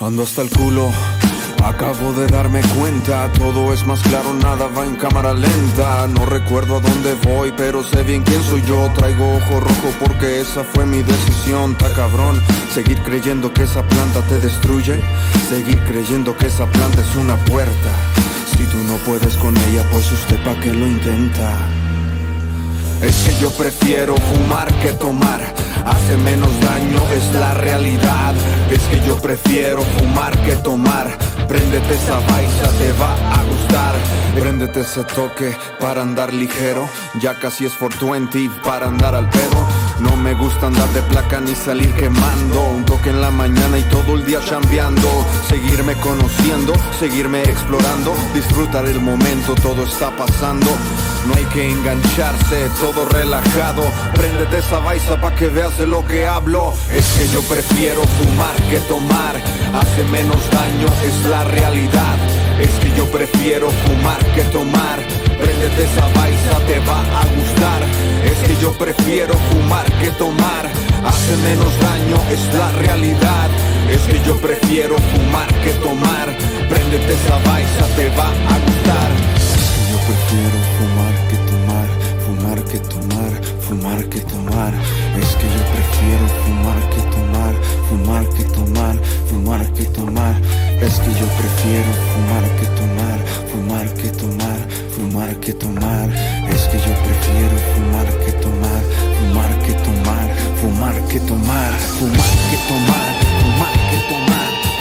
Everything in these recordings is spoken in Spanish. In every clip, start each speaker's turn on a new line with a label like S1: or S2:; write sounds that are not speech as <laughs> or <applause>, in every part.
S1: Ando hasta el culo. Acabo de darme cuenta, todo es más claro, nada va en cámara lenta. No recuerdo a dónde voy, pero sé bien quién soy yo. Traigo ojo rojo porque esa fue mi decisión. Ta cabrón, seguir creyendo que esa planta te destruye. Seguir creyendo que esa planta es una puerta. Si tú no puedes con ella, pues usted pa' que lo intenta. Es que yo prefiero fumar que tomar. Hace menos daño, es la realidad. Es que yo prefiero fumar que tomar. Préndete esa baisa, te va a gustar. Préndete ese toque para andar ligero. Ya casi es for 20 para andar al pedo. No me gusta andar de placa ni salir quemando. Un toque en la mañana y todo el día chambeando. Seguirme conociendo, seguirme explorando. Disfrutar el momento, todo está pasando. No hay que engancharse, todo relajado. Préndete esa baisa pa' que veas de lo que hablo. Es que yo prefiero fumar que tomar. Hace menos daño, es la realidad. Es que yo prefiero fumar que tomar. Préndete esa baisa, te va a gustar. Es que yo prefiero fumar que tomar. Hace menos daño, es la realidad. Es que yo prefiero fumar que tomar. Préndete esa baisa, te va a gustar. Es que yo prefiero fumar que tomar, fumar que tomar, fumar que tomar. Es que yo prefiero fumar que tomar, fumar que tomar, fumar que tomar. Es que yo prefiero fumar que tomar, fumar que tomar, fumar que tomar. Es que yo prefiero fumar que tomar, fumar que tomar, fumar que tomar, fumar que tomar, fumar que tomar.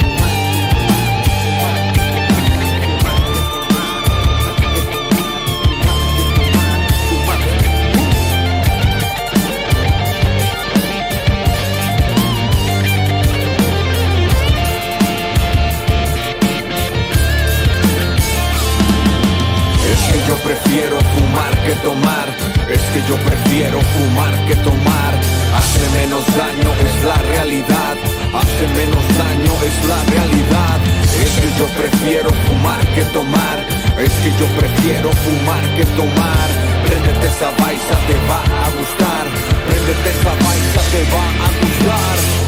S1: Es que yo prefiero fumar que tomar. Hace menos daño, es la realidad. Hace menos daño, es la realidad. Es que yo prefiero fumar que tomar. Es que yo prefiero fumar que tomar. Préndete esa baisa, te va a gustar. Préndete esa baisa, te va a gustar.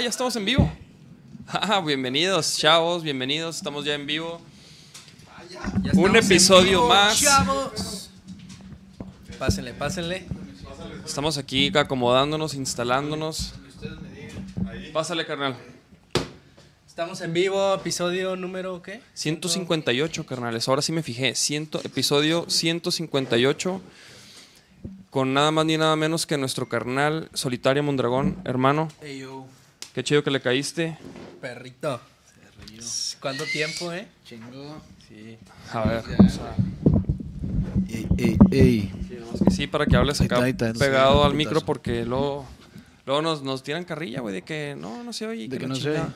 S2: Ah, ya estamos en vivo. <laughs> Ah, bienvenidos, chavos, bienvenidos. Estamos ya en vivo. Un episodio más.
S3: Chavos. Pásenle, pásenle.
S2: Estamos aquí acomodándonos, instalándonos. Pásale, carnal.
S3: Estamos en vivo, episodio número ¿qué?
S2: 158, carnales. Ahora sí me fijé. Ciento, episodio 158. Con nada más ni nada menos que nuestro carnal Solitario Mondragón. Hermano,
S3: Ey, yo,
S2: qué chido que le caíste.
S3: perrito. ¿Cuánto tiempo, eh?
S4: Chingo.
S3: Sí.
S2: A ver.
S4: Ey, ey, ey.
S2: Que sí, para que hables
S4: Ahí
S2: acá
S4: está, ahí está,
S2: pegado al micro porque luego, luego nos, nos tiran carrilla, güey, de que no, no se oye.
S4: De que no se oye. <laughs>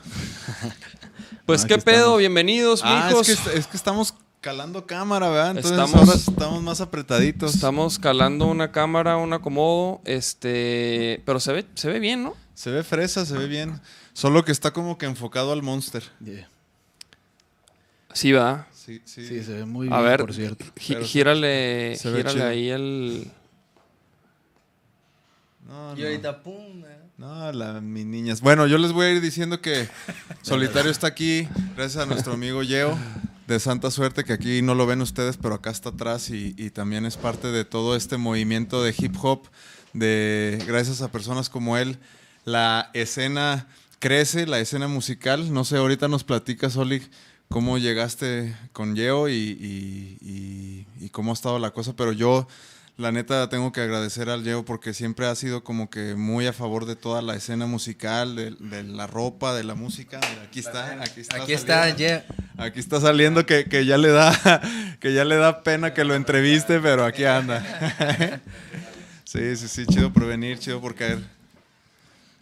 S4: <laughs>
S2: Pues
S1: Ah,
S2: qué pedo,
S1: estamos.
S2: bienvenidos,
S1: Ah,
S2: mijos.
S1: es que, es que estamos calando cámara, ¿verdad? Entonces
S2: Estamos-
S1: ahora estamos más apretaditos.
S2: Estamos calando una cámara, un acomodo, este, pero se ve, se ve bien, ¿no?
S1: Se ve fresa, se ve bien. Solo que está como que enfocado al monster.
S4: Yeah.
S2: Sí, va.
S1: Sí, sí.
S4: Sí, se ve muy
S2: A
S4: bien,
S2: ver,
S4: por cierto.
S2: gi- gírale, gírale ahí el.
S1: No,
S3: Y
S1: no.
S3: ahorita, pum. eh.
S1: No, la, mis niñas. Bueno, yo les voy a ir diciendo que Solitario está aquí, gracias a nuestro amigo Yeo, de Santa Suerte, que aquí no lo ven ustedes, pero acá está atrás y, y también es parte de todo este movimiento de hip hop, de gracias a personas como él, la escena crece, la escena musical. No sé, ahorita nos platica, Soli, cómo llegaste con Yeo y, y- y- y cómo ha estado la cosa, pero yo... La neta tengo que agradecer al Yeo porque siempre ha sido como que muy a favor de toda la escena musical, de, de la ropa, de la música. Mira, aquí está, aquí está.
S3: Aquí está, yeah.
S1: Aquí está saliendo que, que ya le da <laughs> que ya le da pena que lo entreviste, pero aquí anda. <laughs> Sí, sí, sí, chido por venir, chido por caer.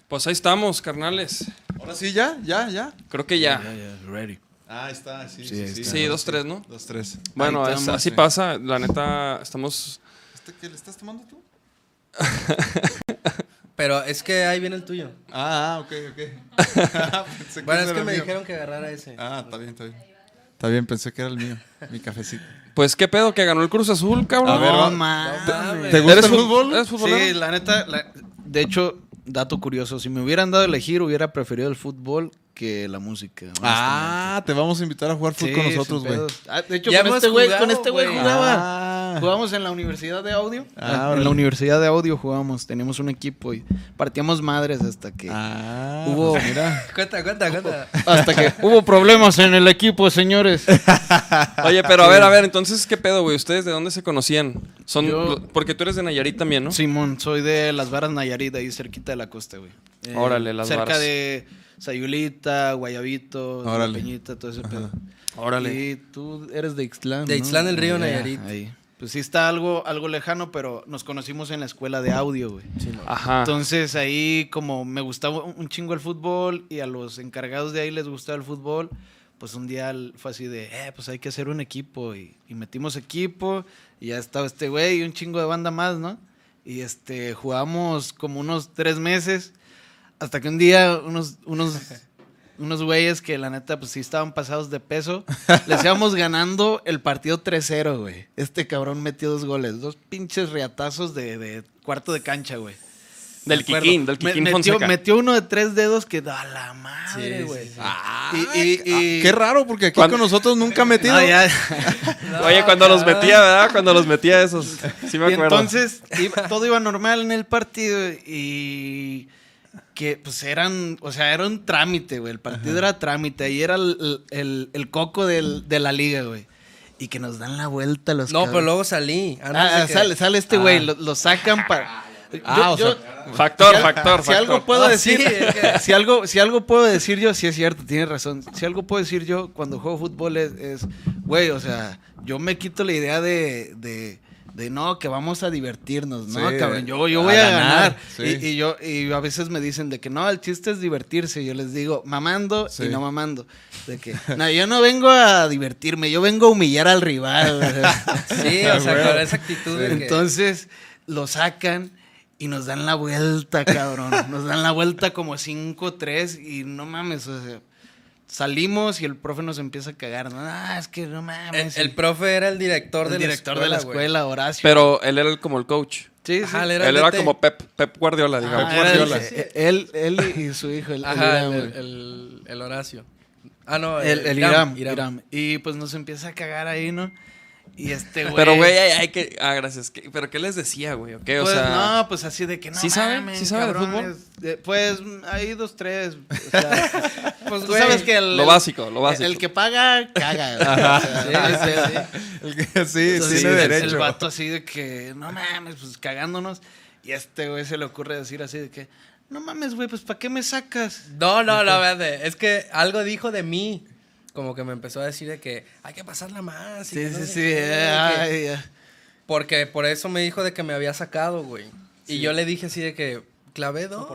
S2: Pues ahí estamos, carnales.
S1: Ahora sí, ya, ya, ya.
S2: Creo que ya.
S4: Ya, ya, ready.
S1: Ah, ahí está, sí,
S4: Sí,
S1: sí, sí.
S2: dos, tres, ¿no?
S1: Dos, tres.
S2: Bueno, es- así
S4: sí.
S2: pasa. La neta, estamos.
S1: ¿Este qué le estás tomando tú? <laughs>
S3: Pero es que ahí viene el tuyo.
S1: Ah, ah, ok, ok. <laughs> <laughs>
S3: Bueno, es que me
S1: mío.
S3: dijeron que agarrara ese.
S1: Ah, está bien, está bien. Está bien, pensé que era el mío, mi cafecito.
S2: Pues qué pedo que ganó el Cruz Azul, cabrón.
S1: A ver,
S4: no.
S1: ¿Te gusta
S2: ¿Eres
S1: el fútbol?
S2: ¿Eres futbolero?
S4: Sí, la neta, la- de hecho, dato curioso, si me hubieran dado a elegir, hubiera preferido el fútbol que la música.
S1: Ah, te vamos a invitar a jugar fútbol con nosotros, güey.
S4: Ah, de hecho,
S3: Ya
S4: con este güey, con este güey
S3: güey.
S4: jugaba.
S1: Ah.
S4: Jugamos en la Universidad de Audio.
S1: Ah,
S4: en la Universidad de Audio jugábamos, teníamos un equipo y partíamos madres hasta que
S1: Ah,
S4: Hubo-
S1: pues mira. <laughs>
S3: Cuenta, cuenta, cuenta.
S4: hasta que hubo problemas en el equipo, señores. <laughs>
S2: Oye, pero a ver, a ver, entonces, ¿qué pedo, güey? ¿Ustedes de dónde se conocían? Son,
S4: Yo-
S2: porque tú eres de Nayarit también, ¿no?
S4: Simón, soy de Las Varas Nayarit, ahí cerquita de la costa, güey. Eh,
S2: Órale, Las
S4: cerca
S2: Varas.
S4: de Sayulita, Guayabito, Peñita, todo ese pedo.
S2: Órale.
S4: Y tú eres de Ixtlán.
S3: De
S4: ¿no?
S3: Ixtlán del Río,
S4: Ya,
S3: Nayarit.
S4: Ahí. Pues sí está algo, algo lejano, pero nos conocimos en la escuela de audio, güey.
S2: Ajá.
S4: Entonces ahí como me gustaba un chingo el fútbol y a los encargados de ahí les gustaba el fútbol, pues un día fue así de, eh, pues hay que hacer un equipo y, y metimos equipo y ya estaba este güey y un chingo de banda más, ¿no? Y este, jugamos como unos tres meses hasta que un día unos, unos, <laughs> unos güeyes que la neta pues sí estaban pasados de peso, <laughs> les íbamos ganando el partido 3-0, güey. Este cabrón metió dos goles, dos pinches riatazos de, de cuarto de cancha, güey.
S2: Del
S4: Me acuerdo.
S2: Kikín, del
S4: Me-
S2: Kikín
S4: metió,
S2: Fonseca.
S4: metió uno de tres dedos que da la madre,
S3: Sí, sí,
S4: güey.
S3: sí.
S4: Y- y- y-
S1: Qué raro, porque aquí
S2: ¿Cuándo?
S1: con nosotros nunca ha <laughs> metido.
S4: No, ya. <laughs>
S2: Oye, cuando los metía, ¿verdad? Cuando los metía esos. Sí me
S4: Y
S2: acuerdo.
S4: entonces iba- todo iba normal en el partido y que pues eran, o sea, era un trámite, güey. El partido era trámite y era el, el- el coco del- de la liga, güey. Y que nos dan la vuelta los
S3: No, pero luego salí.
S4: Ah,
S3: de que-
S4: sale, sale este güey,
S3: Ah.
S4: lo, lo sacan para...
S1: Ah,
S4: Yo-
S1: o
S4: yo-
S1: sea,
S2: Factor,
S4: si
S2: factor,
S4: Si algo
S2: factor.
S4: puedo
S3: Ah,
S4: decir,
S3: sí, es que-
S4: si algo, si algo puedo decir yo, sí es cierto, tienes razón. Si algo puedo decir yo cuando juego fútbol es, es, güey, o sea, yo me quito la idea de, de, de no, que vamos a divertirnos, ¿no,
S1: Sí,
S4: cabrón? Yo, yo voy a
S1: ganar,
S4: ganar.
S1: sí.
S4: Y, y yo, y a veces me dicen de que no, el chiste es divertirse. Yo les digo, mamando
S1: Sí.
S4: y no mamando. De que, <laughs> no, yo no vengo a divertirme, yo vengo a humillar al rival. <laughs>
S3: Sí, <laughs> o sea, con esa actitud de que-
S4: Entonces lo sacan y nos dan la vuelta, cabrón. Nos dan la vuelta como 5-3 y no mames, o sea, salimos y el profe nos empieza a cagar. ¿no? Ah, es que no
S3: El,
S4: mames.
S3: el profe era el director
S4: el
S3: de
S4: director
S3: la
S4: de la
S3: escuela,
S4: escuela, Horacio.
S2: Pero él era el- como el coach.
S4: Sí, sí.
S3: Ajá, él
S2: Él
S3: era,
S2: como Pep, Pep Guardiola, digamos.
S4: Ah,
S1: Guardiola.
S4: él, él y su hijo, el, el
S3: Ajá,
S4: Iram,
S3: el,
S4: güey.
S3: el- el Horacio. Ah, no,
S4: El, el Iram, Iram. Y pues nos empieza a cagar ahí, ¿no? Y este güey. <laughs>
S2: Pero, güey, hay, que. Ah, gracias. ¿Qué- ¿Pero qué les decía, güey? ¿O qué? O
S4: Pues,
S2: sea.
S4: no, pues así de que no.
S2: ¿Sí sabe? ¿Sí sabe de.
S4: Eh, Pues hay dos, tres. O sea, <laughs> pues
S3: güey,
S4: sabes que el,
S2: lo básico, lo básico.
S4: El que paga, caga.
S3: Sí, sí, sí. <laughs>
S4: Entonces, el-
S1: derecho.
S4: El vato así de que, no mames, pues cagándonos. Y a este güey se le ocurre decir así de que, no mames, güey, pues ¿para qué me sacas?
S3: No, no, no, espérate. Es que algo dijo de mí. Como que me empezó a decir de que hay que pasarla más. y
S4: Sí,
S3: no
S4: sí, sí.
S3: qué, que-
S4: ay, ya.
S3: Porque por eso me dijo de que me había sacado, güey. Y yo le dije así de que clavé dos.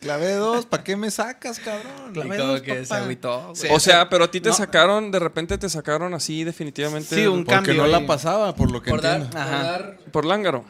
S1: Clave dos, ¿para qué me sacas, cabrón?
S3: Y
S4: Clavé dos,
S3: que se agüitó, güey.
S2: O sea, pero a ti te
S4: No.
S2: sacaron, de repente te sacaron así definitivamente.
S4: Sí, un
S1: Porque
S4: cambio
S1: no
S4: ahí.
S1: la pasaba, por lo que
S3: por dar,
S1: entiendo.
S3: por
S4: Ajá.
S3: dar,
S2: Por lángaro.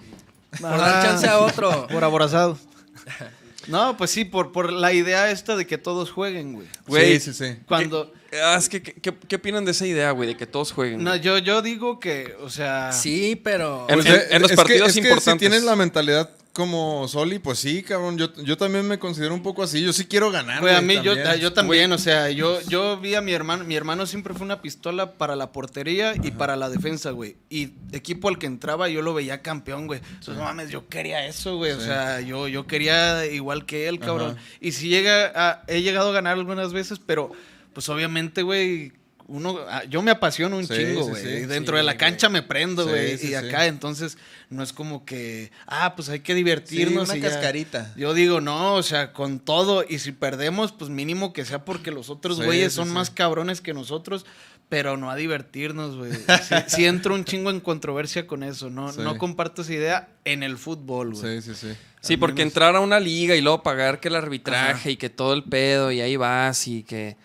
S3: por dar chance a otro. <laughs>
S4: Por aborazado. <laughs> No, pues sí, por, por la idea esta de que todos jueguen, güey.
S2: Güey.
S1: Sí, sí, sí.
S4: Cuando...
S2: Ah, es que, ¿qué, qué, opinan de esa idea, güey? De que todos jueguen.
S4: No, yo, yo digo que, o sea...
S3: Sí, pero.
S2: En-
S1: Pues, eh,
S2: en los
S1: es que-
S2: partidos
S1: es que
S2: importantes.
S1: Si tienes la mentalidad como Soli, pues sí, cabrón. Yo, yo también me considero un poco así. Yo sí quiero ganar.
S4: Güey, a mí yo,
S1: también.
S4: yo también, o sea, yo, yo vi a mi hermano, mi hermano siempre fue una pistola para la portería y para la defensa, güey. Y equipo al que entraba yo lo veía campeón, güey. Entonces, no mames, yo quería eso, güey. O
S1: Sí.
S4: sea, yo, yo quería igual que él, cabrón.
S1: Ajá.
S4: Y si llega a, he llegado a ganar algunas veces, pero pues obviamente, güey, uno, ah, yo me apasiono un
S1: Sí,
S4: chingo, güey.
S1: sí.
S4: dentro
S3: Sí,
S4: de la cancha me prendo, güey.
S1: sí,
S4: y
S1: sí.
S4: acá, entonces, no es como que, ah, pues hay que divertirnos.
S1: Sí,
S4: y
S1: una
S4: ya.
S1: cascarita.
S4: Yo digo, no, o sea, con todo. Y si perdemos, pues mínimo que sea porque los otros güeyes
S1: sí,
S4: son
S1: sí.
S4: más cabrones que nosotros, pero no a divertirnos, güey. Sí, <laughs> sí entro un chingo en controversia con eso. No,
S1: Sí.
S4: no comparto esa idea en el fútbol, güey.
S1: Sí, sí, sí.
S2: Sí, porque entrar a una liga y luego pagar que el arbitraje
S4: Ajá.
S2: y que todo el pedo y ahí vas y que...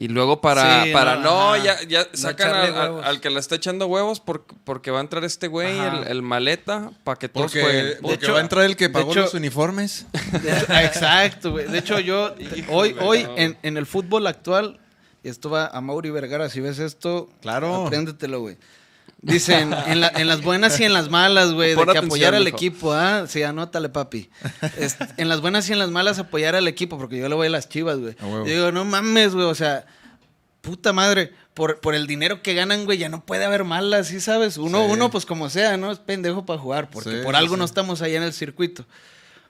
S2: Y luego para,
S4: Sí,
S2: para
S4: no,
S2: ya, ya sacan al, al-
S3: huevos.
S2: al que le está echando huevos por- porque va a entrar este güey, el, el maleta, para que todos
S1: Porque,
S2: jueguen.
S1: porque
S4: hecho-
S1: va a entrar el que
S4: de
S1: pagó
S4: hecho-
S1: los uniformes. <laughs>
S4: Exacto, güey. De hecho, yo <laughs> hoy, hoy en, en el fútbol actual, y esto va a Mauri Vergara, si ves esto,
S1: Claro.
S4: apréndetelo, güey. Dicen, en, la- en las buenas y en las malas, güey, de que
S2: atención,
S4: apoyar al equipo, ¿ah? Sí, anótale, papi. En las buenas y en las malas apoyar al equipo, porque yo le voy a las chivas, güey. Yo Digo, no mames, güey, o sea, puta madre, por, por el dinero que ganan, güey, ya no puede haber malas, ¿sí sabes? Uno,
S1: Sí.
S4: uno pues como sea, ¿no? Es pendejo para jugar, porque
S1: Sí,
S4: por
S1: sí,
S4: algo no estamos ahí en el circuito.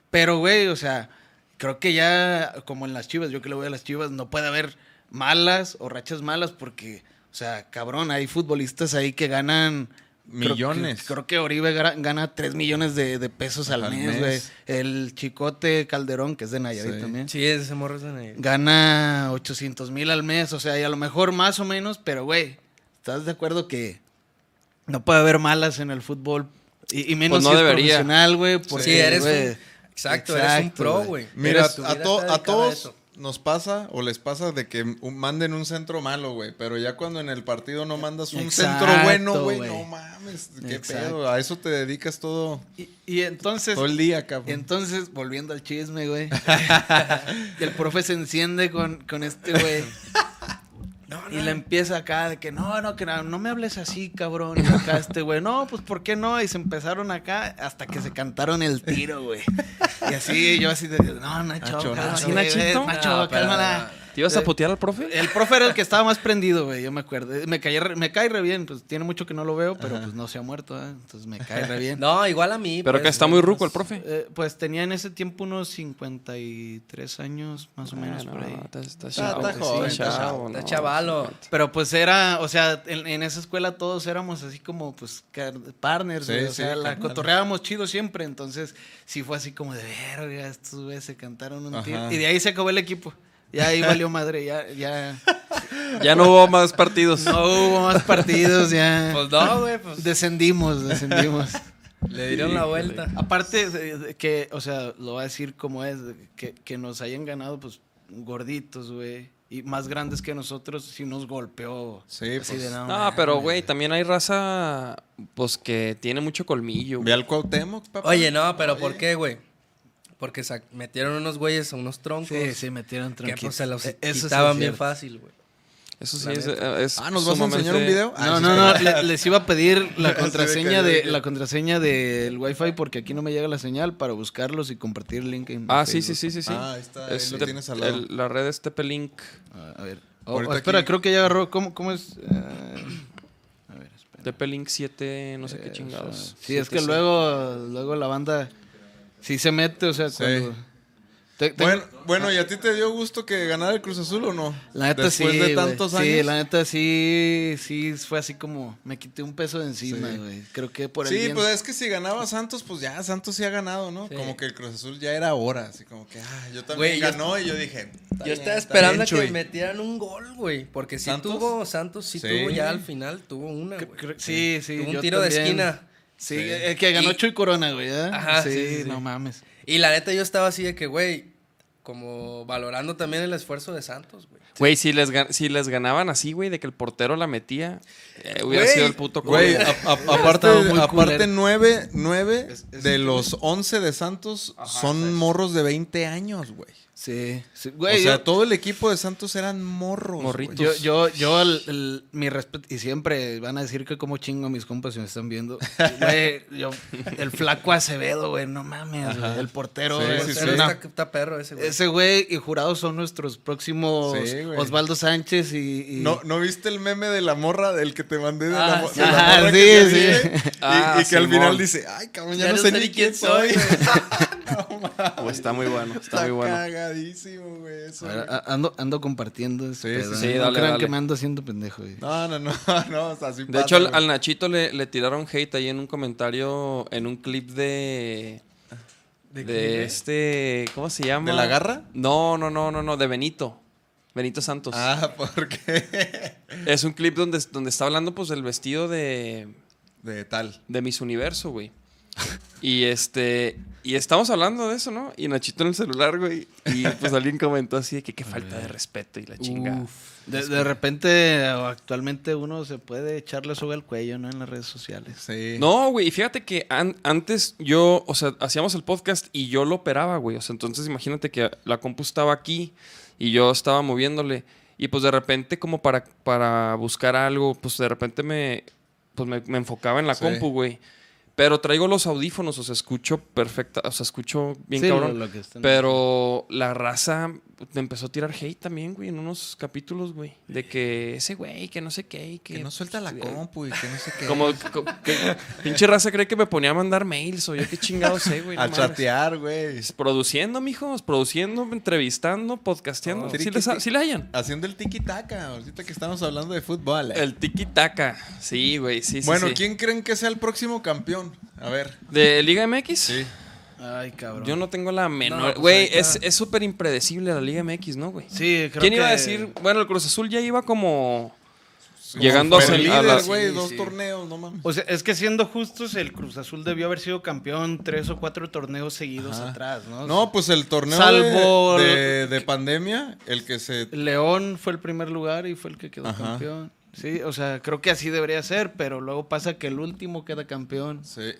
S4: Pero, güey, o sea, creo que ya, como en las chivas, yo que le voy a las chivas, no puede haber malas o rachas malas porque, o sea, cabrón, hay futbolistas ahí que ganan... creo que-
S1: Millones.
S4: Creo que, Oribe gana 3 millones de, de pesos al,
S1: Al
S4: mes, güey. El Chicote Calderón, que es de Nayarit
S1: Sí.
S4: también,
S3: Sí, ese morro es de Nayarit.
S4: gana 800 mil al mes. O sea, y a lo mejor más o menos, pero, güey, ¿estás de acuerdo que no puede haber malas en el fútbol? Y, y menos
S2: Pues no
S4: si es
S2: debería.
S4: profesional, güey.
S3: Sí, eres
S4: güey,
S3: un. Exacto, eres un pro,
S4: güey.
S1: Mira, a, to- a todos. Nos pasa o les pasa de que un- manden un centro malo, güey. Pero ya cuando en el partido no mandas un
S4: Exacto,
S1: centro bueno, güey, no mames. Qué
S4: Exacto.
S1: pedo. A eso te dedicas todo,
S4: Y, y entonces,
S1: todo el día, cabrón.
S4: entonces, volviendo al chisme, güey. <laughs> <laughs> el profe se enciende con, con este güey. <laughs> Y le empieza acá de que no, no, que no, no me hables así, cabrón. Y <laughs> acá este güey, no, pues ¿por qué no? Y se empezaron acá hasta que se cantaron el tiro, güey. Y así, yo así de, no, Nacho,
S1: Nacho,
S4: cálmate,
S2: Nacho.
S4: Nacho, cálmala.
S2: ¿Te ibas a
S4: Eh,
S2: putear al profe?
S4: El profe era el que estaba más prendido, güey, yo me acuerdo. Me, caía re- me cae re bien, pues tiene mucho que no lo veo, pero pues no se ha muerto, ¿eh? entonces me cae re bien. <laughs>
S3: No, igual a mí.
S2: Pero
S3: pues,
S2: que está muy ruco
S3: pues,
S2: el profe.
S4: Eh, pues tenía en ese tiempo unos 53 años, más o menos,
S2: Ah,
S4: por ahí.
S2: está- está
S1: Está-
S2: chavo,
S1: está
S2: sí,
S1: joven,
S2: está
S1: está
S2: chavo,
S3: Está
S2: no,
S3: chavalo.
S4: Pero pues era, o sea, en, en esa escuela todos éramos así como, pues, partners,
S1: Sí,
S4: güey, o
S1: sí,
S4: sea, la cotorreábamos chido siempre, entonces sí fue así como de verga, estos güeyes se cantaron un
S1: Ajá.
S4: tiro. Y de ahí se acabó el equipo. Ya ahí valió madre, ya, ya <laughs>
S2: Ya no hubo más partidos.
S4: no hubo más partidos, ya
S3: Pues no, güey, pues
S4: descendimos, descendimos.
S3: le dieron la vuelta.
S4: Aparte que, o sea, lo voy a decir como es, que, que nos hayan ganado, pues, gorditos, güey, y más grandes que nosotros, sí nos golpeó.
S1: Sí,
S4: así
S1: pues.
S4: de, no,
S2: No, pero güey, también hay raza pues que tiene mucho colmillo.
S1: Ve al Cuauhtémoc, papá.
S3: Oye, no, pero ¿por qué, güey? Porque metieron unos güeyes a unos troncos.
S4: Sí, sí, metieron
S3: Que
S4: tranquilos.
S3: pues se los
S4: E- sí
S3: bien fácil, güey.
S2: Eso sí es, es
S1: Ah, ¿nos vas a enseñar un video? Ah,
S4: No, no, no, <laughs> le- les iba a pedir la contraseña
S1: que-
S4: de la contraseña del Wi-Fi porque aquí no me llega la señal para buscarlos y compartir el link en
S2: Ah, sí, sí, sí, sí, sí.
S1: Ah, ahí está, ahí lo
S2: Tep-
S1: tienes al lado.
S2: el- la red es Tepelink.
S4: Ah, A ver. Oh,
S1: Ahorita
S4: espera,
S1: aquí-
S4: creo que ya agarró. ¿Cómo, cómo es? Eh, a ver, espera.
S2: Tepelink 7, no sé qué
S4: Eso.
S2: chingados.
S4: Sí, es que
S2: 7C.
S4: luego, luego la banda sí se mete, o sea,
S1: Sí.
S4: cuando... Te-
S1: Bueno, bueno, ¿y a ti te dio gusto que ganara el Cruz Azul o no?
S4: La neta
S1: Después
S4: sí.
S1: de tantos años.
S4: Sí, la neta sí, sí, fue así como me quité un peso de encima,
S1: Sí.
S4: güey. Creo que por el
S1: Sí,
S4: bien-
S1: pues es que si ganaba Santos, pues ya Santos sí ha ganado, ¿no?
S3: Sí.
S1: Como que el Cruz Azul ya era hora, así como que, ah, yo también
S3: Güey, yo-
S1: ganó y yo dije,
S3: Yo
S1: bien,
S3: estaba esperando a que metieran un gol, güey. Porque si
S1: ¿Santos?
S3: tuvo, Santos sí,
S1: Sí.
S3: tuvo ya al final, tuvo una, güey.
S4: sí, sí.
S3: Tuvo un
S4: yo
S3: tiro de esquina.
S4: Sí,
S1: Sí.
S4: el que ganó
S3: Y-
S4: Chuy Corona, güey. ¿eh?
S3: Ajá,
S4: sí,
S3: sí, sí, sí.
S4: no mames.
S3: Y la neta yo estaba así de que, güey, como valorando también el esfuerzo de Santos, güey.
S2: Güey, si les, si les ganaban así, güey, de que el portero la metía, eh, hubiera sido el puto
S1: Güey, aparte, aparte nueve, nueve
S4: Es- es
S1: de los once de Santos son morros de 20 años, güey.
S4: Sí, sí.
S1: O
S4: Güey,
S1: sea,
S4: yo,
S1: todo el equipo de Santos eran morros.
S2: Morritos.
S1: güey.
S4: yo, yo, yo el- el- mi respeto, y siempre van a decir que como chingo a mis compas si me están viendo. <laughs> Güey, yo, el flaco Acevedo, güey, no mames, güey, el portero.
S1: Sí,
S4: güey,
S1: sí,
S4: es
S1: sí.
S3: Pero
S4: una-
S3: está, está perro ese, güey.
S4: Ese güey y jurados son nuestros próximos
S1: Sí, güey.
S4: Osvaldo Sánchez y... y-
S1: ¿No, ¿No viste el meme de la morra del que te mandé de la,
S3: Ah, sí.
S1: de la
S4: Ajá,
S1: morra
S4: sí,
S1: que te
S4: sí.
S1: vive? <laughs> Y,
S2: Ah,
S1: y que al final dice, ay, cabrón, ya, no sé ni quién soy.
S2: Güey, <laughs> está muy bueno, está,
S1: Está
S2: muy bueno.
S1: Cagadísimo, güey. eso,
S4: A ver,
S1: güey.
S4: a- ando, ando compartiendo ese
S1: Sí, sí,
S4: pedo,
S2: sí,
S4: ¿eh? No
S2: dale,
S4: crean
S2: dale.
S4: que me ando haciendo pendejo, güey.
S1: No, no, no, <laughs> no, o sea, sí
S2: De
S1: pasa,
S2: hecho, al, Nachito le, le tiraron hate ahí en un comentario, en un clip de... De, este... ¿Cómo se llama?
S1: ¿De la garra?
S2: No, no, no, no, no, de Benito. Benito Santos.
S1: Ah, <laughs> ¿por qué?
S2: Es un clip donde, donde está hablando pues del vestido de,
S1: De tal.
S2: de Miss Universo, güey. <laughs> Y este... Y estamos hablando de eso, ¿no? Y Nachito en el celular, güey. Y pues alguien comentó así de que qué falta de respeto y la chingada.
S4: De, de repente, o actualmente uno se puede echarle soga al cuello, ¿no? En las redes sociales.
S1: Sí.
S2: No, güey, y fíjate que an- antes yo, o sea, hacíamos el podcast y yo lo operaba, güey. O sea, entonces imagínate que la compu estaba aquí y yo estaba moviéndole. Y pues de repente, como para, para buscar algo, pues de repente me, pues me, me enfocaba en la
S1: Sí.
S2: compu, güey. Pero traigo los audífonos, o sea, escucho perfecta, o sea, escucho bien
S4: Sí,
S2: cabrón.
S4: lo- que
S2: Pero la raza me empezó a tirar hate también, güey, en unos capítulos, güey. De que ese güey, que no sé qué, y que...
S1: Que no suelta la compu y que no sé qué.
S2: Como, co- que pinche raza cree que me ponía a mandar mails o yo qué chingado sé, güey. <laughs> no
S1: a
S2: mames.
S1: chatear, güey.
S2: Produciendo, mijos, produciendo, entrevistando, podcasteando.
S1: Oh.
S2: sí, les, ha- sí le hayan.
S1: Haciendo el tiki-taka, ahorita que estamos hablando de fútbol. eh.
S2: El tiki-taka. Sí, güey, sí, sí.
S1: bueno,
S2: sí.
S1: ¿quién creen que sea el próximo campeón? A ver.
S2: ¿De Liga MX?
S1: Sí.
S4: Ay, cabrón.
S2: Yo no tengo la menor.
S3: pues
S2: Güey,
S3: ahorita-
S2: es es súper impredecible la Liga MX, ¿no, güey?
S4: Sí, creo
S2: ¿Quién iba a decir? Bueno, el Cruz Azul ya iba como. llegando a, ser- a
S1: líder, güey,
S3: sí,
S1: dos
S3: sí.
S1: torneos, no mames.
S4: O sea, es que siendo justos, el Cruz Azul debió haber sido campeón tres o cuatro torneos seguidos
S1: Ajá.
S4: atrás, ¿no?
S1: No, pues el torneo
S4: Salvo-
S1: de, de- de pandemia, el que se...
S4: León fue el primer lugar y fue el que quedó
S1: Ajá.
S4: campeón. Sí, o sea, creo que así debería ser, pero luego pasa que el último queda campeón.
S1: Sí.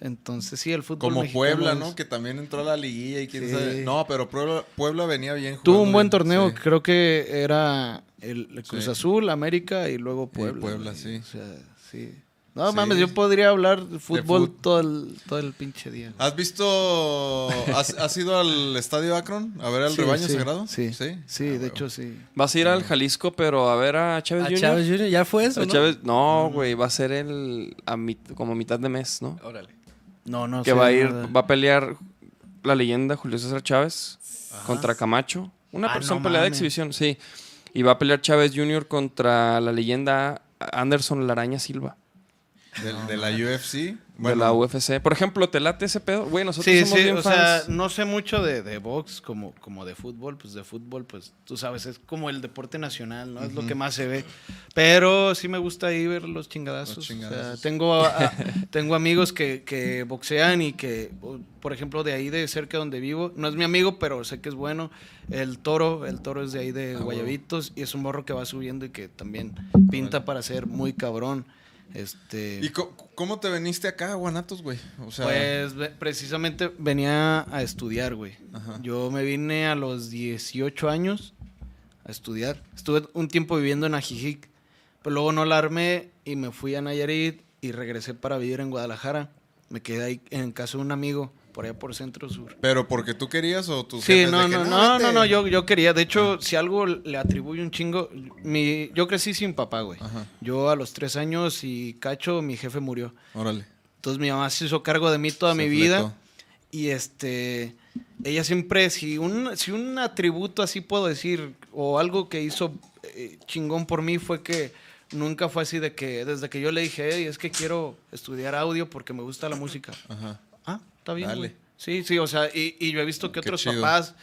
S4: Entonces, sí, el fútbol
S1: Como
S4: mexicano
S1: Puebla,
S4: es-
S1: ¿no? Que también entró a la liguilla y quién
S4: Sí.
S1: sabe. No, pero Puebla, Puebla venía bien.
S4: Tuvo un buen torneo,
S1: sí.
S4: creo que era el, Cruz
S1: Sí.
S4: Azul, América y luego
S1: Y
S4: Puebla.
S1: Puebla, sí.
S4: O sea, sí. No
S1: Sí.
S4: mames, yo podría hablar de fútbol
S1: fut-
S4: todo, el, todo el pinche día.
S1: ¿Has visto... Has, has ido al Estadio Akron a ver al
S4: Sí,
S1: rebaño
S4: sí,
S1: sagrado?
S4: Sí,
S1: Sí.
S4: sí,
S1: Ah,
S4: de hecho sí.
S2: Vas a ir al Jalisco, pero a ver a Chávez
S3: A
S2: Jr.
S3: Chávez Jr. ya fue eso,
S2: A
S3: ¿no?
S2: Chávez- no, güey, va a ser el a mit- como mitad de mes, ¿no?
S3: Órale.
S4: No, no
S2: que va a ir,
S4: nada.
S2: va a pelear la leyenda Julio César Chávez contra Camacho. Una
S4: Ah,
S2: persona
S4: no
S2: pelea de exhibición, sí. Y va a pelear Chávez Jr. contra la leyenda Anderson Laraña Silva
S1: De la UFC.
S2: de
S1: Bueno,
S2: la UFC. Por ejemplo, ¿te late ese pedo? Güey, nosotros
S4: Sí,
S2: somos
S4: sí,
S2: bien
S4: o
S2: fans.
S4: sea, no sé mucho de, de box como, como de fútbol, pues de fútbol, pues tú sabes, es como el deporte nacional, ¿no? Es lo que más se ve. Pero sí me gusta ahí ver los chingadazos.
S1: Los
S4: O sea,
S1: chingadazos.
S4: tengo, a- <laughs> tengo amigos que, que boxean y que, por ejemplo, de ahí de cerca donde vivo, no es mi amigo, pero sé que es bueno. El toro, el toro es de ahí de
S1: Ah,
S4: Guayabitos y es un morro que va subiendo y que también pinta para ser muy cabrón. Este,
S1: ¿Y cómo te veniste acá a Guanatos, güey? O sea,
S4: pues precisamente venía a estudiar, güey.
S1: Ajá.
S4: Yo me vine a los 18 años a estudiar. Estuve un tiempo viviendo en Ajijic, pero luego no la armé y me fui a Nayarit y regresé para vivir en Guadalajara. Me quedé ahí en casa de un amigo, por allá por Centro Sur.
S1: ¿Pero porque tú querías o tú
S4: Sí, no, no, no, no, no, yo, yo quería. De hecho, si algo le atribuyo un chingo, mi, yo crecí sin papá, güey.
S1: Ajá.
S4: Yo a los tres años y cacho, mi jefe murió.
S1: Órale.
S4: Entonces mi mamá se hizo cargo de mí toda mi vida. Y este, ella siempre, si un, si un atributo así puedo decir, o algo que hizo eh, chingón por mí fue que nunca fue así de que, desde que yo le dije, "Ey, es que quiero estudiar audio porque me gusta la música.
S1: Ajá.
S4: Está bien,
S1: Dale.
S4: güey. Sí, sí, o sea, y, y yo he visto que
S1: Qué
S4: otros
S1: chido.
S4: papás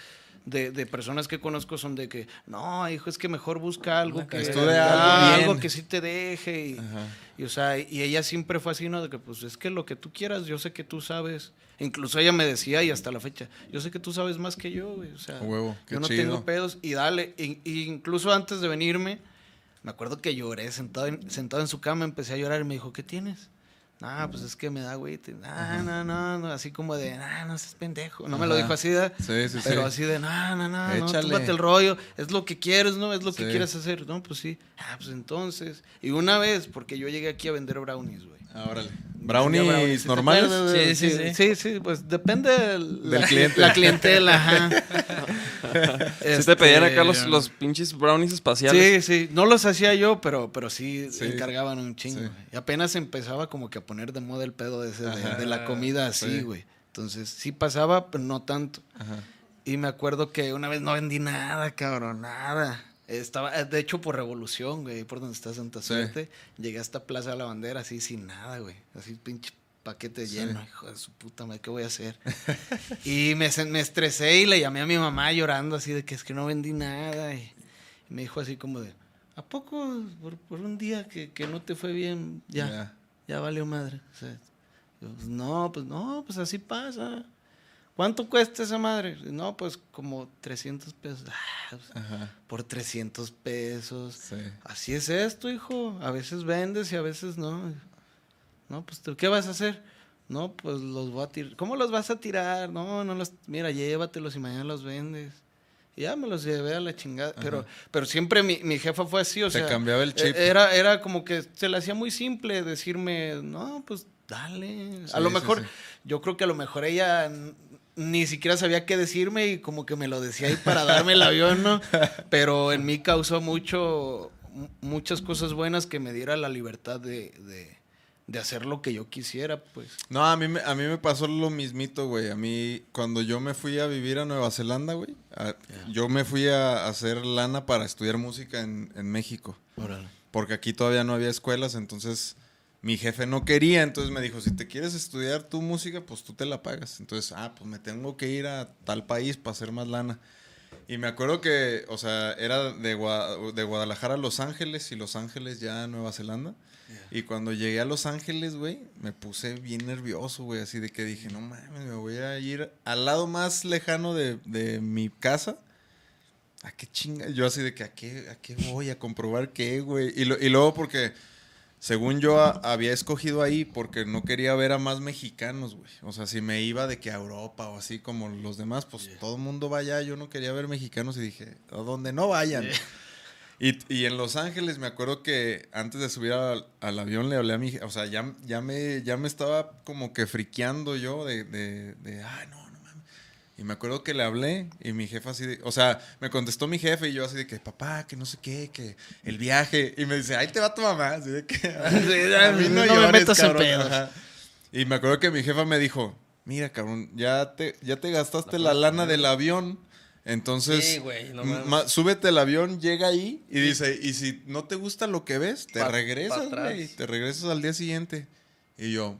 S4: de, de personas que conozco son de que, no, hijo, es que mejor busca algo que, ah,
S1: algo
S4: algo que sí te deje. Y, o sea, y ella siempre fue así, ¿no? De que, pues, es que lo que tú quieras, yo sé que tú sabes. Incluso ella me decía, y hasta la fecha, yo sé que tú sabes más que yo, güey. O sea,
S1: A huevo, qué
S4: yo no
S1: chido.
S4: tengo pedos. Y dale, y- y incluso antes de venirme, me acuerdo que lloré sentado en, sentado en su cama, empecé a llorar y me dijo, ¿qué tienes? Ah, pues es que me da güey. Ah, no, no, no, así como de, ah, no seas pendejo. No me lo dijo así, ¿verdad?
S1: Sí, sí,
S4: Pero
S1: sí.
S4: así de, no, no, no, no,
S1: Échale.
S4: túmbate el rollo. Es lo que quieres, ¿no? Es lo que quieres hacer. No, pues sí. Ah, pues entonces. Y una vez, porque yo llegué aquí a vender brownies, güey.
S1: Ah, órale. Brownies
S4: ¿sí te
S1: normales.
S3: Sí, sí,
S4: sí,
S3: sí.
S4: pues depende del,
S1: Del
S4: la, <laughs>
S1: cliente.
S4: La clientela, ajá. <laughs>
S2: Si te pedían
S4: Este,
S2: acá los, los pinches brownies espaciales.
S4: Sí, sí, no los hacía yo, pero, pero sí,
S1: Sí.
S4: encargaban un chingo. Y apenas empezaba como que a poner de moda el pedo de, ese, de, de la comida así,
S1: sí.
S4: güey. Entonces sí pasaba, pero no tanto.
S1: Ajá.
S4: Y me acuerdo que una vez no vendí nada, cabrón, nada. Estaba, eh, de hecho, por Revolución, güey, por donde está Santa
S1: Sí.
S4: Suerte, llegué a esta Plaza de la Bandera así sin nada, güey. Así pinche paquete
S1: Sí.
S4: lleno, hijo de su puta madre, ¿qué voy a hacer? <laughs> y me, me estresé y le llamé a mi mamá llorando así de que es que no vendí nada. Y, y me dijo así como de, ¿a poco por, por un día que, que no te fue bien, ya,
S1: Ya.
S4: ya valió madre? O sea, yo, pues, no, pues no, pues así pasa. ¿Cuánto cuesta esa madre? No, pues como 300 pesos. Ah, pues,
S1: Ajá.
S4: por 300 pesos.
S1: Sí.
S4: Así es esto, hijo. A veces vendes y a veces no. No, pues ¿tú ¿qué vas a hacer? No, pues los voy a tirar. ¿Cómo los vas a tirar? No, no los. Mira, llévatelos y mañana los vendes. Y ya me los llevé a la chingada. Pero, pero siempre mi, mi jefa fue así, o
S1: Te
S4: sea.
S1: cambiaba el chip.
S4: eh, Era, era como que se le hacía muy simple decirme, no, pues dale. a lo mejor,
S1: sí.
S4: yo creo que a lo mejor ella ni siquiera sabía qué decirme y como que me lo decía ahí para darme el avión, ¿no? <laughs> Pero en mí causó mucho, mu- muchas cosas buenas que me diera la libertad de, de, de hacer lo que yo quisiera, pues.
S1: No, a mí, me, a mí me pasó lo mismito, güey. A mí, cuando yo me fui a vivir a Nueva Zelanda, güey, a- yo me fui a hacer lana para estudiar música en, en México. Porque aquí todavía no había escuelas, entonces mi jefe no quería, entonces me dijo, si te quieres estudiar tu música, pues tú te la pagas. Entonces, ah, pues me tengo que ir a tal país para hacer más lana. Y me acuerdo que, o sea, era de, Gua- de Guadalajara a Los Ángeles y Los Ángeles ya a Nueva Zelanda. Y cuando llegué a Los Ángeles, güey, me puse bien nervioso, güey, así de que dije, no mames, me voy a ir al lado más lejano de, de mi casa. ¿A qué chinga? Yo así de que, ¿a qué, a qué voy? ¿A comprobar qué, güey? Y, lo- y luego porque, según yo, a- había escogido ahí porque no quería ver a más mexicanos, güey. O sea, si me iba de que a Europa o así como los demás, pues todo el mundo vaya. Yo no quería ver mexicanos y dije, a donde no vayan. <laughs> Y, y en Los Ángeles me acuerdo que antes de subir al, al avión le hablé a mi... O sea, ya, ya, me, ya me estaba como que friqueando yo de, de, de, ay, no. Y me acuerdo que le hablé y mi jefa así de... O sea, me contestó mi jefe y yo así de que, papá, que no sé qué, que el viaje. Y me dice, ahí te va tu mamá. Así de que, <laughs> a mí
S4: no me
S1: llores,
S4: metas en
S1: cabrón".
S4: pedos.
S1: Ajá. Y me acuerdo que mi jefa me dijo, mira, cabrón, ya te, ya te gastaste la lana del avión. Entonces,
S3: Sí, güey, no
S1: súbete al avión, llega ahí y dice, y si no te gusta lo que ves, te
S3: Pa-
S1: regresas, güey, te regresas al día siguiente. Y yo,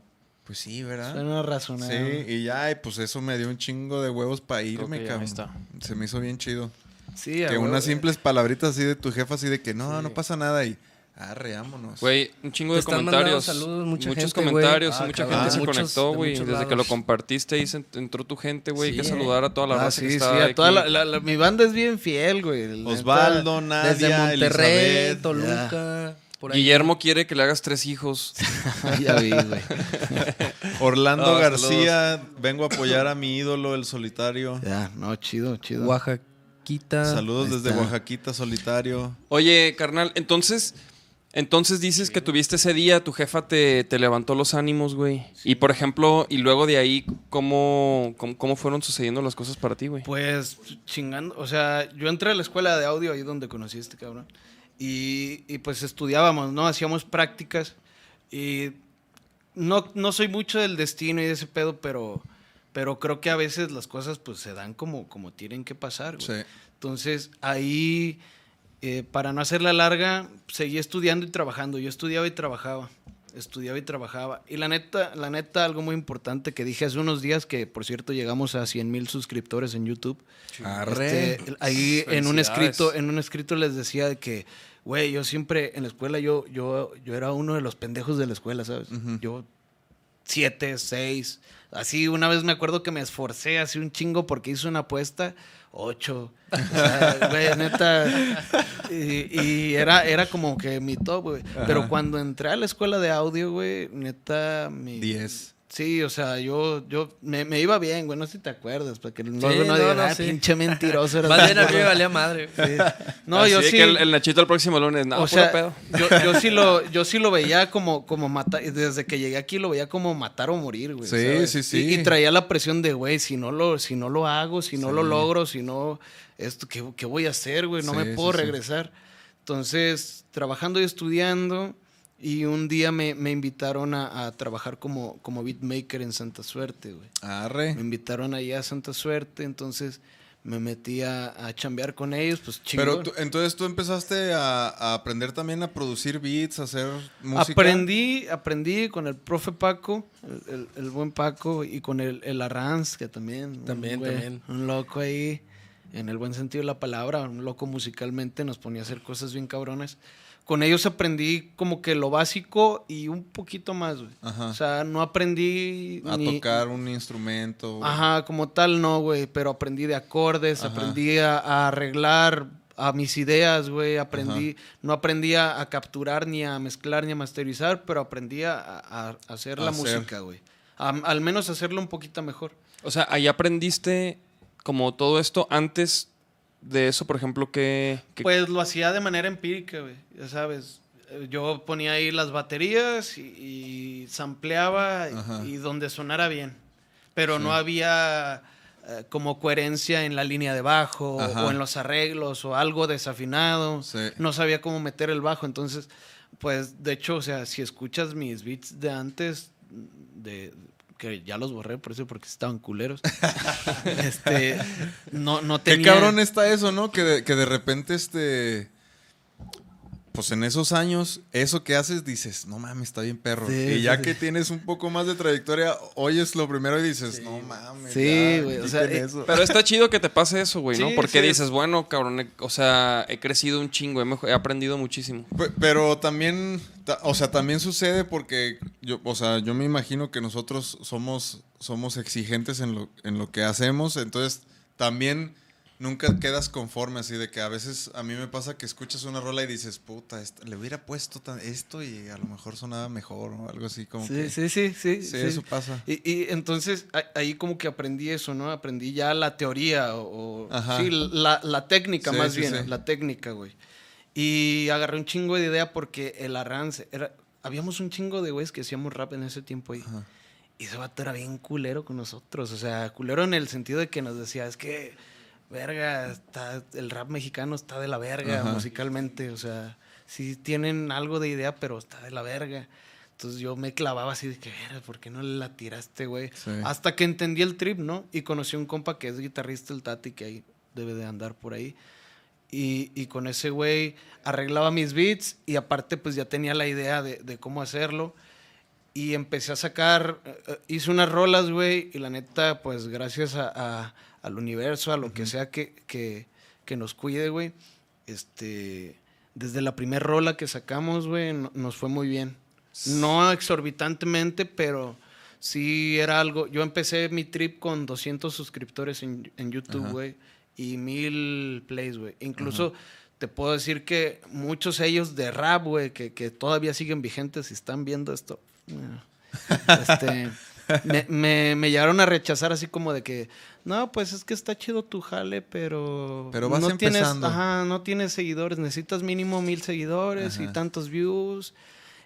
S1: pues sí, ¿verdad?
S4: Suena
S1: Sí,
S4: razonable.
S1: y ya, y pues eso me dio un chingo de huevos para irme, cabrón.
S2: está.
S1: Se me hizo bien chido.
S4: Sí, a
S1: que
S4: huevo.
S1: unas simples palabritas así de tu jefa, así de que no, no pasa nada y arre, vámonos.
S2: Güey, un chingo de comentarios.
S3: saludos, mucha
S2: muchos
S3: gente,
S2: comentarios,
S3: Ah,
S2: mucha
S3: cabrón,
S2: gente se
S3: muchos-
S2: conectó, güey. Desde que lo compartiste ahí se- entró tu gente, güey. Hay que
S3: Sí.
S2: saludar a toda la
S4: Ah,
S2: raza que
S4: sí, sí,
S2: está
S4: a toda la,
S2: aquí.
S4: la- la- mi banda es bien fiel, güey.
S1: Osvaldo. Nadia,
S3: Desde Monterrey,
S1: Elizabeth,
S3: Toluca, por ahí.
S2: Guillermo quiere que le hagas tres hijos. <laughs>
S4: ya vi, güey. <laughs>
S1: Orlando García, vengo a apoyar a mi ídolo, el solitario.
S4: Ya, no, chido, chido.
S3: Oaxaquita.
S1: Saludos
S3: Ahí
S1: desde
S3: está.
S1: Oaxaquita, solitario.
S2: Oye, carnal, entonces, entonces dices que tuviste ese día, tu jefa te, te levantó los ánimos, güey. Y por ejemplo, y luego de ahí, ¿cómo, cómo, cómo fueron sucediendo las cosas para ti, güey?
S4: Pues chingando, o sea, yo entré a la escuela de audio ahí donde conocí a este cabrón. Y, y, pues estudiábamos, ¿no? Hacíamos prácticas. Y no, no soy mucho del destino y de ese pedo, pero, pero creo que a veces las cosas pues se dan como, como tienen que pasar, güey.
S1: Sí.
S4: Entonces ahí, eh, para no hacerla larga, seguí estudiando y trabajando. Yo estudiaba y trabajaba. Estudiaba y trabajaba. Y la neta, la neta, algo muy importante que dije hace unos días, que por cierto llegamos a 100 mil suscriptores en YouTube.
S1: Arre.
S4: Este, ahí en un escrito, en un escrito les decía de que, güey, yo siempre en la escuela yo, yo, yo era uno de los pendejos de la escuela, ¿sabes? Yo siete, seis. Así una vez me acuerdo que me esforcé así un chingo porque hice una apuesta, ocho. O sea, güey, neta. Y, y era, era como que mi top, güey. Pero cuando entré a la escuela de audio, güey, neta, mi.
S1: 10.
S4: Sí, o sea, yo, yo me, me iba bien, güey, no sé si te acuerdas, para que luego no,
S3: no,
S4: digan,
S3: no,
S4: "Ah,
S3: sí.
S4: pinche mentiroso. <laughs>
S3: Más bien a mí me valía madre.
S4: No,
S2: Así
S4: yo sí.
S2: que el, el Nachito el próximo lunes, no,
S4: o
S2: puro
S4: sea,
S2: pedo.
S4: yo, yo sí lo, yo sí lo veía como, como matar, desde que llegué aquí lo veía como matar o morir, güey.
S1: Sí,
S4: ¿sabes?
S1: sí, sí.
S4: Y, y traía la presión de, güey, si no lo, si no lo hago, si no lo logro, si no, esto, ¿qué, qué voy a hacer, güey? No
S1: Sí,
S4: me puedo
S1: sí.
S4: regresar. Entonces, trabajando y estudiando, y un día me, me invitaron a, a trabajar como, como beatmaker en Santa Suerte, güey.
S1: Arre.
S4: Me invitaron allá a Santa Suerte, entonces me metí a, a chambear con ellos, pues chingón.
S1: Pero tú- entonces tú empezaste a, a aprender también a producir beats, a hacer música.
S4: Aprendí, aprendí con el profe Paco, el, el- el buen Paco, y con el, el Arranz, que también. un
S3: También,
S4: güey,
S3: también.
S4: Un loco ahí, en el buen sentido de la palabra, un loco musicalmente, nos ponía a hacer cosas bien cabronas. Con ellos aprendí como que lo básico y un poquito más, güey. O sea, no aprendí
S1: A
S4: ni-
S1: tocar un instrumento.
S4: Ajá, como tal no, güey, pero aprendí de acordes,
S1: Ajá.
S4: aprendí a, a arreglar a mis ideas, güey, aprendí, no aprendí a, a capturar ni a mezclar ni a masterizar, pero aprendí a, a- a hacer la
S1: Hacer.
S4: música, güey. A- al menos hacerlo un poquito mejor.
S2: O sea, ahí aprendiste como todo esto antes de eso, por ejemplo, que... que-
S4: Pues lo hacía de manera empírica, güey, ya sabes. Yo ponía ahí las baterías y, y sampleaba y-
S1: Ajá.
S4: y donde sonara bien. Pero no había eh, como coherencia en la línea de bajo
S1: Ajá.
S4: o en los arreglos o algo desafinado.
S1: Sí.
S4: No sabía cómo meter el bajo. Entonces, pues de hecho, o sea, si escuchas mis beats de antes, de que ya los borré por eso porque estaban culeros. <laughs> este, no, no
S1: Qué
S4: tenía...
S1: cabrón está eso, ¿no? Que de, que de repente, este. Pues en esos años, eso que haces, dices, no mames, está bien perro.
S4: Sí,
S1: y ya
S4: sí.
S1: que tienes un poco más de trayectoria, oyes lo primero y dices, no mames.
S4: Sí, güey, o sea, eh,
S1: eso.
S2: Pero está chido que te pase eso, güey, ¿no? Porque
S4: sí.
S2: dices, bueno, cabrón, he- o sea, he crecido un chingo, he, aprendido muchísimo.
S1: Pe- Pero también, ta- o sea, también sucede porque yo, o sea, yo me imagino que nosotros somos, somos exigentes en lo, en lo que hacemos, entonces también nunca quedas conforme así de que a veces a mí me pasa que escuchas una rola y dices, puta, esta- le hubiera puesto tan- esto y a lo mejor sonaba mejor o algo así como
S4: Sí,
S1: que...
S4: sí, sí, sí,
S1: Sí,
S4: sí.
S1: eso pasa.
S4: Y, y entonces ahí como que aprendí eso, ¿no? Aprendí ya la teoría o,
S1: Ajá.
S4: sí, la, la técnica
S1: Sí,
S4: más
S1: sí,
S4: bien, la técnica, güey. Y agarré un chingo de idea porque el arrance era habíamos un chingo de güeyes que hacíamos rap en ese tiempo ahí.
S1: Ajá.
S4: Y ese vato era bien culero con nosotros, o sea, culero en el sentido de que nos decía, es que verga, está, el rap mexicano está de la verga
S1: Ajá.
S4: musicalmente, o sea, sí tienen algo de idea, pero está de la verga. Entonces yo me clavaba así de que, "Verga, ¿por qué no la tiraste, güey?
S1: Sí.
S4: Hasta que entendí el trip, ¿no? Y conocí a un compa que es guitarrista, el Tati, que ahí debe de andar por ahí. Y, y con ese güey arreglaba mis beats y aparte pues ya tenía la idea de, de cómo hacerlo. Y empecé a sacar, eh, eh, hice unas rolas, güey, y la neta, pues gracias a, a- al universo, a lo que sea que, que, que nos cuide, güey, este, desde la primera rola que sacamos, güey, no- nos fue muy bien. No exorbitantemente, pero sí era algo. Yo empecé mi trip con 200 suscriptores en, en YouTube, güey, y mil plays, güey. Incluso te puedo decir que muchos ellos de rap, güey, que, que todavía siguen vigentes y están viendo esto. bueno, este, <laughs> me, me- me llegaron a rechazar así como de que, no, pues es que está chido tu jale, pero...
S1: Pero vas
S4: no tienes,
S1: empezando".
S4: ajá, no tienes seguidores, necesitas mínimo mil seguidores y tantos views.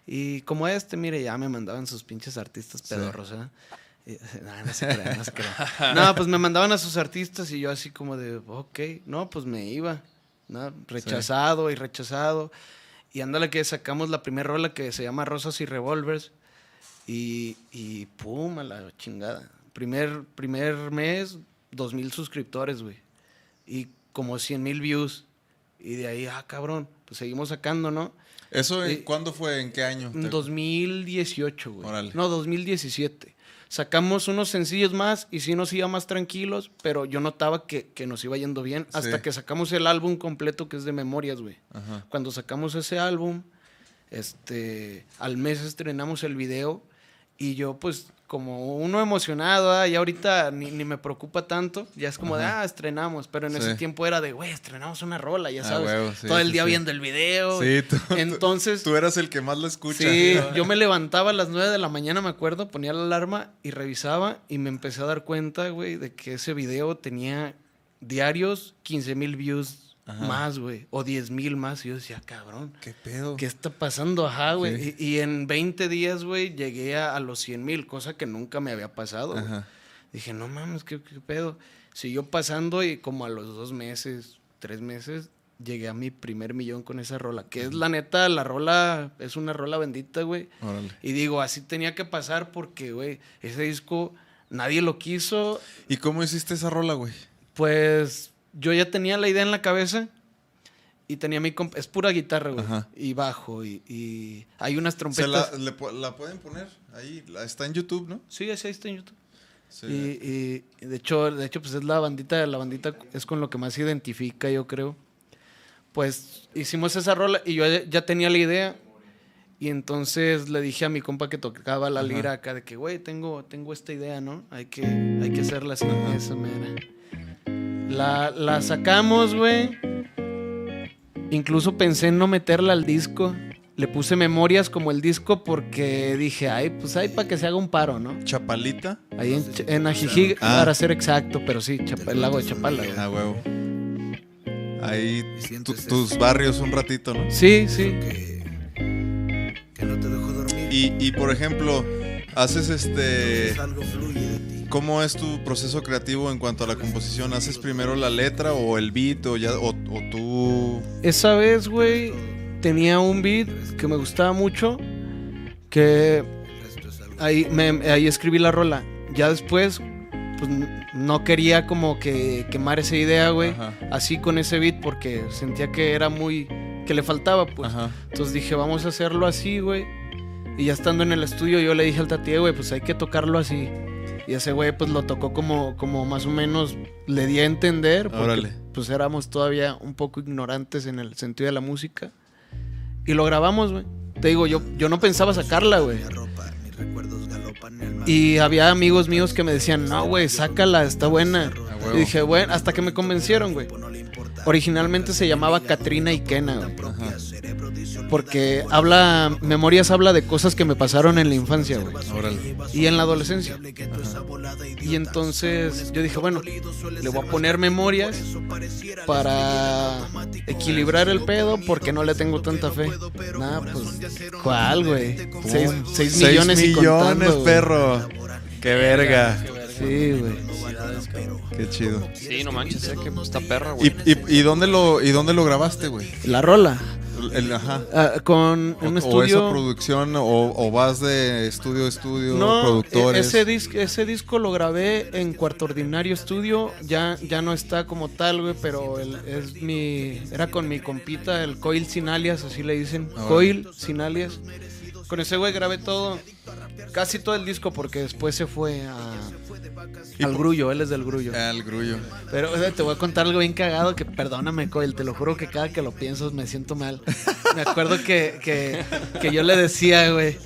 S4: Y como este, mire, ya me mandaban sus pinches artistas
S1: Sí.
S4: pedorros, ¿eh? Y- No, no se crean, no se <laughs> crean. No, pues me mandaban a sus artistas y yo así como de, ok, no, pues me iba. ¿no? Rechazado y rechazado. Y ándale que sacamos la primera rola que se llama Rosas y Revolvers. Y, y pum, a la chingada. Primer, primer mes, dos mil suscriptores, güey. Y como 100 mil views. Y de ahí, ah, cabrón, pues seguimos sacando, ¿no?
S1: ¿Eso en-
S4: Eh,
S1: cuándo fue? ¿En qué año?
S4: En
S1: Te-
S4: 2018, güey.
S1: Órale.
S4: No, 2017. Sacamos unos sencillos más y sí nos iba más tranquilos, pero yo notaba que, que nos iba yendo bien hasta
S1: Sí.
S4: que sacamos el álbum completo que es de Memorias, güey. Cuando sacamos ese álbum, este, al mes estrenamos el video y yo pues como uno emocionado, ah, y ahorita ni, ni me preocupa tanto, ya es como de, ah, estrenamos, pero en ese tiempo era de, güey, estrenamos una rola, ya
S1: Ah,
S4: sabes,
S1: huevo, sí,
S4: todo el día
S1: sí.
S4: viendo el video.
S1: Sí, tú, tú-
S4: Entonces,
S1: tú eras el que más lo escucha.
S4: Sí, yo me levantaba a las 9 de la mañana, me acuerdo, ponía la alarma y revisaba y me empecé a dar cuenta, güey, de que ese video tenía diarios 15 mil views
S1: Ajá.
S4: más, güey, o 10 mil más. Y yo decía, cabrón,
S1: ¿Qué pedo?
S4: ¿qué está pasando? Ajá, güey.
S1: Sí.
S4: Y, y en 20 días, güey, llegué a, a los 100 mil, cosa que nunca me había pasado.
S1: Ajá.
S4: Dije, no mames, ¿qué, qué pedo? Siguió pasando y como a los dos meses, tres meses, llegué a mi primer millón con esa rola. Que es la neta, la rola es una rola bendita, güey. Y digo, así tenía que pasar porque, güey, ese disco nadie lo quiso.
S1: ¿Y cómo hiciste esa rola, güey?
S4: Pues yo ya tenía la idea en la cabeza y tenía mi... Es pura guitarra, güey.
S1: Ajá.
S4: Y bajo y, y hay unas
S1: ¿Se
S4: trompetas.
S1: la, le pu- la pueden poner? Ahí, la- está en YouTube, ¿no?
S4: Sí, así está en YouTube.
S1: Sí.
S4: Y, de hecho, de hecho, pues es la bandita, la bandita es con lo que más se identifica, yo creo. Pues hicimos esa rola y yo ya, tenía la idea. Y entonces le dije a mi compa que tocaba la lira acá de que, güey, tengo, tengo esta idea, ¿no? Hay que, hay que hacerla así, esa mera. La, la sacamos, güey. Incluso pensé en no meterla al disco. Le puse memorias como el disco porque dije, ay, pues ahí para que se haga un paro, ¿no?
S1: ¿Chapalita?
S4: Ahí en, en Ajijic,
S1: Ah.
S4: para ser exacto, pero sí, Chapa- el lago de Chapala. güey.
S1: Ah, huevo. Ahí tu- tus barrios un ratito, ¿no?
S4: Sí, sí.
S5: que, que no te dejó dormir.
S1: Y, y, por ejemplo, haces este...
S5: Entonces algo fluye de ti.
S1: ¿Cómo es tu proceso creativo en cuanto a la composición? ¿Haces primero la letra o el beat o, ya, o, o tú...?
S4: Esa vez, güey, tenía un beat que me gustaba mucho, que ahí, me- ahí escribí la rola. Ya después, pues no quería como que quemar esa idea, güey, así con ese beat, porque sentía que era muy... que le faltaba, pues.
S1: Ajá.
S4: Entonces dije, vamos a hacerlo así, güey. Y ya estando en el estudio, yo le dije al tati, "Eh, güey, pues hay que tocarlo así. Y ese güey, pues lo tocó como, como más o menos le di a entender. Porque,
S1: Órale.
S4: pues éramos todavía un poco ignorantes en el sentido de la música. Y lo grabamos, güey. Te digo, yo, yo no pensaba sacarla, güey. Y había amigos míos que me decían, no, güey, sácala, está buena. Y dije, bueno, hasta que me convencieron, güey. Originalmente se llamaba Katrina y Kena, güey. Porque habla, Memorias habla de cosas que me pasaron en la infancia, güey.
S1: Órale.
S4: Y en la adolescencia. Y entonces yo dije, bueno, le voy a poner memorias para equilibrar el pedo porque no le tengo tanta fe. Nada, pues, ¿cuál, güey? Seis, millones y contando,
S1: millones,
S4: güey.
S1: perro. Qué verga.
S4: Sí, güey.
S1: Qué chido.
S2: Sí, no manches, que está perra, güey.
S1: ¿Y, y, y dónde lo, ¿Y dónde lo grabaste, güey?
S4: La rola.
S1: El, ajá.
S4: Ah, con
S1: O,
S4: un
S1: o esa
S4: estudio...
S1: producción, o, o vas de estudio a estudio,
S4: No, e-
S1: productores.
S4: ese, disco, ese disco lo grabé en Cuarto Ordinario Estudio. Ya, ya no está como tal, güey, pero el- es mi, era con mi compita, el Coil Sin Alias, así le dicen.
S1: Ahora.
S4: Coil Sin Alias. Con ese güey grabé todo, casi todo el disco, porque después se fue a, al grullo, él es del grullo.
S1: El grullo.
S4: Pero o sea, te voy a contar algo bien cagado que perdóname, Coil, te lo juro que cada que lo pienso me siento mal. Me acuerdo que, que, que yo le decía, güey.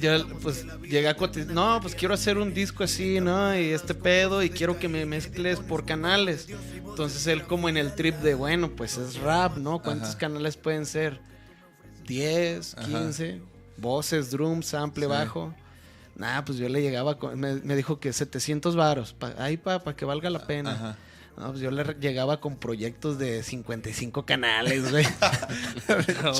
S4: Yo pues llegué a cotizar, no, pues quiero hacer un disco así, ¿no? Y este pedo y quiero que me mezcles por canales. Entonces él como en el trip de, bueno, pues es rap, ¿no? ¿Cuántos
S1: Ajá.
S4: canales pueden ser? 10,
S1: Ajá.
S4: 15, voces, drums, sample,
S1: Sí.
S4: bajo. Nah, pues yo le llegaba, con- me, me dijo que 700 varos, pa- ahí para que valga la pena.
S1: Ajá.
S4: No, pues yo le llegaba con proyectos de 55 canales, güey. <laughs> <laughs>
S3: No,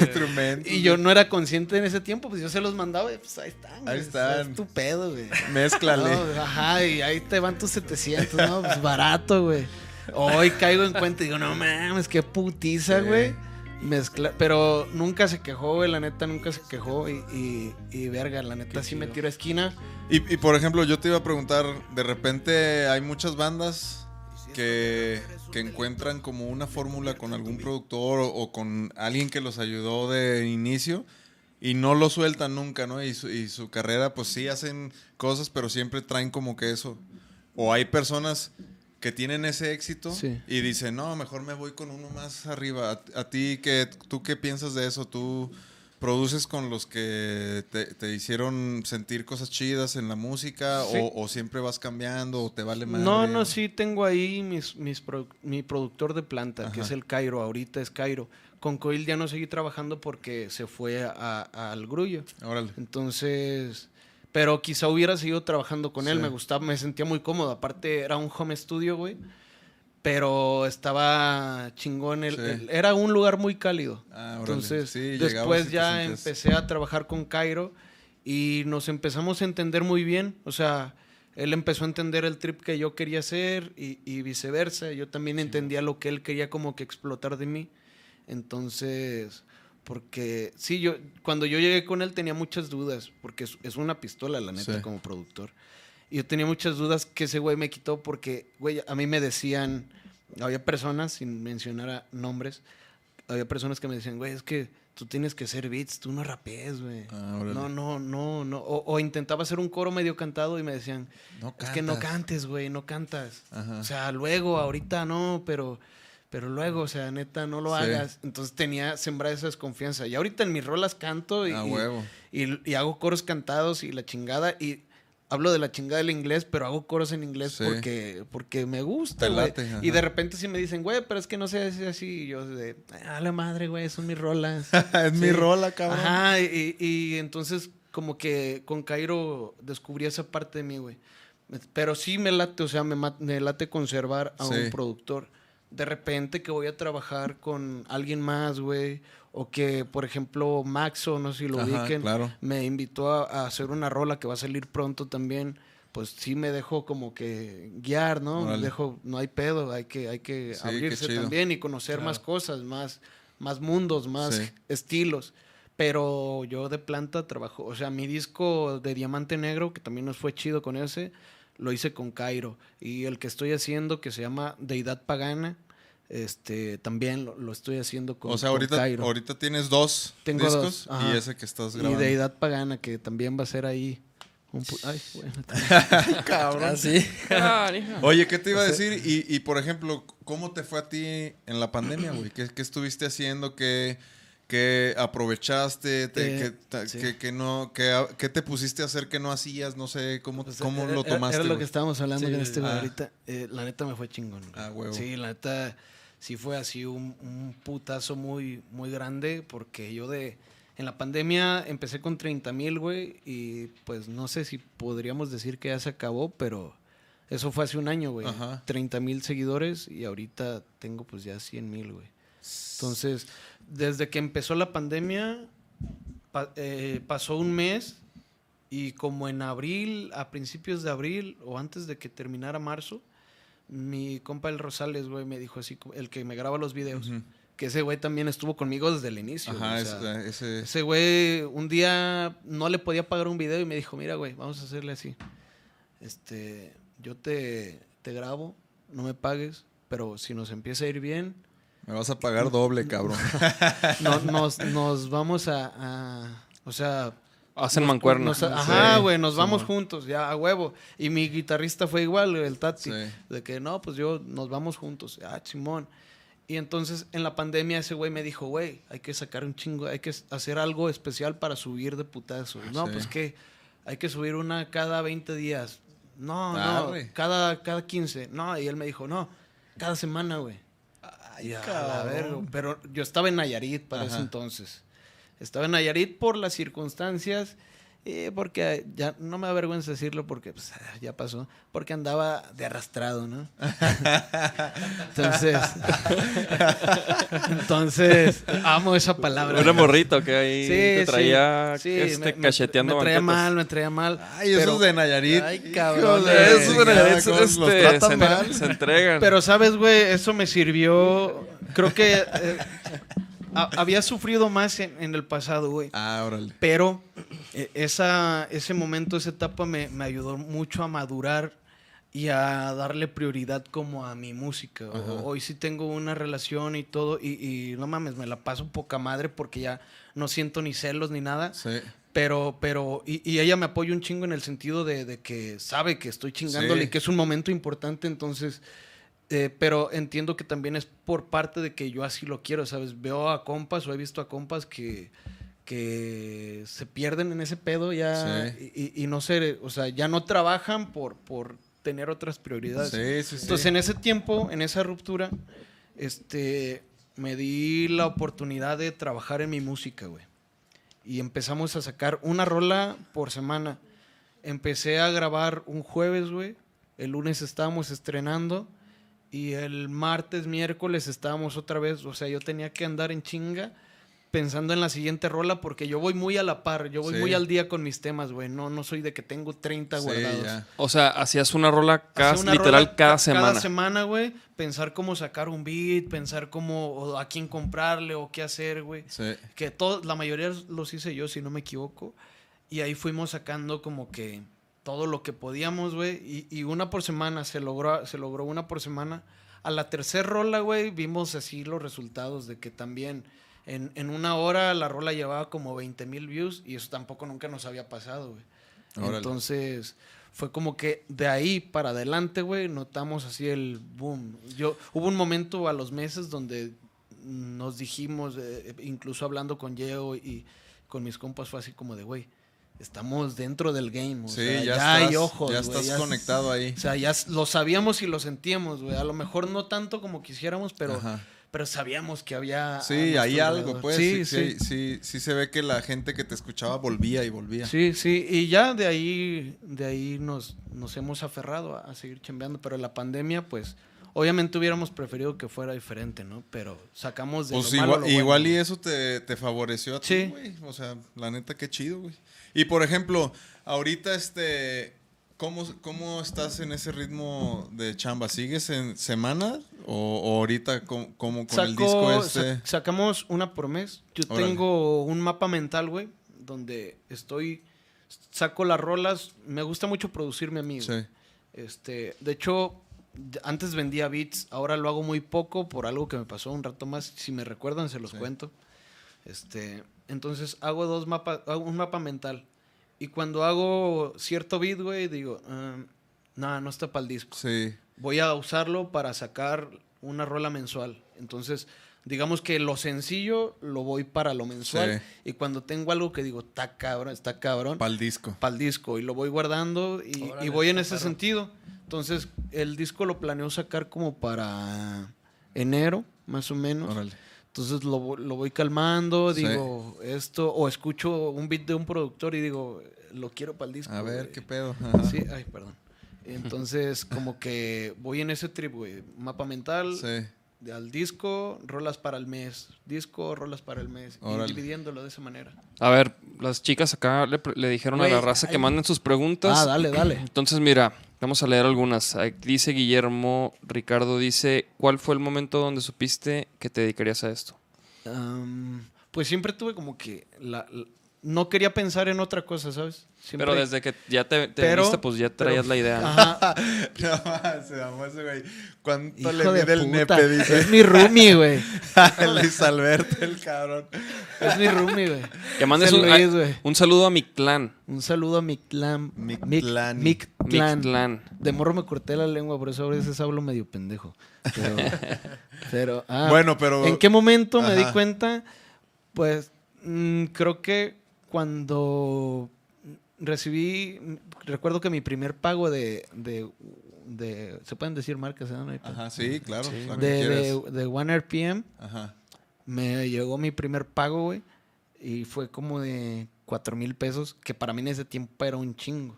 S1: instrumentos.
S4: y yo no era consciente en ese tiempo, pues yo se los mandaba y pues ahí están.
S1: Ahí están.
S4: Es tu pedo, güey.
S1: Mézclale.
S4: No, ajá, y ahí te van tus 700, ¿no? Pues barato, güey. <laughs> Hoy caigo en cuenta y digo, no mames, qué putiza,
S1: Sí.
S4: güey. Mezcla, pero nunca se quejó, güey, la neta nunca se quejó y, y, y verga, la neta sí me tiró a esquina.
S1: Y, y, por ejemplo, yo te iba a preguntar, de repente hay muchas bandas que, que encuentran como una fórmula con algún productor o, o con alguien que los ayudó de inicio y no lo sueltan nunca, ¿no? Y su, y su carrera, pues sí hacen cosas, pero siempre traen como que eso. O hay personas que tienen ese éxito
S4: Sí.
S1: y dicen, no, mejor me voy con uno más arriba. A, a ti, ¿qué, ¿tú qué piensas de eso? ¿Tú produces con los que te, te hicieron sentir cosas chidas en la música
S4: Sí.
S1: o, o siempre vas cambiando o te vale más?
S4: No, no, sí tengo ahí mis, mis mi productor de planta, que es el Cairo, ahorita es Cairo. Con Coil ya no seguí trabajando porque se fue a- a- al grullo.
S1: Órale.
S4: Entonces, pero quizá hubiera seguido trabajando con él,
S1: Sí.
S4: me gustaba, me sentía muy cómodo. Aparte, era un home studio, güey. Pero estaba chingón. El,
S1: Sí.
S4: el- era un lugar muy cálido.
S1: Ah.
S4: Entonces,
S1: Sí,
S4: después ya empecé a trabajar con Cairo y nos empezamos a entender muy bien. O sea, él empezó a entender el trip que yo quería hacer y, y viceversa. Yo también entendía lo que él quería como que explotar de mí. Entonces, porque sí, yo cuando yo llegué con él tenía muchas dudas, porque es, es una pistola, la neta,
S1: Sí.
S4: como productor. Y yo tenía muchas dudas que ese güey me quitó porque, güey, a mí me decían, había personas, sin mencionar a nombres, había personas que me decían, güey, es que tú tienes que hacer beats, tú no rapees, güey.
S1: Ah,
S4: no, no, no, no. O, o intentaba hacer un coro medio cantado y me decían,
S1: No
S4: es que no cantes, güey, no cantas.
S1: Ajá.
S4: O sea, luego, ahorita no, pero, pero luego, o sea, neta, no lo
S1: Sí.
S4: hagas. Entonces tenía sembrada esa desconfianza. Y ahorita en mis rolas canto y,
S1: A
S4: y-
S1: huevo.
S4: y, y hago coros cantados y la chingada. Y hablo de la chingada del inglés, pero hago coros en inglés
S1: Sí.
S4: porque, porque me gusta,
S1: late.
S4: Y de repente sí me dicen, güey, pero es que no sé decir así. Y yo de, a la madre, güey, son mis rolas. <laughs>
S1: es mi rola, cabrón.
S4: Ajá, y, y entonces como que con Cairo descubrí esa parte de mí, güey. Pero sí me late, o sea, me, me late conservar a un productor. De repente que voy a trabajar con alguien más, güey. O que, por ejemplo, Maxo, no sé si lo
S1: Ajá,
S4: ubiquen,
S1: claro.
S4: me invitó a, a hacer una rola que va a salir pronto también. Pues sí me dejo como que guiar, ¿no? Dejo, no hay pedo, hay que, hay que
S1: Sí,
S4: abrirse también y conocer más cosas, más, más mundos, más
S1: Sí.
S4: estilos. Pero yo de planta trabajo, o sea, mi disco de Diamante Negro, que también nos fue chido con ese, lo hice con Cairo. Y el que estoy haciendo, que se llama Deidad Pagana, este, también lo, lo estoy haciendo con,
S1: o sea,
S4: con
S1: ahorita,
S4: Cairo.
S1: ahorita tienes dos
S4: Tengo
S1: discos
S4: dos,
S1: y ese que estás
S4: y
S1: grabando.
S4: Deidad Pagana, que también va a ser ahí. un Ay, bueno, <laughs>
S1: Cabrón.
S3: Ah, sí.
S2: Ah.
S1: Oye, ¿qué te iba a decir? Y, y, por ejemplo, ¿cómo te fue a ti en la pandemia, güey? ¿Qué, qué estuviste haciendo? ¿Qué, qué aprovechaste? Te-
S4: Eh,
S1: qué, ta-
S4: sí.
S1: qué- qué no, qué, qué te pusiste a hacer que no hacías? No sé, ¿cómo,
S4: Pues,
S1: cómo
S4: era-
S1: lo tomaste?
S4: Era lo que estábamos hablando
S3: Sí,
S4: con este
S1: ah.
S4: ahorita. Eh, la neta me fue chingón. güey.
S1: Ah, huevo.
S4: Sí, la neta sí fue así un, un putazo muy, muy grande porque yo de... En la pandemia empecé con 30 mil, güey, y pues no sé si podríamos decir que ya se acabó, pero eso fue hace un año, güey.
S1: Ajá.
S4: 30 mil seguidores y ahorita tengo pues ya 100 mil, güey. Entonces, desde que empezó la pandemia, pa- eh, pasó un mes y como en abril, a principios de abril o antes de que terminara marzo, mi compa el Rosales, güey, me dijo así, el que me graba los videos, que ese güey también estuvo conmigo desde el inicio.
S1: Ajá,
S4: o sea,
S1: ese...
S4: ese güey un día no le podía pagar un video y me dijo, mira, güey, vamos a hacerle así. Este, yo te, te grabo, no me pagues, pero si nos empieza a ir bien,
S1: Me vas a pagar doble, cabrón. <laughs>
S4: no- nos, nos vamos a, a- o sea,
S2: Hacen mancuernas.
S4: ajá,
S1: Sí,
S4: güey, nos vamos juntos, ya a huevo. Y mi guitarrista fue igual, el Tati,
S1: Sí.
S4: de que no, pues yo nos vamos juntos, ah, Simón. Y entonces en la pandemia ese güey me dijo, güey, hay que sacar un chingo, hay que hacer algo especial para subir de putazo. No,
S1: Sí.
S4: pues que hay que subir una cada 20 días. No, no, cada, cada 15. No, y él me dijo, no, cada semana, güey. Verga, Pero yo estaba en Nayarit para ese entonces. Estaba en Nayarit por las circunstancias Y porque ya no me avergüenza decirlo porque pues, ya pasó. Porque andaba de arrastrado, ¿no? <laughs> entonces. entonces, amo esa palabra.
S2: Un morrito que ahí
S4: Sí,
S2: te traía
S4: Sí,
S2: este,
S4: me-
S2: cacheteando
S4: Me traía
S2: banquetas.
S4: mal, me traía mal.
S1: Ay, esos de Nayarit.
S4: Ay, cabrón.
S2: Esos
S1: chingada,
S2: Nayarit,
S1: los
S2: este,
S1: tratan
S2: se,
S1: mal.
S2: se entregan.
S4: Pero, ¿sabes, güey? Eso me sirvió. Creo que eh, había sufrido más en, en el pasado, güey.
S1: Ah, órale.
S4: Pero eh, esa, ese momento, esa etapa me, me ayudó mucho a madurar y a darle prioridad como a mi música. O- hoy sí tengo una relación y todo y, y no mames, me la paso poca madre porque ya no siento ni celos ni nada.
S1: Sí.
S4: Pero, pero, y, y ella me apoya un chingo en el sentido de, de que sabe que estoy chingándole
S1: Sí.
S4: y que es un momento importante, entonces, eh, pero entiendo que también es por parte de que yo así lo quiero, ¿sabes? Veo a compas o he visto a compas que, que se pierden en ese pedo ya
S1: Sí.
S4: y, y- no sé, o sea, ya no trabajan por, por tener otras prioridades.
S1: Sí, sí, sí.
S4: Entonces, en ese tiempo, en esa ruptura, este, me di la oportunidad de trabajar en mi música, güey. Y empezamos a sacar una rola por semana. Empecé a grabar un jueves, güey. El lunes estábamos estrenando. Y el martes, miércoles estábamos otra vez. O sea, yo tenía que andar en chinga pensando en la siguiente rola porque yo voy muy a la par. Yo voy
S1: Sí.
S4: muy al día con mis temas, güey. No, no soy de que tengo 30
S1: Sí,
S4: guardados.
S1: ya.
S2: O sea, hacías una rola cada,
S4: una
S2: literal
S4: rola
S2: cada
S4: ca-
S2: semana.
S4: Cada semana, güey. Pensar cómo sacar un beat, pensar cómo, o a quién comprarle o qué hacer, güey.
S1: Sí.
S4: Que todo, la mayoría los hice yo, si no me equivoco. Y ahí fuimos sacando como que todo lo que podíamos, güey. Y, y una por semana, se logró, se logró una por semana. A la tercera rola, güey, vimos así los resultados de que también en, en una hora la rola llevaba como 20 mil views y eso tampoco nunca nos había pasado, güey. Entonces, fue como que de ahí para adelante, güey, notamos así el boom. Yo, hubo un momento a los meses donde nos dijimos, eh, incluso hablando con Yeo y con mis compas, fue así como de, güey, estamos dentro del game. O
S1: Sí,
S4: sea,
S1: ya,
S4: ya,
S1: estás,
S4: hay ojos.
S1: ya estás
S4: ya-
S1: conectado ahí.
S4: O sea, ya lo sabíamos y lo sentíamos, güey. A lo mejor no tanto como quisiéramos, pero,
S1: Ajá.
S4: pero sabíamos que había.
S1: Sí, hay algo, pues.
S4: Sí,
S1: Sí
S4: sí.
S1: sí, se ve que la gente que te escuchaba volvía y volvía.
S4: Sí, sí, y ya de ahí, de ahí nos, nos hemos aferrado a, a seguir chambeando, pero la pandemia, pues, obviamente hubiéramos preferido que fuera diferente, ¿no? Pero sacamos de
S1: Pues
S4: lo malo
S1: igual,
S4: lo bueno,
S1: igual y eso te, te favoreció a ti, güey. O sea, la neta, qué chido, güey. Y por ejemplo, ahorita, este, ¿cómo, ¿cómo estás en ese ritmo de chamba? ¿Sigues en semana? ¿O, o ahorita cómo, cómo con el disco
S4: sa-
S1: este?
S4: sacamos una por mes. Yo
S1: Órale.
S4: tengo un mapa mental, güey, donde estoy, saco las rolas. Me gusta mucho producirme a mí.
S1: Sí.
S4: Este, de hecho, antes vendía beats, ahora lo hago muy poco por algo que me pasó un rato más. Si me recuerdan, se los
S1: Sí.
S4: cuento. Este, entonces hago dos mapas, hago un mapa mental. Y cuando hago cierto beat, güey, digo, "Um, no, no está para el disco.
S1: Sí.
S4: Voy a usarlo para sacar una rola mensual. Entonces, digamos que lo sencillo lo voy para lo mensual.
S1: Sí.
S4: Y cuando tengo algo que digo, está cabrón, está cabrón,
S1: Para el disco.
S4: para el disco y lo voy guardando y,
S3: Órale,
S4: y voy en ese sentido. Entonces, el disco lo planeo sacar como para enero, más o menos.
S1: Órale.
S4: Entonces lo, lo voy calmando,
S1: Sí.
S4: digo esto, o escucho un beat de un productor y digo, lo quiero para el disco.
S1: A ver,
S4: güey.
S1: qué pedo. Ajá. <laughs>
S4: Sí, <laughs> ay, perdón. Entonces, como que voy en ese trip, güey. Mapa mental,
S1: Sí.
S4: de al disco, rolas para el mes. Disco, rolas para el mes. Y dividiéndolo de esa manera.
S2: A ver, las chicas acá le, dijeron
S4: Güey,
S2: a la raza que manden sus preguntas.
S4: Ah, dale, dale. <clears throat>
S2: Entonces, mira, vamos a leer algunas. Dice Guillermo, Ricardo dice, ¿cuál fue el momento donde supiste que te dedicarías a esto?
S4: Pues siempre tuve como que la- no quería pensar en otra cosa, ¿sabes? Siempre-
S2: Pero desde que ya te, te
S4: Pero-
S2: viniste, pues ya traías
S4: pero-
S2: la idea. ¿no?
S4: Ajá. <laughs>
S1: No, se ese güey. ¿Cuánto
S4: Hijo
S1: le
S4: de
S1: mide el
S4: puta.
S1: nepe? Dice.
S4: Es mi roomie, <laughs> güey.
S1: el Luis Alberto, el cabrón.
S4: Es mi roomie, güey.
S2: Que mandes un,
S4: Luis,
S2: un saludo a mi clan.
S4: Un saludo a mi clan.
S1: Mictlani.
S4: Mic- Mictlán.
S2: Mictlán.
S4: De morro me corté la lengua, por eso a veces hablo medio pendejo. Pero, <laughs> pero, ah,
S1: Bueno, pero-
S4: ¿En qué momento me di cuenta? Pues mm, creo que cuando recibí, recuerdo que mi primer pago de, de, de- ¿se pueden decir marcas? eh? No.
S1: Ajá, sí, claro.
S4: de, de, de One RPM,
S1: Ajá.
S4: me llegó mi primer pago, güey. Y fue como de cuatro mil pesos, que para mí en ese tiempo era un chingo.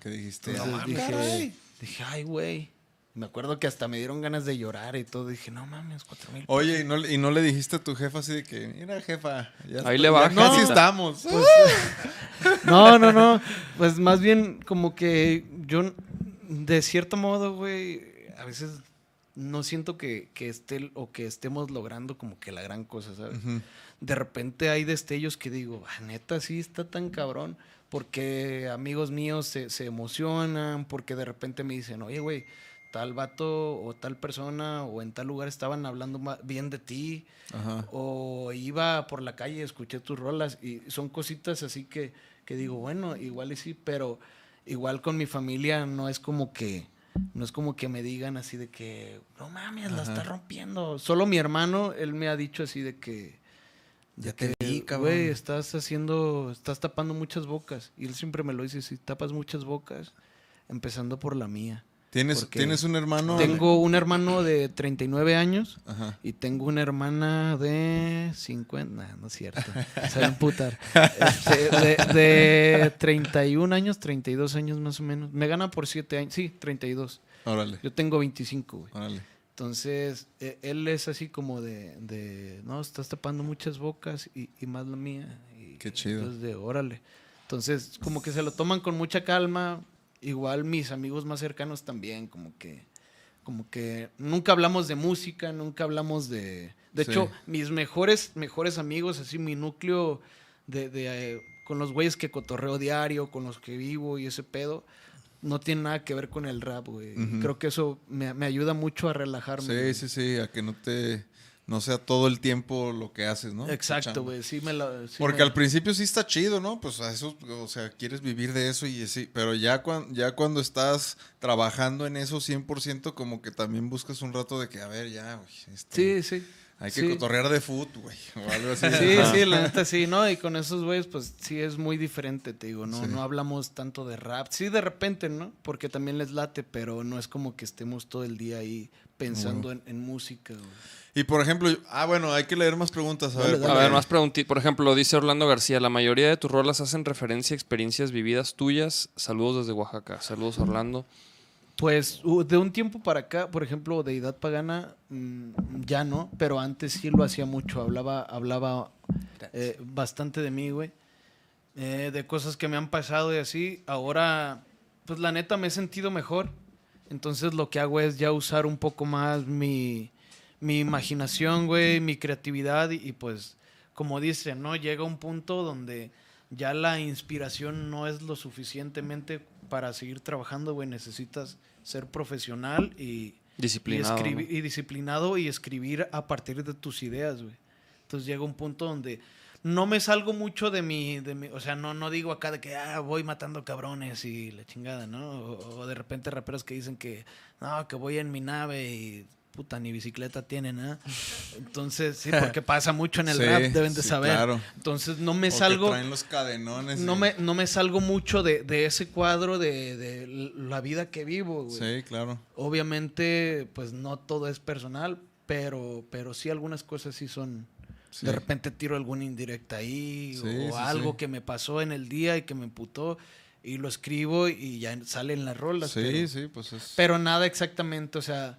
S1: ¿Qué dijiste?
S4: Entonces
S1: No,
S4: dije,
S1: caray.
S4: dije, ay, güey. Me acuerdo que hasta me dieron ganas de llorar y todo. Dije, no mames, cuatro mil
S1: Oye, ¿y no, le- ¿y no le dijiste a tu jefa así de que, mira, jefa, ya,
S2: Ahí
S1: está-
S2: le va,
S1: ya casi
S4: jefa".
S1: estamos? <laughs>
S4: No, no, no. Pues más bien como que yo, de cierto modo, güey, a veces no siento que, que esté o que estemos logrando como que la gran cosa, ¿sabes?
S1: Ujú.
S4: De repente hay destellos que digo, ah, neta, sí está tan cabrón. Porque amigos míos se, se emocionan, porque de repente me dicen, oye, güey, tal vato o tal persona o en tal lugar estaban hablando bien de ti.
S1: Ajá.
S4: O iba por la calle, escuché tus rolas y son cositas así que, que digo, bueno, igual y sí, pero igual con mi familia no es como que no es como que me digan así de que no mames, la está rompiendo. Solo mi hermano, él me ha dicho así de que
S1: Ya
S4: de
S1: te
S4: que,
S1: vi, cabrón.
S4: Güey, estás haciendo, estás tapando muchas bocas. Y él siempre me lo dice, si tapas muchas bocas, empezando por la mía.
S1: ¿Tienes, ¿Tienes un hermano?
S4: Tengo un hermano de 39 años
S1: Ajá.
S4: y tengo una hermana de 50. Nah, no es cierto. <laughs> Se va a emputar. Este, de, de 31 años, 32 años más o menos. Me gana por 7 años. Sí, 32.
S1: Órale,
S4: Yo tengo 25, güey.
S1: órale.
S4: Entonces, eh, él es así como de, de, no, estás tapando muchas bocas y, y más la mía. Y,
S1: Qué chido.
S4: Entonces, de órale. Entonces, como que se lo toman con mucha calma. Igual mis amigos más cercanos también, como que, como que nunca hablamos de música, nunca hablamos de... De
S1: Sí.
S4: hecho, mis mejores, mejores amigos, así mi núcleo de, de, eh, con los güeyes que cotorreo diario, con los que vivo y ese pedo, no tiene nada que ver con el rap, güey. Creo que eso me, me ayuda mucho a relajarme.
S1: Sí, sí, sí, a que no te, no sea todo el tiempo lo que haces, ¿no?
S4: Exacto, güey. Sí me sí
S1: Porque
S4: me-
S1: al principio sí está chido, ¿no? Pues a eso, o sea, quieres vivir de eso y sí, pero ya, cuan- ya cuando estás trabajando en eso 100%, como que también buscas un rato de que, a ver, ya, güey,
S4: Sí,
S1: este,
S4: sí.
S1: hay que
S4: sí.
S1: cotorrear de foot, güey, o algo así.
S4: Sí,
S1: Ajá.
S4: sí, la neta sí, ¿no? Y con esos güeyes, pues sí es muy diferente, te digo, no,
S1: Sí.
S4: no hablamos tanto de rap. Sí, de repente, ¿no? Porque también les late, pero no es como que estemos todo el día ahí pensando en, en música, güey.
S1: Y por ejemplo, ah, bueno, hay que leer más preguntas. A
S4: Dale,
S1: ver,
S4: dale.
S2: A
S1: porque-
S2: ver, más preguntitas. Por ejemplo, dice Orlando García, la mayoría de tus rolas hacen referencia a experiencias vividas tuyas. Saludos desde Oaxaca. Saludos, Orlando.
S4: Pues de un tiempo para acá, por ejemplo, Deidad Pagana, mm, ya no, pero antes sí lo hacía mucho. Hablaba, hablaba eh, bastante de mí, güey. Eh, de cosas que me han pasado y así. Ahora, pues la neta me he sentido mejor. Entonces lo que hago es ya usar un poco más mi, mi imaginación, güey, mi creatividad y, y, pues, como dice, ¿no? Llega un punto donde ya la inspiración no es lo suficientemente para seguir trabajando, güey. Necesitas ser profesional y,
S2: Disciplinado.
S4: y, y disciplinado y escribir a partir de tus ideas, güey. Entonces llega un punto donde no me salgo mucho de mi, de mi o sea, no, no digo acá de que ah, voy matando cabrones y la chingada, ¿no? O, o de repente raperos que dicen que no, que voy en mi nave y puta, ni bicicleta tienen, ¿ah? <laughs> Entonces, sí, <laughs> porque pasa mucho en el
S1: Sí,
S4: rap, deben de
S1: sí,
S4: saber.
S1: claro.
S4: Entonces no me salgo
S1: traen los cadenones.
S4: no
S1: y-
S4: me, no me salgo mucho de, de ese cuadro de, de la vida que vivo, güey.
S1: Sí, claro.
S4: Obviamente, pues no todo es personal, pero, pero sí algunas cosas sí son.
S1: Sí.
S4: De repente tiro alguna indirecta ahí,
S1: Sí,
S4: o
S1: sí,
S4: algo
S1: sí.
S4: que me pasó en el día y que me emputó, y lo escribo y ya salen las rolas.
S1: Sí,
S4: pero,
S1: sí, pues es.
S4: pero nada exactamente, o sea,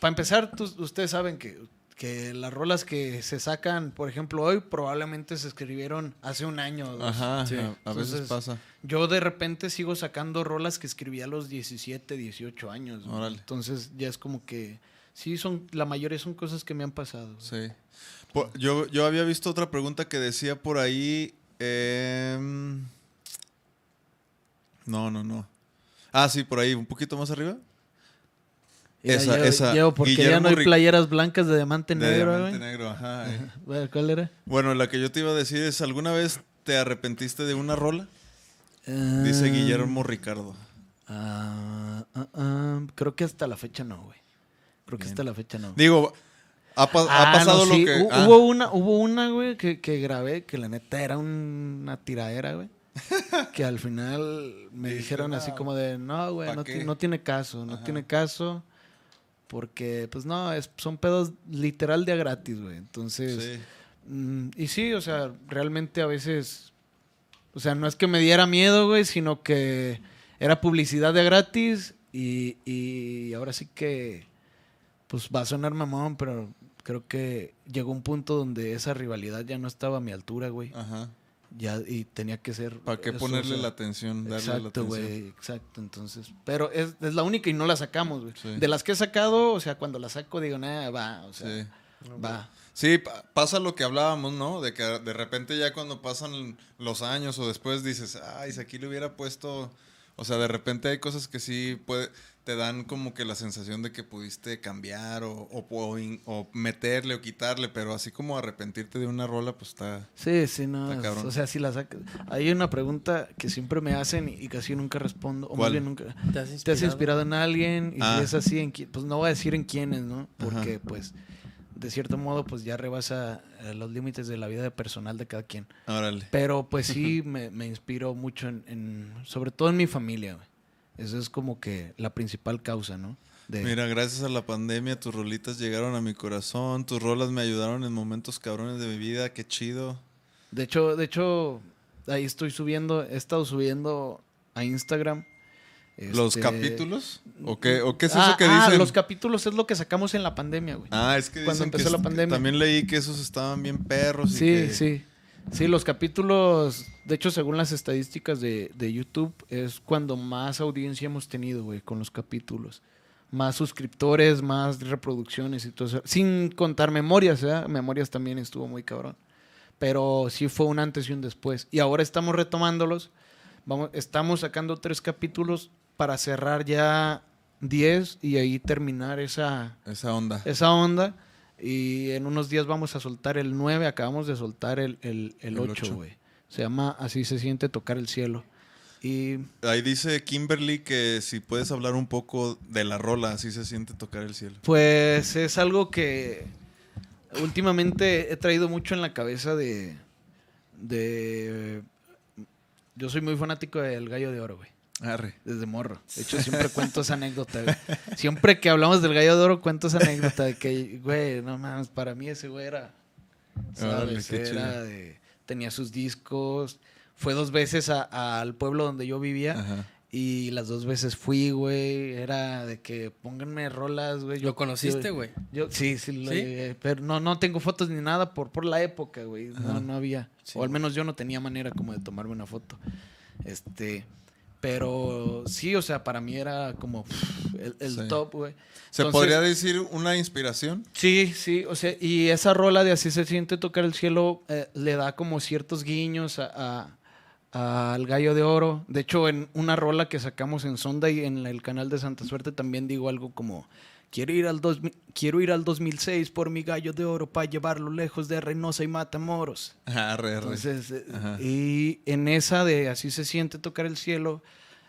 S4: para empezar, tú- ustedes saben que, que las rolas que se sacan, por ejemplo, hoy probablemente se escribieron hace un año. o dos.
S1: Ajá,
S2: Sí.
S1: a, a veces
S4: Entonces,
S1: pasa.
S4: Yo de repente sigo sacando rolas que escribí a los 17, 18 años.
S1: Órale.
S4: Entonces ya es como que sí son la mayoría son cosas que me han pasado. güey.
S1: Sí. Yo, yo había visto otra pregunta que decía por ahí. em, no, no, no. Ah, sí, por ahí, un poquito más arriba.
S4: Ya,
S1: Esa, esa.
S4: porque ya
S1: Guillermo
S4: no hay playeras blancas de diamante
S1: de
S4: negro,
S1: diamante
S4: güey.
S1: negro, ajá. eh.
S4: Bueno, ¿Cuál era?
S1: Bueno, la que yo te iba a decir es, ¿alguna vez te arrepentiste de una rola? Dice
S4: Ah,
S1: Guillermo Ricardo.
S4: ah, ah, creo que hasta la fecha no, güey. Creo que
S1: Bien.
S4: hasta la fecha no.
S1: Digo, ha, pa- ha
S4: Ah,
S1: pasado
S4: no, sí,
S1: lo que... ah,
S4: Hubo una, hubo una, güey, que, que grabé, que la neta era un- una tiradera, güey. <laughs> que al final me dijeron así
S1: "No,
S4: como de, no, güey,
S1: ¿pa'
S4: no, ti-
S1: qué?"
S4: no tiene caso, no
S1: Ajá.
S4: tiene caso. Porque, pues no, es, son pedos literal de a gratis, güey. Entonces,
S1: sí.
S4: Mm, y sí, o sea, realmente a veces, o sea, no es que me diera miedo, güey, sino que era publicidad de gratis y, y ahora sí que, pues va a sonar mamón, pero creo que llegó un punto donde esa rivalidad ya no estaba a mi altura, güey.
S1: Ajá.
S4: Ya, y tenía que ser...
S1: ¿Para qué
S4: eso,
S1: ponerle
S4: o sea,
S1: la atención? Darle la
S4: Exacto,
S1: atención.
S4: güey, exacto. Entonces, pero es, es la única y no la sacamos, güey.
S1: Sí.
S4: De las que he sacado, o sea, cuando la saco digo, nah, va, o sea,
S1: Sí.
S4: va.
S1: Sí, pa- pasa lo que hablábamos, ¿no? De que de repente ya cuando pasan los años o después dices, ay, si aquí le hubiera puesto... O sea, de repente hay cosas que sí puede, te dan como que la sensación de que pudiste cambiar o, o, o in- o meterle o quitarle, pero así como arrepentirte de una rola, pues está...
S4: Sí, sí, no.
S1: Está cabrón.
S4: o sea, si la sacas. Hay una pregunta que siempre me hacen y, casi nunca respondo. O más bien nunca.
S3: ¿Te has
S4: ¿Te has inspirado en alguien? Y
S1: Ah.
S4: si es así, ¿en pues no voy a decir en quiénes, ¿no? Porque, pues, de cierto modo, pues ya rebasa eh, los límites de la vida personal de cada quien.
S1: Órale.
S4: Pero pues sí <laughs> me, me inspiro mucho en, en- sobre todo en mi familia, güey. Eso es como que la principal causa, ¿no? De,
S1: Mira, gracias a la pandemia tus rolitas llegaron a mi corazón, tus rolas me ayudaron en momentos cabrones de mi vida, qué chido.
S4: De hecho, de hecho, ahí estoy subiendo, he estado subiendo a Instagram.
S1: ¿Los
S4: este,
S1: capítulos? ¿O qué, ¿O qué es
S4: ah,
S1: eso que
S4: ah,
S1: dicen?
S4: los capítulos es lo que sacamos en la pandemia, güey.
S1: Ah, es que
S4: Cuando
S1: dicen que
S4: empezó la pandemia.
S1: También leí que esos estaban bien perros. y
S4: sí,
S1: que-
S4: sí. Sí, los capítulos, de hecho, según las estadísticas de, de YouTube, es cuando más audiencia hemos tenido, güey, con los capítulos. Más suscriptores, más reproducciones y todo eso. Sin contar memorias, ¿eh? Memorias también estuvo muy cabrón. Pero sí fue un antes y un después. Y ahora estamos retomándolos. Vamos, estamos sacando tres capítulos para cerrar ya 10 y ahí terminar esa,
S1: Esa onda.
S4: esa onda. Y en unos días vamos a soltar el 9, acabamos de soltar el, el, el
S1: El
S4: 8,
S1: ocho.
S4: güey. Se llama Así se siente tocar el cielo. Y
S1: Ahí dice Kimberly que si puedes hablar un poco de la rola, así se siente tocar el cielo.
S4: pues es algo que últimamente he traído mucho en la cabeza de... de yo soy muy fanático del gallo de oro, güey.
S1: Arre.
S4: Desde morro. De hecho, <laughs> siempre cuento esa anécdota, güey. Siempre que hablamos del gallo de oro, cuento esa anécdota de que, güey, no mames, para mí ese güey era. ¿Sabes?
S1: qué
S4: Era de- tenía sus discos. Fue dos veces a- al pueblo donde yo vivía.
S1: Ajá.
S4: Y las dos veces fui, güey. Era de que pónganme rolas, güey.
S3: ¿Lo conociste, güey?
S4: Yo, sí, sí, lo
S3: ¿Sí?
S4: llegué, pero no, no tengo fotos ni nada por, por la época, güey. No, no había.
S3: Sí.
S4: O al menos yo no tenía manera como de tomarme una foto. Este, pero sí, o sea, para mí era como pff, el, el
S1: Sí.
S4: top, güey.
S1: ¿Se
S4: Entonces-
S1: podría decir una inspiración?
S4: Sí, sí, o sea, y esa rola de Así se siente tocar el cielo eh, le da como ciertos guiños a, a- al gallo de oro. De hecho, en una rola que sacamos en Sonda y en el canal de Santa Suerte también digo algo como quiero ir al, dos, quiero ir al 2006 por mi gallo de oro para llevarlo lejos de Reynosa y Matamoros.
S1: Arre, arre.
S4: Entonces, eh,
S1: Ajá.
S4: y en esa de Así se siente tocar el cielo,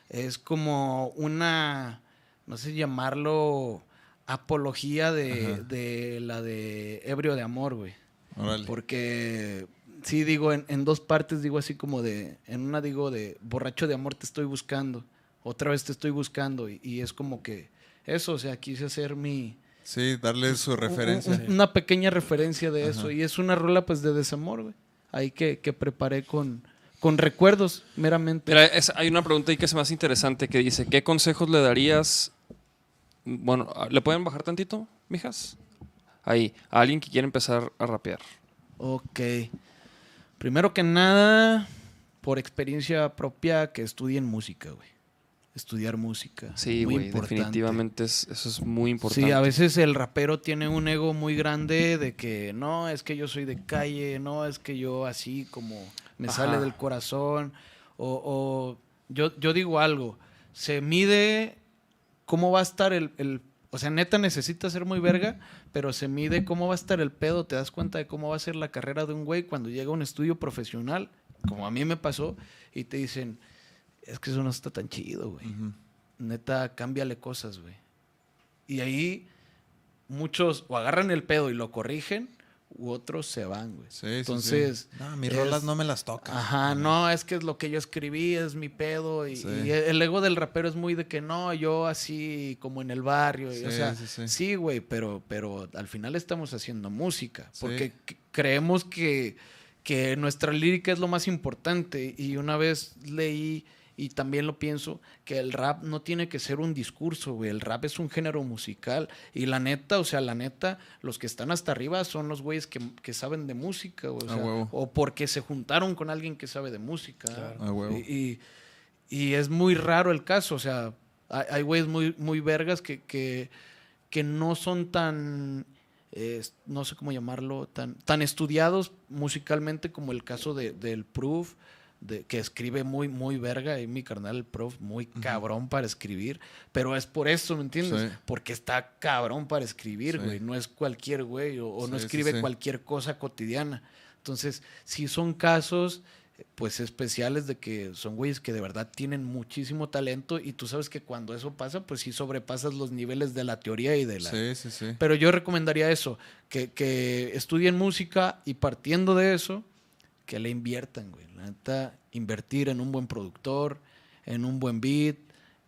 S4: es como una, no sé llamarlo, apología de, de la de Ebrio de Amor, güey.
S1: Órale.
S4: Porque, sí, digo, en, en dos partes digo así como de, en una digo de, borracho de amor te estoy buscando, otra vez te estoy buscando, y, y es como que eso, o sea, quise hacer mi...
S1: Sí, darle su referencia.
S4: un- un- una pequeña referencia de eso.
S1: Ajá.
S4: Y es una rola pues de desamor, güey. Ahí que, que preparé con, con recuerdos, meramente.
S2: Mira, es- hay una pregunta ahí que es más interesante que dice, ¿qué consejos le darías? Bueno, ¿le pueden bajar tantito, mijas? Ahí, a alguien que quiere empezar a rapear.
S4: Ok. Primero que nada, por experiencia propia, que estudien música, güey. Estudiar música.
S2: Sí,
S4: Muy
S2: güey,
S4: importante.
S2: definitivamente es- eso es muy importante.
S4: Sí, a veces el rapero tiene un ego muy grande de que no, es que yo soy de calle, no, es que yo así como me
S2: Ajá.
S4: sale del corazón. O, o yo, yo digo algo, se mide cómo va a estar el, el- O sea, neta necesita ser muy verga, pero se mide cómo va a estar el pedo, te das cuenta de cómo va a ser la carrera de un güey cuando llega a un estudio profesional, como a mí me pasó, y te dicen, es que eso no está tan chido, güey neta, cámbiale cosas, güey. Y ahí muchos o agarran el pedo y lo corrigen, u otros se van, güey.
S1: Sí, sí, sí.
S4: Entonces,
S1: No, mis
S4: es-
S1: rolas no me las tocan.
S4: Ajá, no, es que es lo que yo escribí, es mi pedo. Y, y el ego del rapero es muy de que no, yo así como en el barrio. y, o sea,
S1: sí, sí.
S4: sí, güey, pero, pero al final estamos haciendo música. Porque creemos que, que nuestra lírica es lo más importante. Y una vez leí, y también lo pienso, que el rap no tiene que ser un discurso, güey. El rap es un género musical. Y la neta, o sea, la neta, los que están hasta arriba son los güeyes que, que saben de música, güey. O, sea, o porque se juntaron con alguien que sabe de música.
S1: A huevo.
S4: Y, y- y es muy raro el caso. O sea, hay, hay güeyes muy, muy vergas que, que, que no son tan, eh, no sé cómo llamarlo, tan, tan estudiados musicalmente como el caso de, del Proof, de, que escribe muy, muy verga. Y mi carnal, el Proof, muy cabrón para escribir. Pero es por eso, ¿me entiendes?
S1: Sí.
S4: Porque está cabrón para escribir,
S1: Sí.
S4: güey. No es cualquier güey o, o no escribe cualquier cosa cotidiana. Entonces, si son casos pues especiales de que son güeyes que de verdad tienen muchísimo talento y tú sabes que cuando eso pasa, pues sí sobrepasas los niveles de la teoría y de la...
S1: Sí, sí, sí.
S4: Pero yo recomendaría eso, que, que estudien música y partiendo de eso, que le inviertan, güey. La neta, invertir en un buen productor, en un buen beat,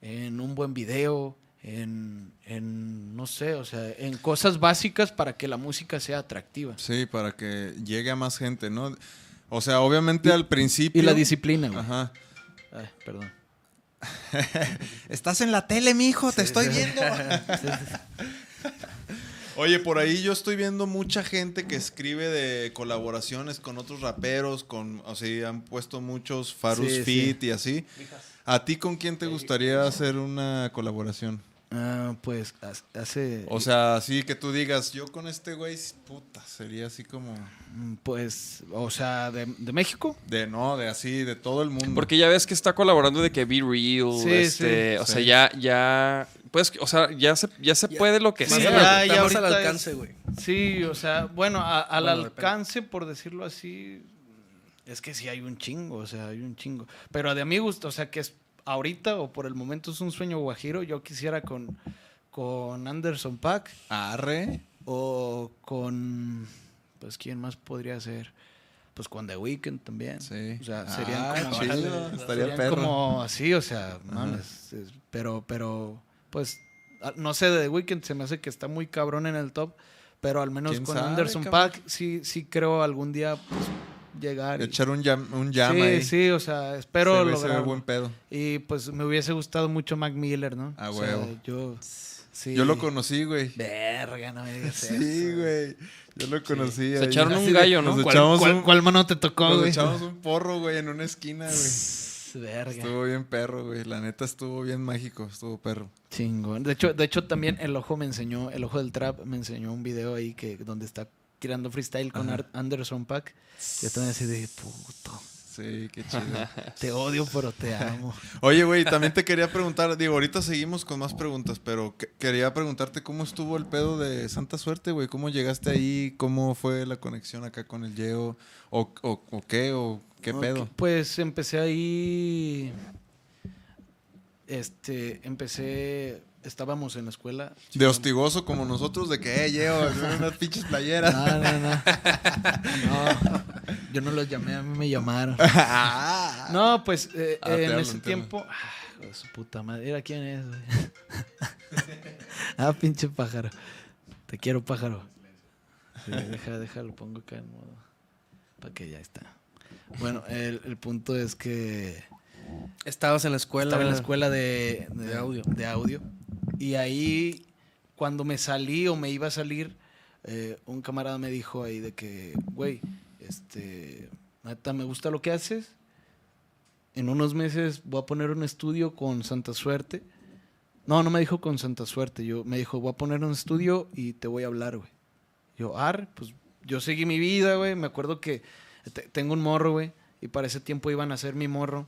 S4: en un buen video, en, en, no sé, o sea, en cosas básicas para que la música sea atractiva.
S1: Sí, para que llegue a más gente, ¿no? O sea, obviamente al principio.
S4: Y la disciplina, güey.
S1: Ajá.
S4: Ay, perdón. <laughs>
S1: Estás en la tele, mijo, te estoy viendo. <laughs> Oye, por ahí yo estoy viendo mucha gente que escribe de colaboraciones con otros raperos, con, o sea, han puesto muchos Farus
S4: Sí,
S1: Fit y así. ¿A ti con quién te gustaría hacer una colaboración?
S4: Ah, pues hace.
S1: O sea, así que tú digas, yo con este güey, puta, sería así como
S4: mm, Pues, o sea, de, de México.
S1: de no, de así, de todo el mundo.
S2: Porque ya ves que está colaborando de que Be Real,
S4: Sí,
S2: este,
S4: sí,
S2: o
S1: sí.
S2: sea, ya, ya, pues, o sea, ya se, ya se puede lo que
S3: Más,
S2: sea.
S4: ya- ya
S3: más al alcance, güey.
S4: Sí, o sea, bueno, a- al
S3: Bueno, depende.
S4: alcance, por decirlo así, es que sí hay un chingo, o sea, hay un chingo. Pero de mi gusto, o sea, que es ahorita o por el momento es un sueño guajiro, yo quisiera con, con Anderson Pack
S1: Arre.
S4: o con, pues, ¿quién más podría ser? Pues con The Weeknd también.
S1: Sí.
S4: O sea, serían
S1: Ah,
S4: como...
S1: chido, estaría
S4: serían
S1: perro.
S4: como así, o sea, mames, es- pero, pero, pues, no sé, de The Weeknd se me hace que está muy cabrón en el top, pero al menos
S1: ¿Quién
S4: con
S1: sabe,
S4: Anderson
S1: cabrón?
S4: Pack sí, sí creo algún día pues, llegar. y-
S1: Echar un jam, un jam
S4: sí,
S1: ahí.
S4: sí, o sea, espero
S1: Ese güey se ve
S4: lograrlo.
S1: buen pedo.
S4: Y pues me hubiese gustado mucho Mac Miller, ¿no?
S1: A
S4: O sea,
S1: huevo.
S4: yo, sí.
S1: Yo lo conocí, güey.
S4: Verga, no me digas <laughs>
S1: Sí,
S4: eso.
S1: güey. Yo lo conocí.
S2: Se echaron un gallo, ¿no?
S1: Nos
S4: ¿Cuál,
S1: echamos
S4: cuál-
S1: un-
S4: cuál mano te tocó,
S1: Nos
S4: güey?
S1: echamos un porro, güey, en una esquina, güey. <laughs>
S4: Verga.
S1: Estuvo bien perro, güey. La neta estuvo bien mágico. Estuvo perro.
S4: Chingón. De hecho, de hecho también el ojo me enseñó, el ojo del trap me enseñó un video ahí que donde está tirando freestyle con Ar- Anderson Pack. Yo también así de puto.
S1: Sí, qué chido.
S4: Te odio, pero te amo. <laughs>
S1: Oye, güey, también te quería preguntar, digo, ahorita seguimos con más preguntas, pero que- quería preguntarte cómo estuvo el pedo de Santa Suerte, güey. ¿Cómo llegaste ahí? ¿Cómo fue la conexión acá con el Yeo? ¿O, o, o qué? ¿O qué pedo?
S4: Pues empecé ahí. Este, empecé. Estábamos en la escuela.
S1: De hostigoso como nosotros, de que, eh, Yeo, <laughs> unas pinches playeras.
S4: No, no, no. <laughs> No, yo no los llamé, a mí me llamaron. <laughs> No, pues eh,
S1: Ah,
S4: en ese tiempo. Ah, su puta madre. Mira quién es, ah, pinche pájaro. Te quiero, pájaro. Sí, deja, déjalo, pongo acá en modo. Para que ya está. Bueno, el, el punto es que
S3: Estabas en la escuela.
S4: estaba en la escuela de,
S3: de audio.
S4: de audio. Y ahí, cuando me salí o me iba a salir, eh, un camarada me dijo ahí de que, güey, este, neta, me gusta lo que haces. En unos meses voy a poner un estudio con Santa Suerte. No, no me dijo con Santa Suerte. Yo me dijo, voy a poner un estudio y te voy a hablar, güey. Yo, ar, pues yo seguí mi vida, güey. Me acuerdo que te- tengo un morro, güey. Y para ese tiempo iban a hacer mi morro.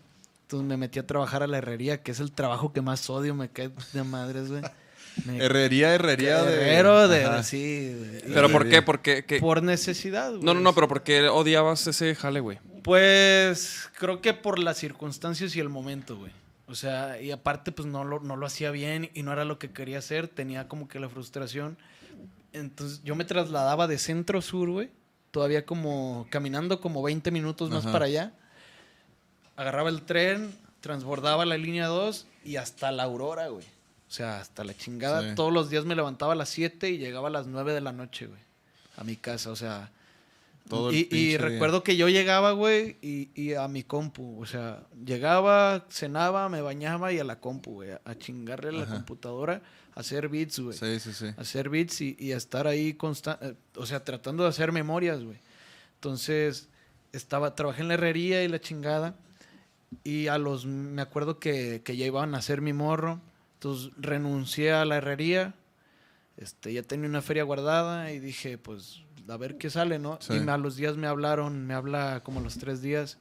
S4: Entonces me metí a trabajar a la herrería, que es el trabajo que más odio, me cae de madres, güey. Me- <laughs>
S1: Herrería, herrería de.
S4: Herrero de,
S1: Ajá.
S4: sí.
S2: ¿Pero por qué? Porque, que-
S4: Por necesidad, güey.
S2: No, no, no, pero ¿por qué odiabas ese jale, güey?
S4: Pues creo que por las circunstancias y el momento, güey. O sea, y aparte pues no lo, no lo hacía bien y no era lo que quería hacer, tenía como que la frustración. Entonces yo me trasladaba de centro sur, güey, todavía como caminando como 20 minutos más
S1: Ajá.
S4: para allá. Agarraba el tren, transbordaba la línea 2 y hasta la aurora, güey. O sea, hasta la chingada.
S1: Sí.
S4: Todos los días me levantaba a las 7 y llegaba a las 9 de la noche, güey. A mi casa, o sea.
S1: Todo el
S4: y, y recuerdo que yo llegaba, güey, y, y a mi compu. O sea, llegaba, cenaba, me bañaba y a la compu, güey. A chingarle a la
S1: Ajá.
S4: computadora, a hacer beats, güey.
S1: Sí, sí, sí.
S4: hacer beats y, y a estar ahí constante, o sea, tratando de hacer memorias, güey. Entonces, estaba, trabajé en la herrería y la chingada. Y a los, me acuerdo que, que ya iban a hacer mi morro. Entonces, renuncié a la herrería. Este, ya tenía una feria guardada y dije, pues, a ver qué sale, ¿no?
S1: Sí.
S4: Y a los días me hablaron, me habla como a los tres días,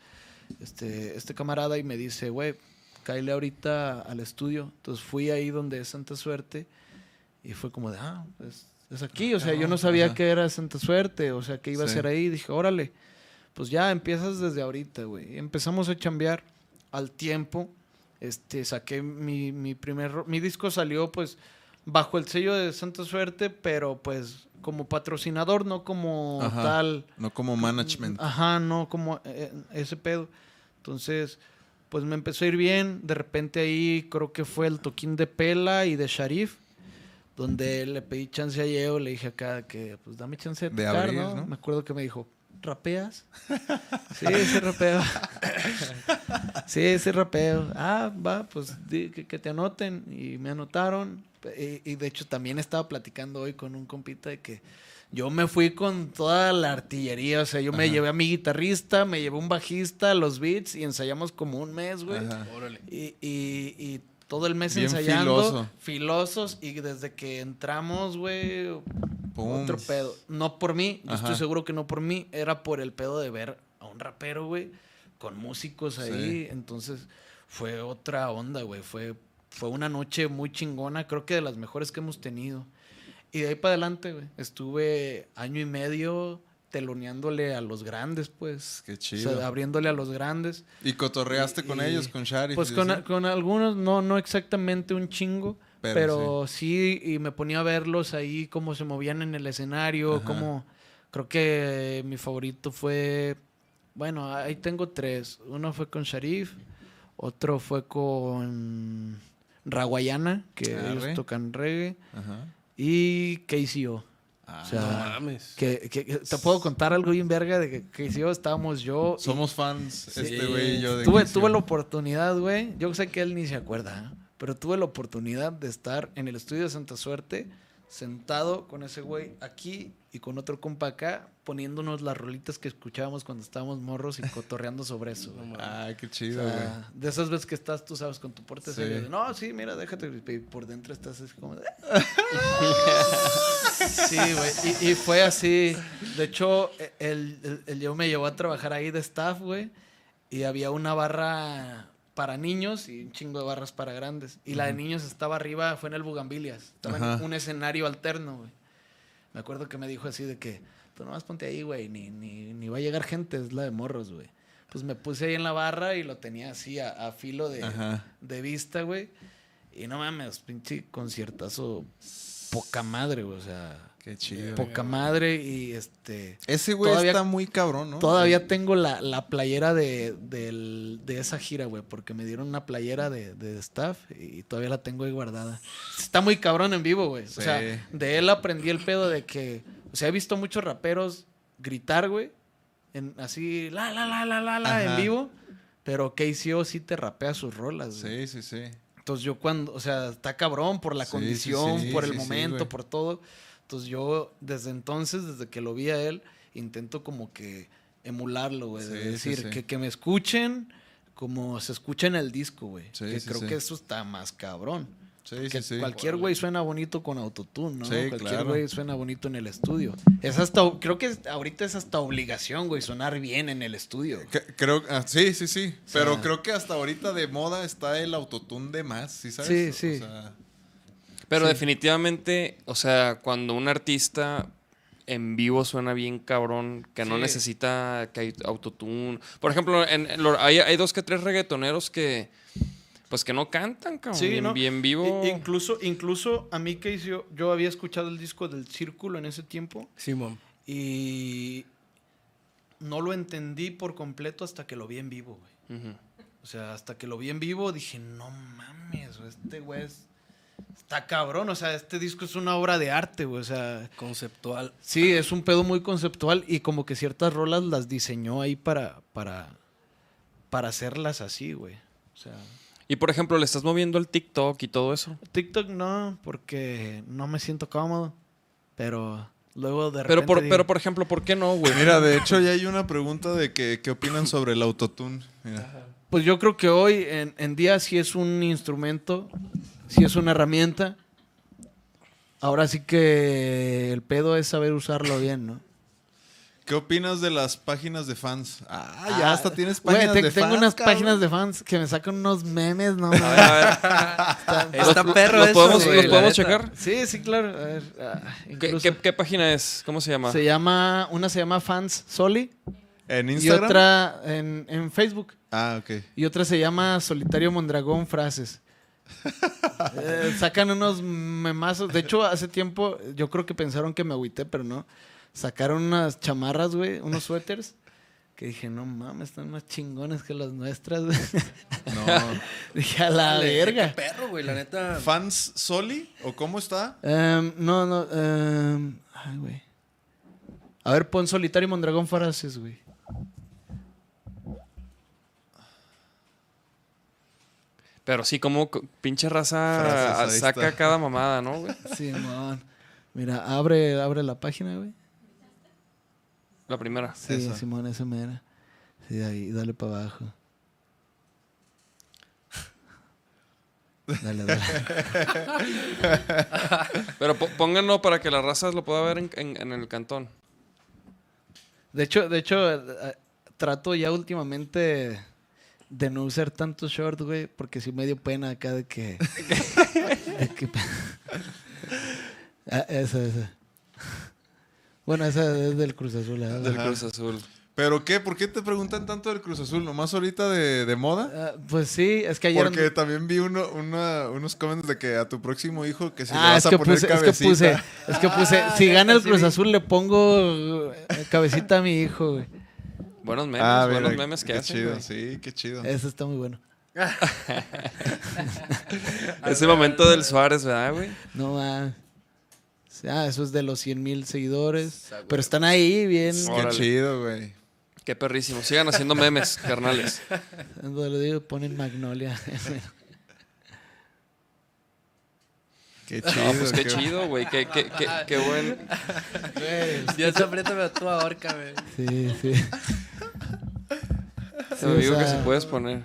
S4: este, este camarada y me dice, güey, cáele ahorita al estudio. Entonces fui ahí donde es Santa Suerte y fue como de, ah, es, es aquí. O sea, yo no sabía que era Santa Suerte, o sea, que iba
S1: Sí.
S4: a ser ahí. Dije, órale, pues ya empiezas desde ahorita, güey. Empezamos a chambear al tiempo. Este, saqué mi, mi primer, mi disco salió pues bajo el sello de Santa Suerte, pero pues como patrocinador, no como
S1: Ajá.
S4: tal.
S1: No como management.
S4: Ajá, no como eh, ese pedo. Entonces, pues me empezó a ir bien. De repente ahí creo que fue el toquín de Pela y de Sharif, donde le pedí chance a Yeo, le dije acá que pues dame chance de
S1: De
S4: tocar,
S1: abrir,
S4: ¿no?
S1: ¿no?
S4: Me acuerdo que me dijo, ¿rapeas? <laughs> sí, sí rapeo. <laughs> sí, sí rapeo. Ah, va, pues di que, que te anoten. Y me anotaron. Y, y de hecho también estaba platicando hoy con un compita de que yo me fui con toda la artillería. O sea, yo me llevé a mi guitarrista, me llevé un bajista, los beats y ensayamos como un mes, güey. Y, y- y todo el mes
S1: Bien
S4: ensayando.
S1: filoso.
S4: Filosos. Y desde que entramos, güey, otro pedo. No por mí, yo estoy seguro que no por mí. Era por el pedo de ver a un rapero, güey, con músicos ahí.
S1: Sí.
S4: Entonces fue otra onda, güey. Fue, fue una noche muy chingona. Creo que de las mejores que hemos tenido. Y de ahí para adelante, güey. Estuve año y medio teloneándole a los grandes, pues.
S1: Qué
S4: O
S1: chido.
S4: sea, abriéndole a los grandes.
S1: ¿Y cotorreaste con
S4: Y-
S1: ellos, con Sharif?
S4: Pues con,
S1: así?
S4: con algunos, no, no exactamente un chingo,
S1: Pero
S4: pero, sí. y me ponía a verlos ahí, cómo se movían en el escenario,
S1: Ajá.
S4: cómo... Creo que mi favorito fue... Bueno, ahí tengo tres. Uno fue con Sharif, otro fue con Raguayana, que ellos tocan reggae,
S1: Ajá.
S4: y KCO.
S1: Ah,
S4: o sea,
S3: No mames.
S4: que, que- que- te puedo contar algo bien verga de que KCO estábamos yo... y-
S1: Somos fans, este güey y yo de
S4: tuve, tuve la oportunidad, güey. Yo sé que él ni se acuerda, ¿eh? pero tuve la oportunidad de estar en el estudio de Santa Suerte, sentado con ese güey aquí y con otro compa acá, poniéndonos las rolitas que escuchábamos cuando estábamos morros y <laughs> cotorreando sobre eso. güey.
S1: Ah, qué
S4: O
S1: chido, güey.
S4: sea, de esas veces que estás, tú sabes, con tu porte
S1: Sí.
S4: serio. no, sí, mira, déjate. Y por dentro estás así como de... <laughs> <laughs> Sí, güey. Y, y fue así. De hecho, el, el, el yo me llevó a trabajar ahí de staff, güey. Y había una barra para niños y un chingo de barras para grandes. Y la de niños estaba arriba, fue en el Bugambilias. Estaba
S1: Ajá.
S4: en un escenario alterno, güey. Me acuerdo que me dijo así de que, tú nomás ponte ahí, güey, ni, ni, ni va a llegar gente, es la de morros, güey. Pues me puse ahí en la barra y lo tenía así a, a filo de, de vista, güey. Y no mames, pinche conciertazo poca madre, güey. O sea,
S1: Qué chido.
S4: poca madre y este...
S1: Ese güey
S4: Todavía-
S1: está muy cabrón, ¿no?
S4: Todavía tengo la, la playera de, de esa gira, güey, porque me dieron una playera de, de staff y todavía la tengo ahí guardada. Está muy cabrón en vivo, güey.
S1: Sí.
S4: O sea, de él aprendí el pedo de que, o sea, he visto muchos raperos gritar, güey, en, así, la, la, la, la, la, la, en vivo, pero KCO sí te rapea sus rolas, güey.
S1: Sí, sí, sí.
S4: Entonces yo cuando, o sea, está cabrón por la
S1: Sí,
S4: condición,
S1: sí, sí,
S4: por el momento, por todo. Entonces yo desde entonces, desde que lo vi a él, intento como que emularlo, güey. de decir. Que, que me escuchen como se escucha en el disco, güey. Que creo que eso está más cabrón.
S1: Sí,
S4: que
S1: sí, sí.
S4: cualquier güey suena bonito con autotune, ¿no?
S1: Sí,
S4: cualquier
S1: claro.
S4: güey suena bonito en el estudio. Es hasta, creo que ahorita es hasta obligación, güey, sonar bien en el estudio.
S1: Que- Creo, ah, sí, sí, sí.
S4: sea-
S1: Pero creo que hasta ahorita de moda está el autotune de más, ¿sí sabes?
S4: Sí,
S1: O
S4: sí.
S1: sea,
S2: Pero definitivamente, o sea, cuando un artista en vivo suena bien cabrón, que no necesita que hay autotune. Por ejemplo, en, hay, hay dos que tres reggaetoneros que, pues que no cantan, cabrón. bien,
S4: ¿no?
S2: bien vivo.
S4: I- incluso, incluso a mí que hizo, yo había escuchado el disco del Círculo en ese tiempo
S3: Simón.
S4: y, no lo entendí por completo hasta que lo vi en vivo, güey. O sea, hasta que lo vi en vivo dije, no mames, este güey es- está cabrón. O sea, este disco es una obra de arte, güey. O sea,
S3: Conceptual.
S4: sí, es un pedo muy conceptual y como que ciertas rolas las diseñó ahí para, para, para hacerlas así, güey. O sea,
S2: Y por ejemplo, le estás moviendo el TikTok y todo eso.
S4: TikTok no, porque no me siento cómodo. Pero luego de repente.
S2: Pero por,
S4: digo,
S2: pero por ejemplo, ¿por qué no, güey?
S1: Mira, de hecho ya hay una pregunta de que qué opinan sobre el autotune. Mira.
S4: Pues yo creo que hoy en, en día sí es un instrumento, sí es una herramienta. Ahora sí que el pedo es saber usarlo bien, ¿no?
S1: ¿Qué opinas de las páginas de fans? Ah, ya hasta tienes páginas
S4: te-
S1: de
S4: tengo
S1: fans.
S4: unas
S1: cabrón.
S4: páginas de fans que me sacan unos memes, no
S2: A ver,
S4: mames.
S2: a ver. <laughs>
S3: Está
S2: ¿Los-
S3: perro
S2: los
S3: eso,
S2: podemos, los podemos
S3: neta.
S2: checar?
S4: Sí, sí, claro. A ver, ah,
S2: ¿Qué,
S4: incluso
S2: qué- qué página es? ¿Cómo se llama?
S4: se llama, una se llama Fans Soli
S1: ¿En
S4: y
S1: Instagram?
S4: otra en, en Facebook.
S1: Ah, ok.
S4: Y otra se llama Solitario Mondragón Frases. <laughs> Eh, sacan unos memazos. De hecho, hace tiempo yo creo que pensaron que me agüité, pero no. Sacaron unas chamarras, güey, unos suéteres. Que dije, no mames, están más chingones que las nuestras. güey.
S1: No. <laughs>
S4: dije, a la
S3: Dale,
S4: verga.
S3: Qué perro, güey, la neta.
S1: ¿Fans Soli? ¿O cómo está?
S4: Em, no, no. em, ay, güey. A ver, pon Solitario Mondragón Frases, güey.
S2: Pero sí, como co- pinche raza saca cada mamada, ¿no, güey? <laughs>
S4: Simón. Mira, abre, abre la página, güey.
S2: La primera.
S4: Sí,
S1: Esa.
S4: Simón, esa mera. Sí, ahí, dale para abajo. Dale, dale. <laughs>
S2: Pero po- pónganlo para que la raza lo pueda ver en, en- en el cantón.
S4: De hecho, de hecho, eh, eh, trato ya últimamente de no usar tanto short, güey, porque sí me dio pena acá de que. <laughs> de que- <laughs> Ah, esa, esa. Bueno, esa es del Cruz Azul. ¿eh?
S2: Del Cruz Azul.
S1: ¿Pero qué? ¿Por qué te preguntan tanto del Cruz Azul? ¿Nomás ahorita de, de moda?
S4: Ah, pues sí, es que ayer.
S1: Porque también vi uno, una- unos comments de que a tu próximo hijo que si le
S4: Ah,
S1: vas
S4: es
S1: a poner
S4: puse, es que
S1: cabecita.
S4: puse, es que puse,
S3: Ah, <laughs>
S4: si gana el Cruz
S3: vi.
S4: Azul le pongo eh, cabecita a mi hijo, güey.
S2: Buenos memes,
S1: Ah,
S2: buenos
S1: mira,
S2: memes que
S1: qué
S2: hacen,
S1: chido,
S2: güey.
S1: sí, qué chido.
S4: Eso está muy bueno. <laughs>
S2: Ese momento del Suárez, ¿verdad, güey?
S4: No más. Ah, eso es de los 100 mil seguidores. Pero están ahí bien.
S1: Qué
S2: Órale.
S1: chido, güey.
S2: Qué perrísimo. Sigan haciendo memes, <laughs> carnales.
S4: Cuando le digo, ponen Magnolia.
S1: Qué chido.
S2: No, pues qué chido, güey. Qué, qué, qué, qué buen.
S3: Dios, apriétame a tu ahorca, güey.
S4: Sí, sí.
S2: Te lo
S4: o
S2: digo que si puedes poner.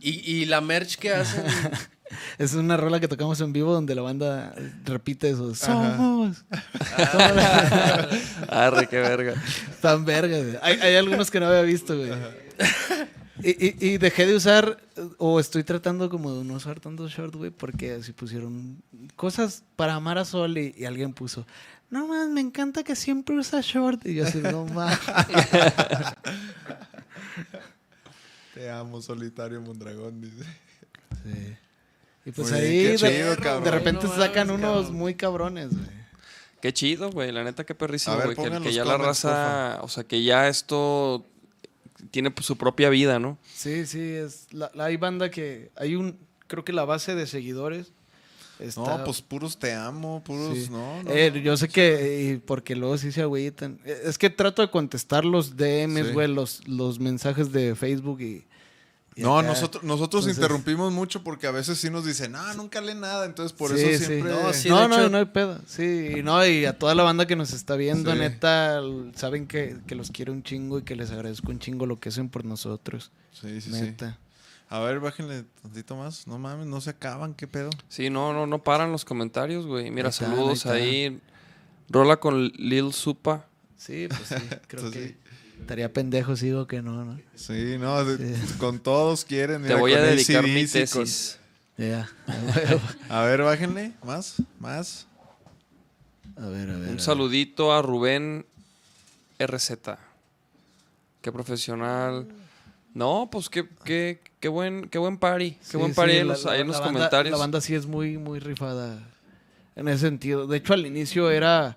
S3: Y, y la merch que hacen. <laughs> <laughs>
S4: Es una rola que tocamos en vivo donde la banda repite eso. Somos. <laughs>
S2: Arre, qué verga.
S4: Tan verga, güey. Hay, hay algunos que no había visto, güey. Y, y- y dejé de usar, o estoy tratando como de no usar tanto short, güey, porque así pusieron cosas para amar a Sol y, y alguien puso, no más, me encanta que siempre usa short. Y yo así, no <laughs> más.
S1: Te amo, solitario Mondragón, dice.
S4: Sí. Y pues ahí de,
S1: chido,
S4: de
S1: cabrón.
S4: repente
S3: No
S4: sacan
S3: mames,
S4: unos
S3: cabrón.
S4: muy cabrones, güey.
S2: Qué chido, güey. La neta, qué perrísimo, güey. Que, ya la raza. O sea, que ya esto tiene pues, su propia vida, ¿no?
S4: Sí, sí, es la, la- hay banda que hay un creo que la base de seguidores está
S1: No, pues puros te amo, puros,
S4: sí.
S1: no, no.
S4: Eh, yo sé que eh, porque luego sí se agüitan. Eh, Es que trato de contestar los DMs,
S1: Sí.
S4: güey, los, los mensajes de Facebook y
S1: No,
S4: acá.
S1: nosotros, nosotros
S4: Entonces-
S1: interrumpimos mucho porque a veces sí nos dicen, ah, nunca lee nada, entonces por
S4: Sí,
S1: eso
S4: sí.
S1: siempre...
S3: No, sí.
S4: no, no,
S3: hecho-
S4: no hay pedo. Sí, y no, y a toda la banda que nos está viendo,
S1: Sí.
S4: neta, saben que, que los quiero un chingo y que les agradezco un chingo lo que hacen por nosotros.
S1: Sí, sí, sí.
S4: neta.
S1: A ver, bájenle tantito más. No mames, no se acaban, qué pedo.
S2: Sí, no, no, no paran los comentarios, güey. Mira,
S4: Ahí
S2: saludos
S4: ahí
S2: ahí. Rola con Lil Supa.
S4: Sí, pues sí, <laughs> creo
S1: Entonces,
S4: que estaría pendejo si digo que no, ¿no?
S1: Sí, no,
S4: Sí.
S1: con todos quieren.
S2: Te
S1: mira,
S2: voy a
S1: con
S2: dedicar mi
S1: con-
S2: tesis.
S4: Ya. <laughs>
S1: A ver, bájenle, más, más.
S4: A ver, a ver. a
S2: Un
S4: ver.
S2: saludito a Rubén RZ. Qué profesional. No, pues qué, qué, qué buen, qué buen party. Qué
S4: Sí,
S2: buen
S4: sí,
S2: party ahí en
S4: la-
S2: los,
S4: la-
S2: ahí en los
S4: la banda-
S2: comentarios.
S4: La banda sí es muy, muy rifada en ese sentido. De hecho, al inicio era...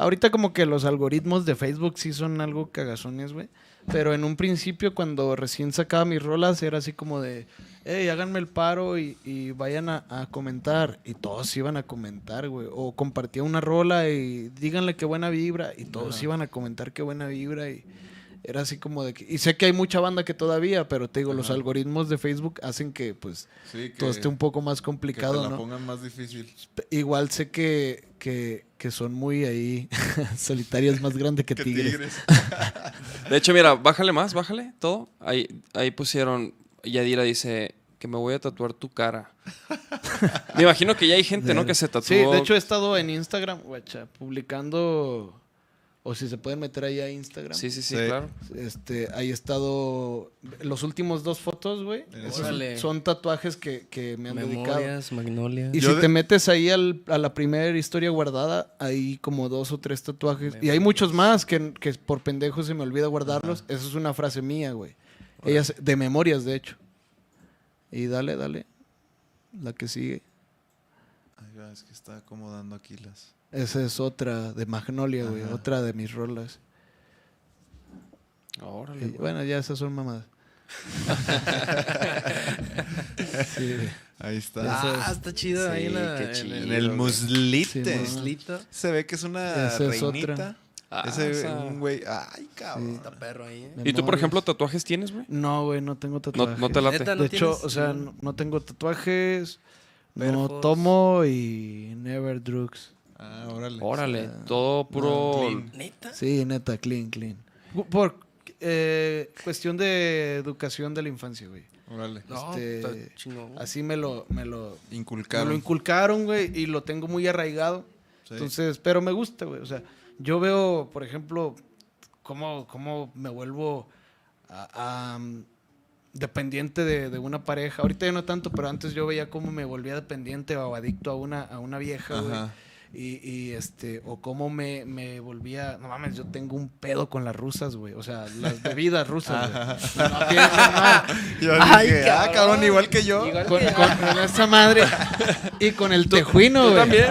S4: Ahorita como que los algoritmos de Facebook sí son algo cagazones, güey. Pero en un principio, cuando recién sacaba mis rolas, era así como de, hey, háganme el paro y, y vayan a, a comentar. Y todos iban a comentar, güey. O compartía una rola y díganle qué buena vibra. Y todos iban a comentar qué buena vibra. Y era así como de que... Y sé que hay mucha banda que todavía, pero te digo, los algoritmos de Facebook hacen que, pues,
S1: Sí, que,
S4: todo esté un poco más
S1: que te
S4: complicado,
S1: la
S4: ¿no?
S1: pongan más difícil.
S4: Igual sé que, que, que son muy ahí <laughs> solitarios más grandes que, <laughs>
S1: Que
S4: tigres.
S1: tigres. <laughs>
S2: De hecho, mira, bájale más, bájale todo. Ahí, ahí pusieron, Yadira dice que me voy a tatuar tu cara. me imagino que ya hay gente, ¿no? Que se tatuó.
S4: Sí, de hecho he estado en Instagram, guacha, publicando, o si se pueden meter ahí a Instagram.
S2: Sí, sí, sí,
S1: Sí.
S2: claro.
S4: Este, ahí he estado, los últimos dos fotos, güey,
S3: Órale.
S4: son tatuajes que, que me han dedicado.
S3: Memorias, Magnolia.
S4: Y
S1: Yo
S4: si
S1: de-
S4: te metes ahí al- a la primera historia guardada, hay como dos o tres tatuajes. Y hay muchos más que, que por pendejo se me olvida guardarlos. Esa es una frase mía, güey. Ellas, de memorias, de hecho. Y dale, dale. La que sigue.
S1: Ay, es que está acomodando aquí las.
S4: Esa es otra de Magnolia, güey. Otra de mis rolas.
S2: Órale.
S4: Y, bueno, ya esas son mamadas. <laughs> sí.
S1: Ahí está.
S3: Ah, está chido ahí en,
S2: Sí,
S3: la,
S2: qué
S3: en
S2: chido.
S1: en
S3: el
S1: el muslite.
S3: Muslito.
S1: Se ve que es una
S4: Esa es otra.
S1: reinita.
S2: Ah,
S1: Ese un güey. Ay, cabrón.
S3: Está perro ahí, ¿eh?
S2: ¿Y tú, por ejemplo, tatuajes tienes, güey?
S4: No, güey, no tengo tatuajes.
S2: no te late.
S3: Neta, ¿no
S4: de hecho,
S3: tienes?
S4: o sea, no, no tengo tatuajes, no tomo y never drugs.
S1: Ah, órale.
S2: Órale,
S4: sea,
S2: todo puro.
S1: clean.
S3: ¿Neta?
S4: Sí, neta, clean, clean. Por eh, cuestión de educación de la infancia, güey.
S1: Órale.
S3: No,
S4: Este,
S3: está chingón.
S4: Así me lo, me lo, me
S1: Inculcaron.
S4: lo inculcaron, güey, y lo tengo muy arraigado.
S1: Sí.
S4: Entonces, pero me gusta, güey. O sea, yo veo, por ejemplo, cómo, cómo me vuelvo a- a, mm, dependiente de, de una pareja. Ahorita ya no tanto, pero antes yo veía cómo me volvía dependiente o adicto a una, a una vieja, güey. Y, y, este, o cómo me, me volvía, no mames, yo tengo un pedo con las rusas, güey. O sea, las <laughs> bebidas rusas, güey. No piensen mal. <laughs>
S1: Yo
S3: Ay,
S1: dije, ah,
S3: cabrón.
S1: cabrón, igual que yo.
S3: Igual
S4: Con,
S3: que-
S4: con- con esa madre <laughs> y con el tejuino, güey.
S2: también?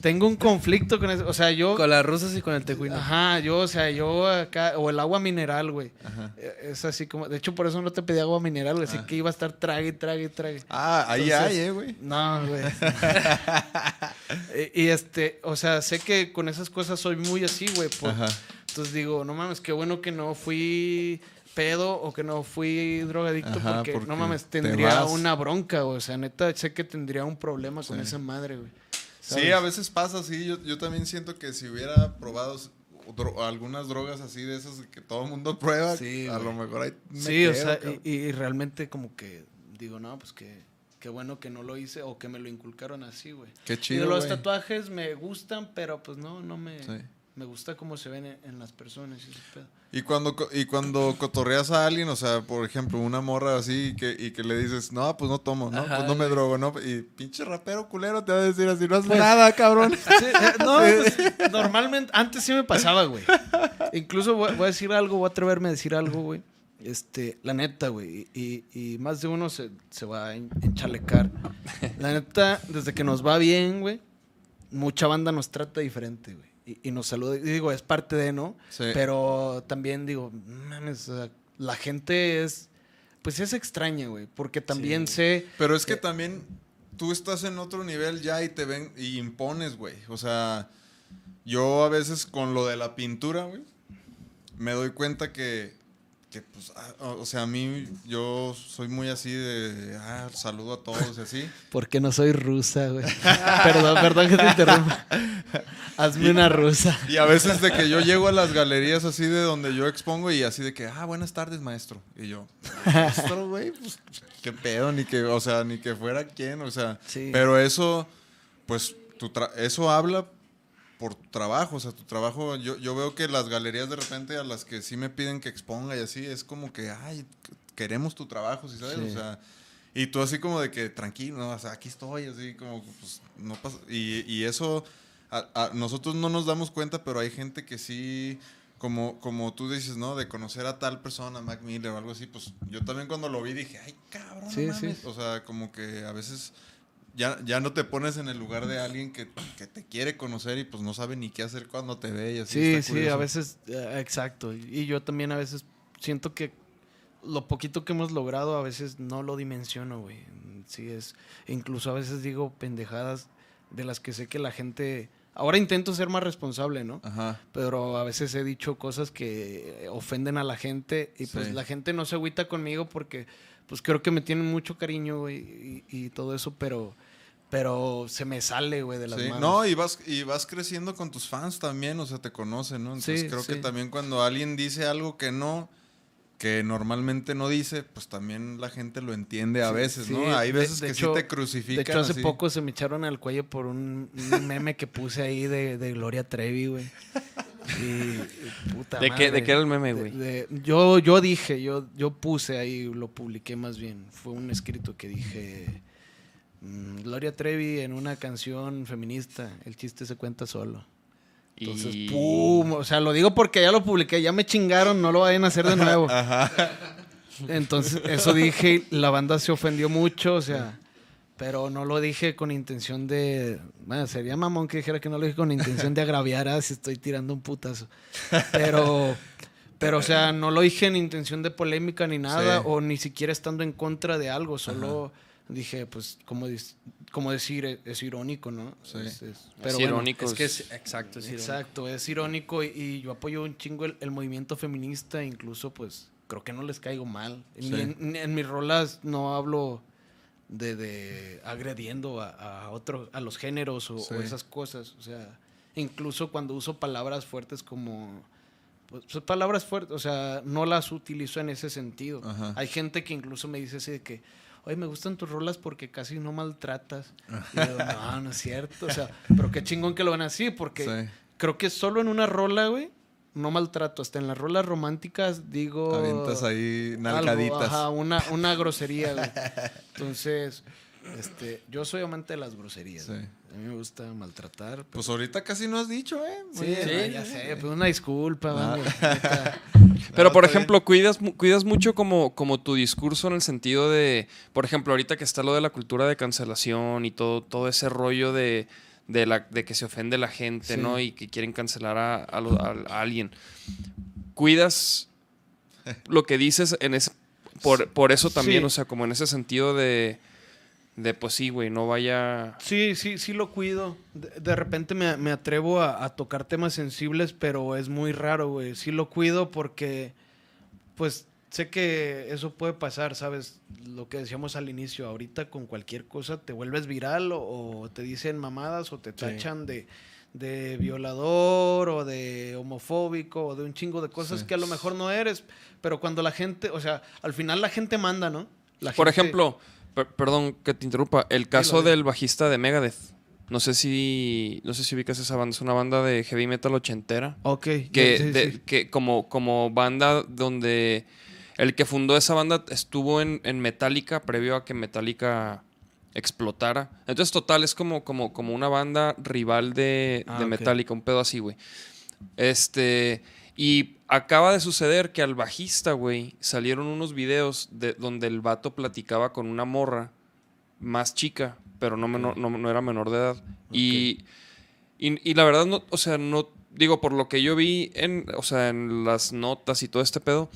S4: Tengo un conflicto con eso. O sea, yo.
S3: Con las rusas y con el tejuino.
S4: Ajá, yo, o sea, yo acá. O el agua mineral, güey.
S1: Ajá.
S4: Eh, Es así como. De hecho, por eso no te pedí agua mineral, güey. Así que iba a estar trague, trague, trague.
S1: Ah, ahí hay, eh, güey.
S4: No, güey. y, <laughs> y, este, o sea, sé que con esas cosas soy muy así, güey. por-
S1: Ajá.
S4: Entonces digo, no mames, qué bueno que no fui pedo o que no fui drogadicto
S1: Ajá,
S4: porque,
S1: porque
S4: no mames,
S1: te
S4: tendría una bronca, güey. O sea, neta, sé que tendría un problema con
S1: Sí.
S4: esa madre, güey.
S1: Sí, a veces pasa así. Yo, yo también siento que si hubiera probado dro- algunas drogas así de esas que todo el mundo <laughs> prueba,
S4: Sí,
S1: a
S4: güey.
S1: lo mejor me
S4: Sí, o sea, y, y realmente como que digo, no, pues que qué bueno que no lo hice o que me lo inculcaron así, güey.
S1: Qué
S4: Y
S1: chido,
S4: los
S1: güey.
S4: tatuajes me gustan, pero pues no, no me...
S1: Sí.
S4: Me gusta cómo se ven en, en las personas y ese pedo.
S1: Y cuando, y cuando cotorreas a alguien, o sea, por ejemplo, una morra así que, y que le dices, no, pues no tomo, no,
S3: Ajá,
S1: pues no me drogo, no. Y pinche rapero culero te va a decir así, no haces
S4: Pues,
S1: nada, cabrón. <laughs>
S4: Sí, eh, no, pues, normalmente, antes sí me pasaba, güey. Incluso voy, voy a decir algo, voy a atreverme a decir algo, güey. Este, la neta, güey. Y, y más de uno se, se va a en- enchalecar. La neta, desde que nos va bien, güey, mucha banda nos trata diferente, güey. Y, y nos saluda. Y digo, es parte de, ¿no?
S1: Sí.
S4: Pero también digo, mames, o sea, la gente es. Pues es extraña, güey. Porque también sé.
S1: Pero es que
S4: Eh,
S1: también tú estás en otro nivel ya y te ven y impones, güey. O sea, yo a veces con lo de la pintura, güey, me doy cuenta que, que pues, ah, o sea, a mí yo soy muy así de, ah, saludo a todos y así. <laughs>
S4: Porque no soy rusa, güey. <laughs> perdón, perdón que te interrumpa. <laughs> Hazme una rusa.
S1: Y a veces de que yo llego a las galerías así de donde yo expongo y así de que, ah, buenas tardes, maestro. Y yo, maestro, güey, pues, qué pedo, ni que, o sea, ni que fuera quien, o sea.
S4: Sí.
S1: Pero eso, pues, tu tra- eso habla por trabajo, o sea, tu trabajo, yo, yo veo que las galerías de repente a las que sí me piden que exponga y así, es como que, ay, queremos tu trabajo, ¿sí sabes?
S4: Sí.
S1: O sea, y tú así como de que, tranquilo, ¿no? o sea, aquí estoy, así como, pues, no pasa, y, y eso, a- a- nosotros no nos damos cuenta, pero hay gente que sí, como, como tú dices, ¿no? De conocer a tal persona, Mac Miller o algo así, pues, yo también cuando lo vi dije, ay, cabrón, no
S4: Sí, sí.
S1: mames". o sea, como que a veces ya, ya no te pones en el lugar de alguien que, que te quiere conocer y pues no sabe ni qué hacer cuando te ve y así.
S4: Sí,
S1: está
S4: sí,
S1: curioso.
S4: a veces, eh, exacto. Y yo también a veces siento que lo poquito que hemos logrado a veces no lo dimensiono, güey. Sí, es. Incluso a veces digo pendejadas de las que sé que la gente. Ahora intento ser más responsable, ¿no?
S1: Ajá.
S4: Pero a veces he dicho cosas que ofenden a la gente y pues
S1: Sí.
S4: la gente no se agüita conmigo porque pues creo que me tienen mucho cariño, güey, y, y todo eso, pero. Pero se me sale, güey, de las
S1: Sí,
S4: manos.
S1: No, y vas, y vas creciendo con tus fans también, o sea, te conocen, ¿no? Entonces
S4: Sí,
S1: creo que también cuando alguien dice algo que no, que normalmente no dice, pues también la gente lo entiende a veces,
S4: Sí,
S1: ¿no? Hay
S4: de-
S1: veces
S4: de
S1: que
S4: hecho-
S1: sí te crucifican.
S4: De hecho, hace
S1: así.
S4: poco se me echaron al cuello por un, un meme que puse ahí de, de Gloria Trevi, güey. Y, y puta
S2: ¿De qué- de qué era el meme, güey?
S4: de- yo, yo dije, yo, yo puse ahí, lo publiqué más bien. Fue un escrito que dije, mm, Gloria Trevi en una canción feminista, el chiste se cuenta solo. Entonces,
S2: Y-
S4: ¡pum! O sea, lo digo porque ya lo publiqué, ya me chingaron, no lo vayan a hacer de nuevo. <laughs> Entonces, eso dije, y la banda se ofendió mucho, o sea, pero no lo dije con intención de. Bueno, sería mamón que dijera que no lo dije con intención de agraviar a si estoy tirando un putazo. Pero, pero, o sea, no lo dije en intención de polémica ni nada,
S1: Sí.
S4: o ni siquiera estando en contra de algo, solo dije, pues, como, como decir, es, es irónico, ¿no?
S1: Sí.
S4: Es- es-
S2: Es
S4: pero bueno,
S2: irónico.
S3: Es que es, exacto, es irónico.
S4: Exacto, es irónico y, y yo apoyo un chingo el, el movimiento feminista, incluso pues creo que no les caigo mal. Ni
S1: Sí.
S4: en, ni en mis rolas no hablo de, de agrediendo a, a otro, a los géneros o,
S1: Sí.
S4: o esas cosas. O sea, incluso cuando uso palabras fuertes como... Pues, son palabras fuertes, o sea, no las utilizo en ese sentido.
S1: Ajá.
S4: Hay gente que incluso me dice así de que, oye, me gustan tus rolas porque casi no maltratas. Y yo, <laughs> no, no es cierto. O sea, pero qué chingón que lo ven así, porque
S1: Sí.
S4: creo que solo en una rola, güey, no maltrato. Hasta en las rolas románticas digo.
S1: Avientas ahí
S4: algo,
S1: nalgaditas.
S4: ajá, una, una grosería, güey. <laughs> Entonces, este, yo soy amante de las groserías.
S1: Sí.
S4: A mí me gusta maltratar. pero-
S1: Pues ahorita casi no has dicho, ¿eh? Muy
S4: sí,
S1: bien.
S4: no, ya sé, pues una disculpa,
S1: Ah.
S4: vamos. <laughs>
S2: Pero, por ejemplo, cuidas, cuidas mucho como, como tu discurso en el sentido de, por ejemplo, ahorita que está lo de la cultura de cancelación y todo, todo ese rollo de, de, la, de que se ofende la gente,
S4: Sí.
S2: ¿no? Y que quieren cancelar a, a lo- a- a alguien. ¿Cuidas lo que dices en ese, por, por eso también,
S4: Sí.
S2: o sea, como en ese sentido de, de pues sí, güey, no vaya...
S4: Sí, sí, sí lo cuido. De, de repente me, me atrevo a, a tocar temas sensibles, pero es muy raro, güey. Sí lo cuido porque, pues, sé que eso puede pasar, ¿sabes? Lo que decíamos al inicio, ahorita con cualquier cosa te vuelves viral o, o te dicen mamadas o te tachan de, de violador o de homofóbico o de un chingo de cosas
S1: Sí.
S4: que a lo mejor no eres. Pero cuando la gente, o sea, al final la gente manda, ¿no? La
S2: Por
S4: gente-
S2: ejemplo, per- perdón que te interrumpa, el caso del bajista de Megadeth. No sé si no sé si ubicas esa banda, es una banda de heavy metal ochentera.
S4: Ok.
S2: Que, de- que como, como banda donde el que fundó esa banda estuvo en, en Metallica previo a que Metallica explotara. Entonces, total, es como, como, como una banda rival de,
S4: Ah,
S2: de. Metallica, un pedo así, güey. Este. Y acaba de suceder que al bajista, güey, salieron unos videos de, donde el vato platicaba con una morra más chica, pero no, menor- no, no era menor de edad. Y, y, y la verdad, no, o sea, no. Digo, por lo que yo vi en, o sea, en las notas y todo este pedo,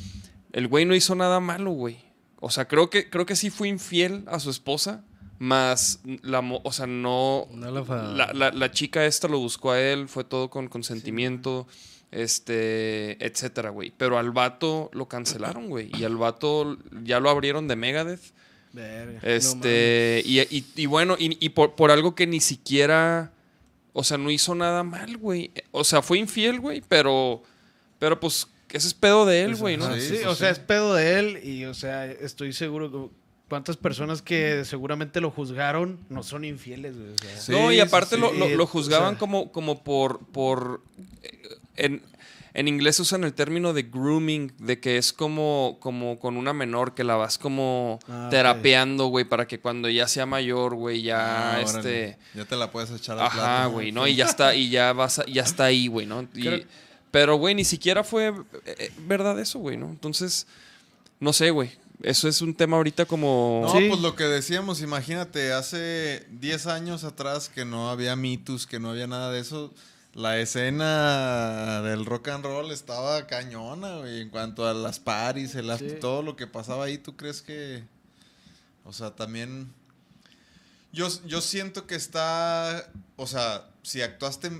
S2: el güey no hizo nada malo, güey. O sea, creo que, creo que sí fue infiel a su esposa, más la, o sea, no, la, la- la chica esta lo buscó a él, fue todo con consentimiento, este, etcétera, güey. Pero al vato lo cancelaron, güey. Y al vato ya lo abrieron de Megadeth.
S4: Verga, no
S2: Este, y, y- y bueno, y, y por, por algo que ni siquiera, o sea, no hizo nada mal, güey. O sea, fue infiel, güey, pero, pero pues, ese es pedo de él, güey, ¿no?
S1: Sí,
S4: sí, o sea, es pedo de él y, o sea, estoy seguro que cuántas personas que seguramente lo juzgaron no son infieles, güey. o sea.
S1: Sí,
S2: no, y aparte
S1: sí.
S2: Lo, lo- lo
S4: O
S2: juzgaban
S4: sea-
S2: como, como por, por eh, en, en inglés usan el término de grooming, de que es como, como con una menor que la vas como
S4: Ah,
S2: terapeando, güey, para que cuando ya sea mayor, güey, ya
S1: Ah,
S2: este...
S1: órale. Ya te la puedes echar al
S2: Ajá, güey, ¿no? Y ya está, y ya vas a- ya está ahí, güey, ¿no? Y-
S4: Creo-
S2: pero, güey, ni siquiera fue eh, eh, verdad eso, güey, ¿no? Entonces, no sé, güey. eso es un tema ahorita como...
S1: No,
S4: Sí.
S1: pues lo que decíamos, imagínate, hace 10 años atrás que no había mitos, que no había nada de eso, la escena del rock and roll estaba cañona, güey, en cuanto a las paris, el
S4: Sí.
S1: todo lo que pasaba ahí, ¿tú crees que, o sea, también, yo, yo siento que está, o sea, si actuaste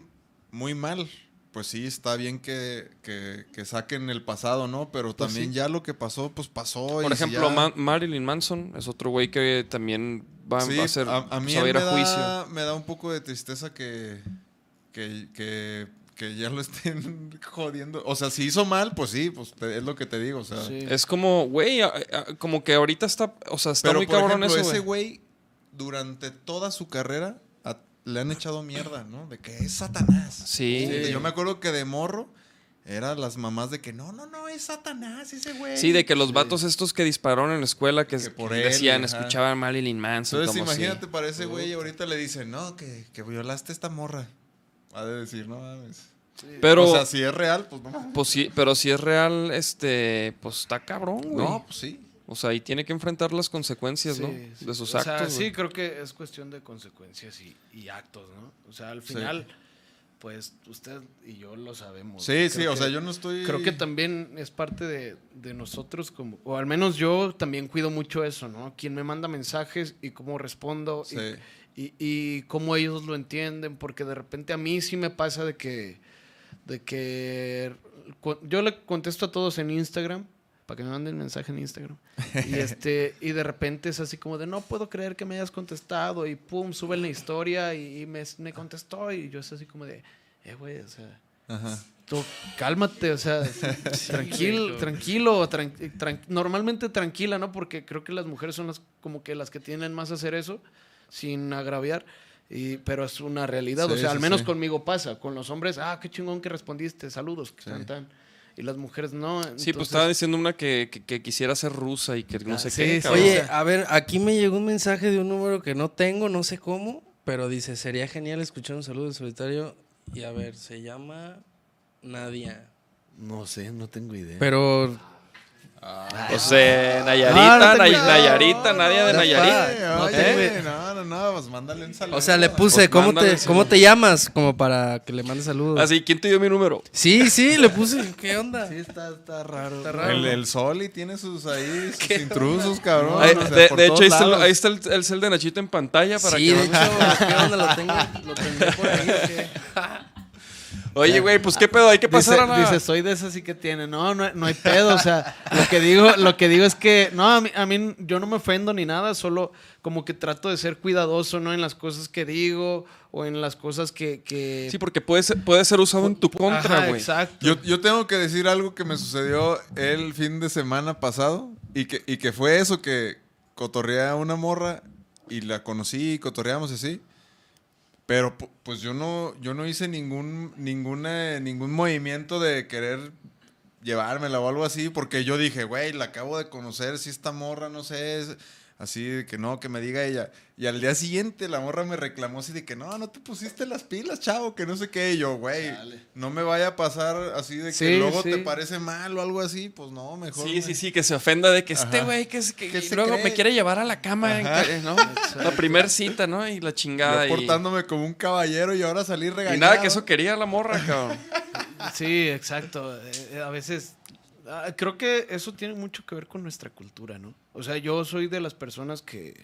S1: muy mal, pues sí, está bien que, que- que saquen el pasado, ¿no? Pero
S4: Pues
S1: también
S4: sí.
S1: ya lo que pasó, pues pasó.
S2: Por
S1: y si
S2: ejemplo,
S1: ya-
S2: Ma- Marilyn Manson es otro güey que también va,
S1: Sí,
S2: va a ser...
S1: a, a mí
S2: a ir
S1: me,
S2: a juicio.
S1: da, me da un poco de tristeza que, que, que, que ya lo <laughs> estén jodiendo. O sea, si hizo mal, pues sí, pues te- es lo que te digo. O sea,
S4: Sí.
S2: Es como, güey, como que ahorita está, o sea, está
S1: pero
S2: muy
S1: por
S2: cabrón
S1: ejemplo,
S2: eso,
S1: ese
S2: güey.
S1: durante toda su carrera, le han echado mierda, ¿no? De que es Satanás.
S2: Sí.
S1: Sí, Yo me acuerdo que de morro eran las mamás de que no, no, no, es Satanás ese güey.
S2: Sí, de que los vatos estos que dispararon en la escuela que,
S1: Que por
S2: que
S1: él,
S2: decían,
S1: ajá.
S2: escuchaban a Marilyn Manson.
S1: Entonces
S2: como si-
S1: imagínate para ese güey ahorita le dicen, no, que, que violaste esta morra. Ha de decir, no mames.
S2: Pero,
S1: o sea, si es real, pues no mames.
S2: pues sí, pero si es real, este, pues está cabrón, güey.
S1: No, pues sí.
S2: O sea, y tiene que enfrentar las consecuencias, ¿no?
S4: Sí.
S2: De sus
S4: O sea,
S2: actos.
S4: sí, creo que es cuestión de consecuencias y, y actos, ¿no? O sea, al final, pues usted y yo lo sabemos.
S1: Sí, sí, o sea, yo no estoy...
S4: Creo que también es parte de, de nosotros, como, o al menos yo también cuido mucho eso, ¿no? Quien me manda mensajes y cómo respondo y-
S1: Sí.
S4: y, y cómo ellos lo entienden, porque de repente a mí sí me pasa de que, de que yo le contesto a todos en Instagram, para que me manden mensaje en Instagram, <laughs> y, este, y de repente es así como de, no puedo creer que me hayas contestado, y pum, suben la historia y, y me, me contestó, y yo es así como de, eh, güey, o sea...
S1: Ajá.
S4: Tú, cálmate, o sea, <laughs> tranquilo, tranquilo, tran- tran- normalmente tranquila, ¿no? Porque creo que las mujeres son las como que las que tienen más a hacer eso, sin agraviar, y, pero es una realidad, o
S1: Sí,
S4: sea, al
S1: sí,
S4: menos
S1: sí.
S4: conmigo pasa, con los hombres, ah, qué chingón que respondiste, saludos,
S1: Sí.
S4: tan, tan. Y las mujeres no.
S2: Sí, pues estaba diciendo una que, que- que quisiera ser rusa y que no
S4: Ah,
S2: sé
S4: sí,
S2: qué.
S4: sí.
S3: Oye, a ver, aquí me llegó un mensaje de un número que no tengo, no sé cómo, pero dice, sería genial escuchar un saludo en solitario. Y a ver, se llama Nadia.
S6: No sé, no tengo idea.
S3: Pero
S2: Pues eh, Nayarita,
S4: No, no
S2: Nay-
S4: cuido.
S2: Nayarita, Nadia de
S3: Ya
S2: Nayarit.
S1: Oye,
S3: ¿Eh?
S1: no, no, no, pues mándale un saludo.
S3: O sea, le puse,
S2: Pues
S3: ¿cómo, te, ¿cómo te llamas? Como para que le mande saludos.
S2: Así, ¿quién te dio mi número?
S3: Sí, sí, le puse. ¿Qué onda?
S4: Sí, está, está raro.
S3: Está raro.
S1: El, el Soli tiene sus ahí, sus intrusos, cabrón.
S2: Ahí-
S1: o sea,
S2: de de hecho, ahí está, ahí está el, el cel de Nachito en pantalla para
S3: sí,
S2: que
S3: de
S2: no-
S3: hecho, ¿qué onda? Lo tengo, lo tendré por ahí. <laughs>
S2: Oye, güey, pues qué pedo, hay que pasar
S4: Dice,
S2: a la...
S4: dice, soy de esas sí que tiene. No, no, no hay pedo. O sea, <laughs> lo que digo, lo que digo es que, no, a mí, a mí yo no me ofendo ni nada, solo como que trato de ser cuidadoso, ¿no? En las cosas que digo o en las cosas que... que
S2: Sí, porque puede ser, puede ser usado en tu contra, güey.
S4: Exacto.
S1: Yo, yo tengo que decir algo que me sucedió el fin de semana pasado y que, y que fue eso, que cotorreé a una morra y la conocí y cotorreamos así. Pero pu- pues yo no, yo no hice ningún, ninguna, ningún movimiento de querer llevármela o algo así, porque yo dije, güey, la acabo de conocer, si esta morra, no sé, así de que no, que me diga ella. Y al día siguiente la morra me reclamó así de que no, no te pusiste las pilas, chavo, que no sé qué. Y yo, güey, no me vaya a pasar así de que
S4: Sí,
S1: luego
S4: sí.
S1: te parece mal o algo así, pues no, mejor.
S2: Sí,
S1: me-
S2: sí, sí, que se ofenda de que este
S1: Ajá.
S2: güey que, es, que,
S1: ¿Qué
S2: y luego
S1: cree?
S2: me quiere llevar a la cama, en ¿no? <laughs> La primer cita, ¿no? Y la chingada.
S1: Yo
S2: y-
S1: portándome como un caballero y ahora salí
S2: Y,
S1: regañado.
S2: nada, que eso quería la morra, cabrón.
S4: Sí, exacto. Eh, eh, a veces creo que eso tiene mucho que ver con nuestra cultura, ¿no? O sea, yo soy de las personas que,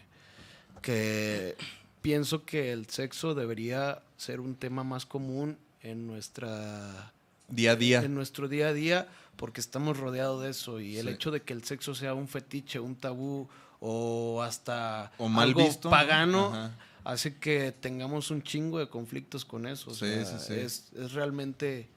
S4: que pienso que el sexo debería ser un tema más común en nuestra
S1: Día a día.
S4: en nuestro día a día porque estamos rodeados de eso y el
S1: Sí.
S4: hecho de que el sexo sea un fetiche, un tabú o hasta
S1: O mal
S4: algo pagano hace que tengamos un chingo de conflictos con eso. O
S1: Sí,
S4: sea,
S1: sí, sí.
S4: Es, es realmente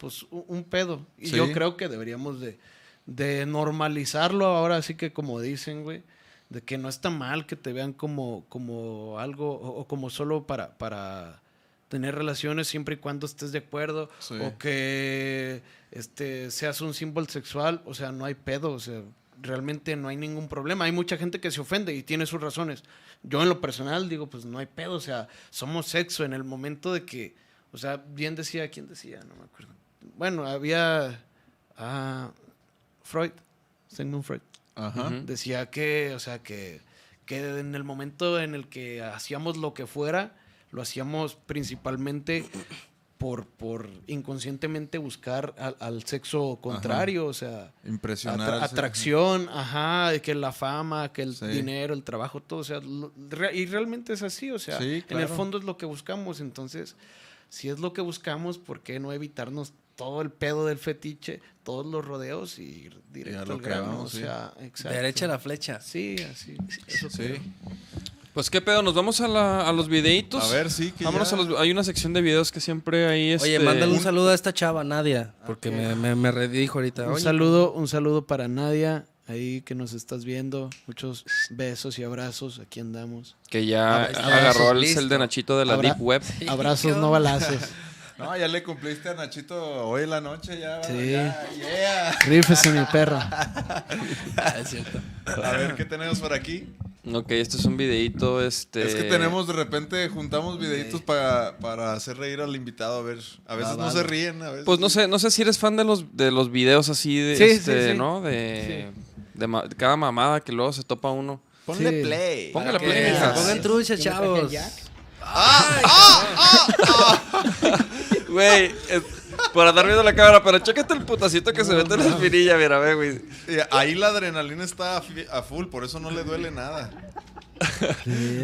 S4: pues un, pedo. Y
S1: Sí.
S4: yo creo que deberíamos de, de normalizarlo ahora, así que como dicen, güey, de que no está mal que te vean como, como algo o, o como solo para, para tener relaciones siempre y cuando estés de acuerdo
S1: Sí.
S4: o que este, seas un símbolo sexual, o sea, no hay pedo, o sea, realmente no hay ningún problema. Hay mucha gente que se ofende y tiene sus razones. Yo en lo personal digo, pues no hay pedo, o sea, somos sexo en el momento de que, o sea, bien decía, ¿quién decía? No me acuerdo. Bueno, había ah, Freud, Sigmund Freud.
S1: Ajá.
S4: Decía que, o sea, que, que en el momento en el que hacíamos lo que fuera, lo hacíamos principalmente por, por inconscientemente buscar al, al sexo contrario, o sea,
S1: Impresionar.
S4: atracción, ajá, que la fama, que el
S1: Sí.
S4: dinero, el trabajo, todo, o sea, lo- re- y realmente es así, o sea,
S1: Sí,
S4: en el fondo es lo que buscamos, entonces, si es lo que buscamos, ¿por qué no evitarnos todo el pedo del fetiche, todos los rodeos y ir directo
S1: lo
S4: al grano?
S1: vamos,
S4: o
S1: sí.
S4: sea, exacto.
S3: Derecha la flecha.
S4: Sí, así. eso
S1: Sí.
S4: creo.
S2: Pues qué pedo, nos vamos a, la- a los videitos.
S1: A ver, sí, que
S2: Vámonos
S1: ya-
S2: a los. Hay una sección de videos que siempre hay.
S3: Oye,
S2: este,
S3: mándale un saludo a esta chava, Nadia, porque me, me, me redijo ahorita.
S4: Un
S3: Oye,
S4: saludo, un saludo para Nadia, ahí que nos estás viendo. Muchos besos y abrazos, aquí andamos.
S2: Que ya
S3: Abrazos,
S2: agarró el
S3: listo.
S2: cel de Nachito de la
S4: Abra-
S2: Deep Web.
S4: Abrazos, <laughs> no balazos.
S1: No, ya le cumpliste a Nachito hoy en la noche, ya.
S4: Sí.
S1: ya, yeah.
S4: Rífese mi perra. <laughs>
S3: Ah, es cierto.
S1: A ver, ¿qué tenemos por aquí?
S2: Ok, este es un videito. Este...
S1: Es que tenemos de repente, juntamos videitos para, para hacer reír al invitado. A ver, a veces no se ríen, a veces.
S2: Pues no sé, no sé si eres fan de los, de los videos así de,
S4: Sí,
S2: este,
S4: sí.
S2: ¿no? De, de ma- de cada mamada que luego se topa uno.
S1: Ponle
S4: Sí.
S1: play.
S2: Póngale play,
S3: se
S2: mijas.
S3: Pongan truchas, chavos.
S2: Güey, es- por andar viendo la cámara, pero chécate el putacito que se mete en la espinilla, mira, ve, güey.
S1: Y ahí la adrenalina está a, a full, por eso no le duele nada.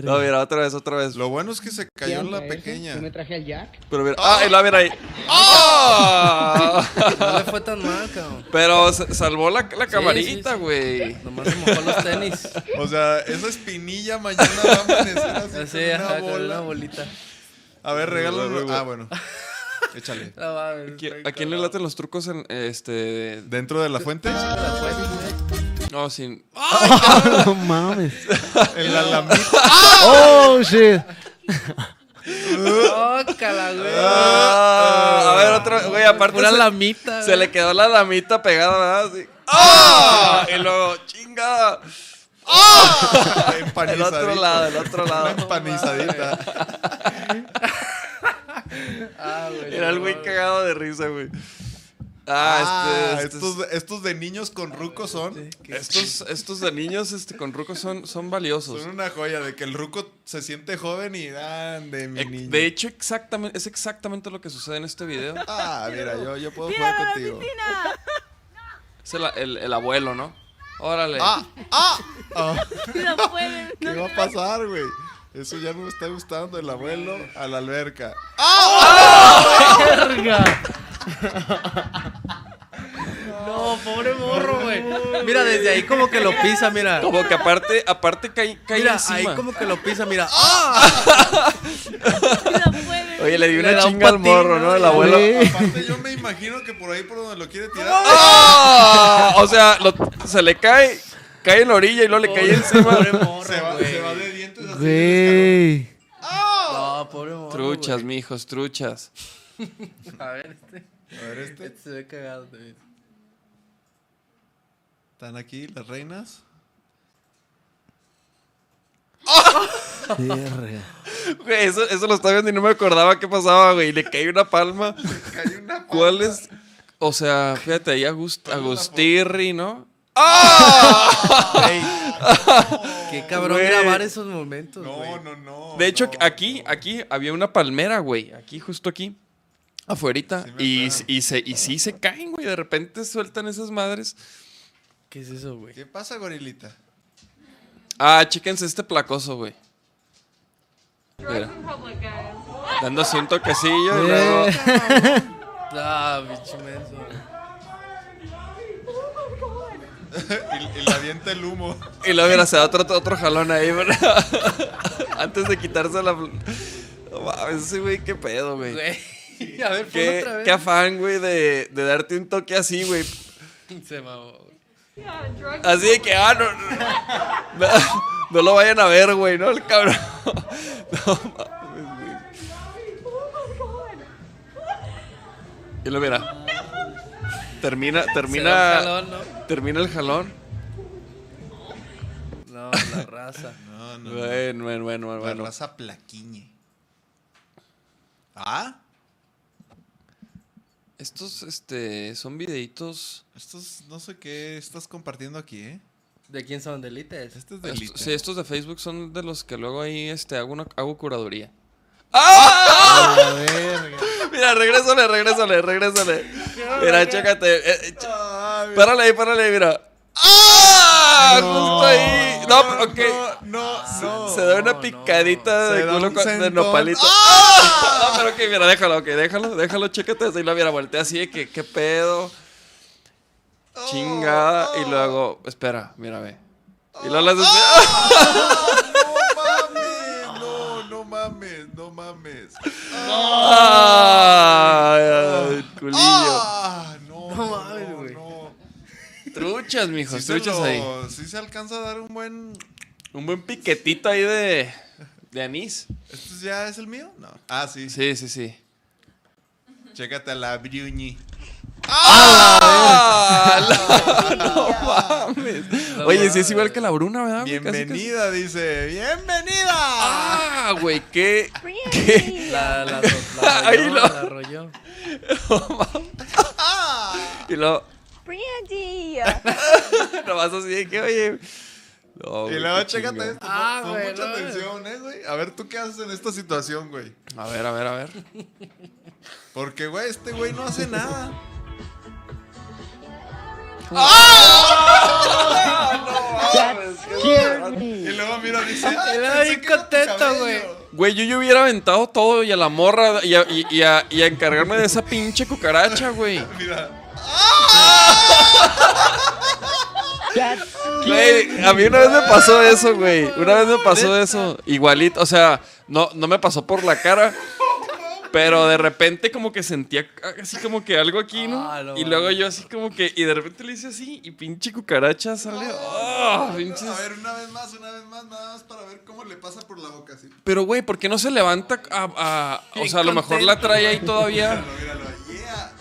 S2: No, mira, otra vez, otra vez.
S1: Lo bueno es que se cayó en la pequeña.
S4: traje al Jack.
S2: Pero mira, ah, y la mira ahí. ¡Ah!
S3: No le fue tan mal, cabrón.
S2: Pero salvó la, la
S3: Sí,
S2: camarita,
S3: sí, sí.
S2: güey.
S3: Nomás se mojó los tenis.
S1: O sea, esa espinilla mañana va a amanecer así una
S3: bolita.
S1: A ver, regálalo. Ah, bueno. Échale. <laughs>
S3: No mames,
S2: ¿Qui-
S3: está
S2: ¿A quién le laten los trucos en este?
S1: ¿Dentro de la fuente?
S2: No, sin. <laughs>
S4: No mames. <laughs>
S1: En la lamita.
S4: Oh, shit.
S3: Ócala, güey.
S2: Ah, a ver, otra, güey, aparte
S3: Pura
S2: se,
S3: lamita.
S2: se le quedó la lamita pegada, ¿verdad? Así. ¡Ah! Y luego, chinga. El
S1: Empanizadita.
S2: otro lado, el otro
S1: Una
S2: lado.
S1: empanizadita.
S3: Ah, güey.
S2: Era el güey cagado de risa, güey. Ah,
S1: Ah,
S2: este, este
S1: estos, estos de niños con rucos son,
S2: estos, estos de niños este, con rucos son, son valiosos.
S1: son una joya de que el ruco se siente joven y dan de mi
S2: Eh,
S1: niño.
S2: De hecho, exactamente, es exactamente lo que sucede en este video.
S1: Ah, mira, yo, yo puedo jugar contigo.
S2: Es el, el- el abuelo, ¿no? Órale.
S1: Ah, ah, ah.
S7: No pueden.
S1: ¿Qué va a pasar, güey? Eso ya no me está gustando. El abuelo a la alberca.
S3: No, pobre morro, güey. Mira, desde ahí como que lo pisa, mira.
S2: Como que aparte, aparte cae, cae
S3: Mira,
S2: encima.
S3: ahí como que lo pisa, mira. <laughs> ¡Ah!
S2: Oye, le di
S3: Le
S2: una
S3: un
S2: chinga al morro,
S3: ¿no?
S2: El abuelo.
S1: Aparte, yo me imagino que por ahí por donde lo quiere tirar.
S2: ¡Ah! O sea, lo- se le cae, cae en la orilla y luego le cae encima.
S3: Pobre morro,
S1: Se va, se va de
S4: Güey.
S3: No, pobre morro.
S2: Truchas,
S3: güey.
S2: mijos, truchas. <laughs>
S3: A ver, este.
S1: A ver, este.
S3: Este se ve cagado también.
S1: ¿Están aquí las reinas? <laughs>
S2: Güey, eso, eso lo estaba viendo y no me acordaba qué pasaba, güey. Le cae una palma. <laughs>
S1: Hay una
S2: ¿Cuál es? O sea, fíjate, ahí Agust Agustirri, ¿no?
S3: Qué cabrón
S2: Güey.
S3: grabar esos momentos,
S1: No,
S3: güey.
S1: no, no.
S2: De hecho,
S1: no.
S2: aquí, aquí había una palmera, güey. Aquí, justo aquí. Afuerita.
S1: Sí
S2: y, se, y sí se caen, güey. De repente sueltan esas madres.
S3: ¿Qué es eso, güey?
S1: ¿Qué pasa, gorilita?
S2: Ah, chéquense este placoso, güey. Mira. Dándose un toquecillo y luego. <laughs>
S3: Ah, bicho menso. <laughs>
S1: Y, y le avienta el humo.
S2: Y luego, mira, se da otro, otro jalón ahí, ¿verdad? <laughs> Antes de quitarse la. No mames, ese güey, qué pedo, güey. <laughs>
S3: A ver,
S2: Qué,
S3: otra vez.
S2: qué afán, güey, de, de darte un toque así, güey.
S3: Se mamó.
S2: Así de que, ah, no, no, no, no lo vayan a ver, güey, ¿no? El cabrón. No mames, güey. Y lo mira. Termina, termina,
S3: jalón, ¿no?
S2: termina el jalón.
S3: No, la <laughs> raza.
S1: No, no. no.
S2: Bueno, bueno, bueno,
S1: La
S2: bueno.
S1: raza plaquiñe. ¿Ah?
S2: Estos, este, son videitos.
S1: Estos, no sé qué estás compartiendo aquí, ¿eh?
S3: ¿De quién son? ¿De Elites?
S1: Este es de
S2: sí, estos de Facebook son de los que luego ahí este, hago, una, hago curaduría. ¡Ah! Mira, regrésale, regrésale, regrésale. Mira, chécate. eh, eh, ch- párale ahí, párale ahí, mira. ¡Ah! Justo ahí. No, ok.
S1: No, no.
S2: Se da una picadita de culo con- de nopalito. ¡Ah! No, pero ok, mira, déjalo, ok, déjalo, déjalo, chécate así, la mira, voltea así de que, ¿qué pedo? Chingada. Y luego, espera, mira, ve. Y luego las <laughs>
S1: No, mames.
S2: ¡Ay, ay, culillo!
S1: Ah, no, no
S3: mames, güey.
S1: no.
S2: Truchas, mijo,
S1: Sí
S2: truchas
S1: lo-
S2: ahí.
S1: sí se alcanza a dar un buen.
S2: Un buen piquetito ahí de, de anís.
S1: ¿Este ya es el mío? No. Ah, sí.
S2: Sí, sí, sí.
S1: Chécate a la Briuñi.
S2: ¡Ah! No, mames. Oye, sí es igual que la Bruna, ¿verdad? güey? Casi, casi.
S1: Bienvenida, dice. ¡Bienvenida!
S2: ¡Ah, güey! ¿Qué?
S7: Brandy.
S3: La, la, la,
S2: Ahí <laughs>
S3: arrolló,
S2: lo-
S3: la arrolló. <laughs>
S2: Y luego,
S7: Brandy. <laughs>
S2: nomás así de que, oye. No,
S1: Y
S2: güey,
S1: luego
S2: qué
S1: chécate
S2: chingón.
S1: esto.
S3: Ah,
S1: pon
S3: güey,
S1: mucha
S3: no.
S1: atención, eh, güey. A ver, ¿tú qué haces en esta situación, güey?
S2: A ver, a ver, a ver.
S1: Porque, güey, este güey no hace nada. Y luego mira, dice. "Ay,
S3: Era bien contento,
S1: cabello".
S3: güey.
S2: Güey, yo, yo hubiera aventado todo y a la morra y a, y, y a, y a encargarme de esa pinche cucaracha, güey.
S1: Mira.
S2: Güey, a mí una vez me pasó eso, güey. Una vez me pasó eso. Igualito, o sea, no, no me pasó por la cara. Pero de repente como que sentía así como que algo aquí, ¿no?
S3: Ah, no
S2: y luego yo así como que... Y de repente le hice así y pinche cucaracha sale... ¡ah! pinches-
S1: A ver, una vez más, una vez más, nada más para ver cómo le pasa por la boca así.
S2: Pero, güey, ¿por qué no se levanta a... a- o sea, a lo mejor la trae ahí todavía.
S1: Míralo, míralo.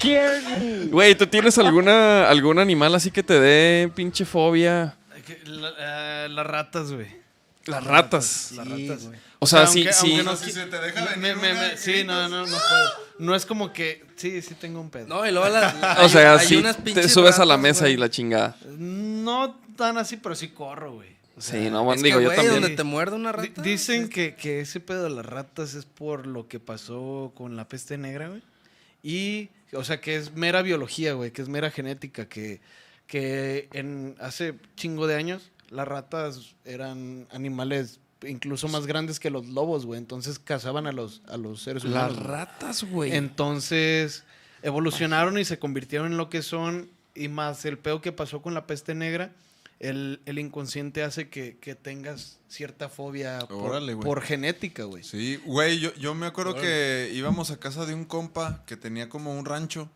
S1: Yeah. Le
S2: Güey, ¿tú tienes alguna algún animal así que te dé pinche fobia?
S4: la- eh, las ratas, güey.
S2: Las ratas.
S4: Las ratas, güey.
S2: O sea, sí, sí.
S4: no
S1: Si se te deja
S4: Me-
S1: venir
S4: me-
S1: una,
S4: me- sí, no, no, no puedo. No es como que. Sí, sí tengo un pedo.
S3: No, y luego la, la- <laughs>
S2: O sea,
S3: hay- hay
S2: sí
S3: unas
S2: te subes a la mesa
S3: güey.
S2: y la chingada.
S4: No tan así, pero sí corro, güey. O sea,
S2: Sí, no, bueno,
S3: Es
S2: digo,
S3: que,
S2: yo
S3: güey,
S2: también.
S3: donde te muerde una rata.
S4: dicen que, que ese pedo de las ratas es por lo que pasó con la peste negra, güey. Y, o sea, que es mera biología, güey, que es mera genética, que, que en hace chingo de años las ratas eran animales incluso más grandes que los lobos, güey. Entonces cazaban a los, a los seres
S2: Las
S4: humanos. güey.
S2: ratas, güey.
S4: Entonces evolucionaron y se convirtieron en lo que son. Y más el pedo que pasó con la peste negra, el, el inconsciente hace que, que tengas cierta fobia
S1: Órale,
S4: por genética, güey.
S1: Sí, güey, yo, yo me acuerdo que íbamos a casa de un compa que tenía como un rancho.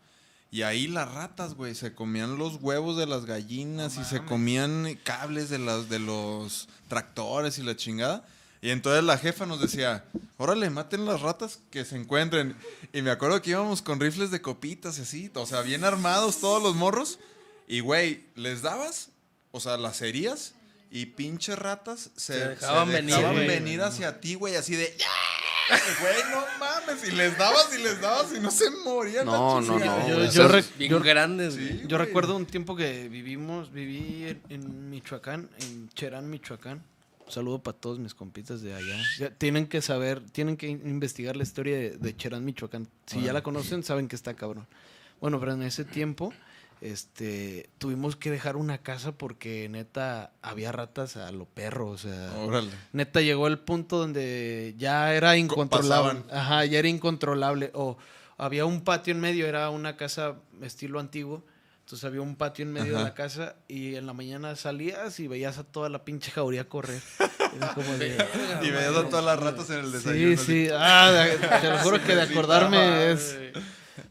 S1: Y ahí las ratas, güey, se comían los huevos de las gallinas y se comían cables de, las, de los tractores y la chingada. Y entonces la jefa nos decía, órale, maten las ratas que se encuentren. Y me acuerdo que íbamos con rifles de copitas y así, o sea, bien armados todos los morros. Y, güey, les dabas, o sea, las herías y pinches ratas se,
S3: Se
S1: se
S3: dejaban venir,
S1: dejaban
S3: güey.
S1: venir hacia ti, güey, así de... "Ya". Güey, no mames, y les dabas y les dabas y no se morían. la
S2: No, no, no.
S4: Yo,
S3: Bien grandes.
S1: Sí,
S4: yo recuerdo un tiempo que vivimos, viví en, en Michoacán, en Cherán, Michoacán. Un saludo para todos mis compitas de allá. Ya tienen que saber, tienen que in- investigar la historia de, de Cherán, Michoacán. Si ya la conocen, saben que está cabrón. Bueno, pero en ese tiempo, este, tuvimos que dejar una casa porque neta había ratas a lo perro, o sea.
S1: Órale.
S4: Neta llegó el punto donde ya era incontrolable.
S1: pasaban.
S4: Ajá, ya era incontrolable. O había un patio en medio, era una casa estilo antiguo. Entonces había un patio en medio de
S1: Ajá.
S4: la casa y en la mañana salías y veías a toda la pinche jauría correr. Era como de- <laughs> <laughs>
S1: Y veías a todas las ratas en el
S4: Sí,
S1: desayuno.
S4: sí. Ah, de- te lo juro que de acordarme es.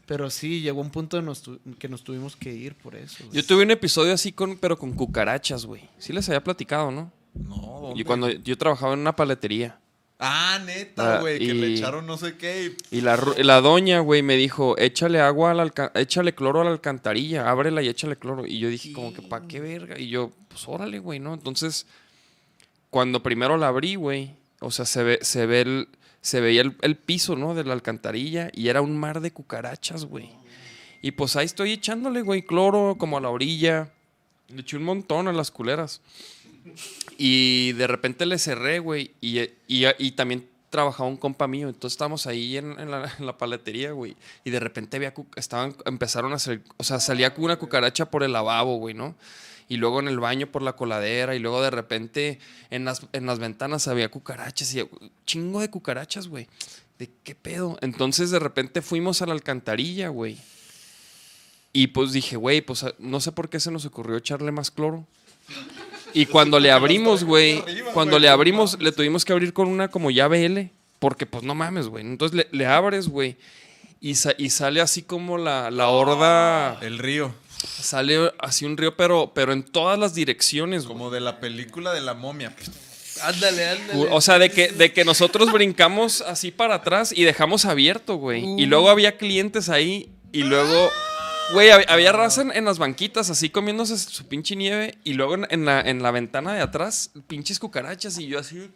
S4: Pero sí, llegó un punto nos tu- que nos tuvimos que ir por eso. güey.
S2: Yo tuve un episodio así con, pero con cucarachas, güey. Sí les había platicado, ¿no?
S1: No, ¿dónde?
S2: Y cuando yo trabajaba en una paletería.
S1: Ah, neta,
S2: Ah,
S1: güey, que
S2: y-
S1: le echaron no sé qué y...
S2: Y la, la doña, güey, me dijo, échale agua, al échale cloro a la alcantarilla, ábrela y échale cloro. Y yo dije, como que, ¿pa' qué verga? Y yo, pues órale, güey, ¿no? Entonces, cuando primero la abrí, güey, o sea, se, ve, se, ve el, se veía el, el piso, ¿no? De la alcantarilla y era un mar de cucarachas, güey. Y pues ahí estoy echándole, güey, cloro como a la orilla. Le eché un montón a las culeras. Y de repente le cerré, güey. Y, y- también trabajaba un compa mío. Entonces estábamos ahí en, en la, en la paletería, güey. Y de repente había estaban, empezaron a hacer. O sea, salía una cucaracha por el lavabo, güey, ¿no? Y luego en el baño por la coladera. Y luego de repente en las, en las ventanas había cucarachas. Y chingo de cucarachas, güey. ¿De qué pedo? Entonces de repente fuimos a la alcantarilla, güey. Y pues dije, güey, pues no sé por qué se nos ocurrió echarle más cloro. Y cuando le abrimos, güey, cuando le abrimos, le tuvimos que abrir con una como llave L. Porque pues no mames, güey. Entonces le, le abres, güey. Y, sa- y sale así como la, la horda.
S1: El río.
S2: Sale así un río, pero, pero en todas las direcciones, güey.
S1: Como de la película de la momia.
S3: Ándale, ándale.
S2: O sea, de que, de que nosotros brincamos así para atrás y dejamos abierto, güey. Y luego había clientes ahí y luego, güey, hab- había raza en, en las banquitas así comiéndose su pinche nieve y luego en, en la, en la ventana de atrás, pinches cucarachas y yo así,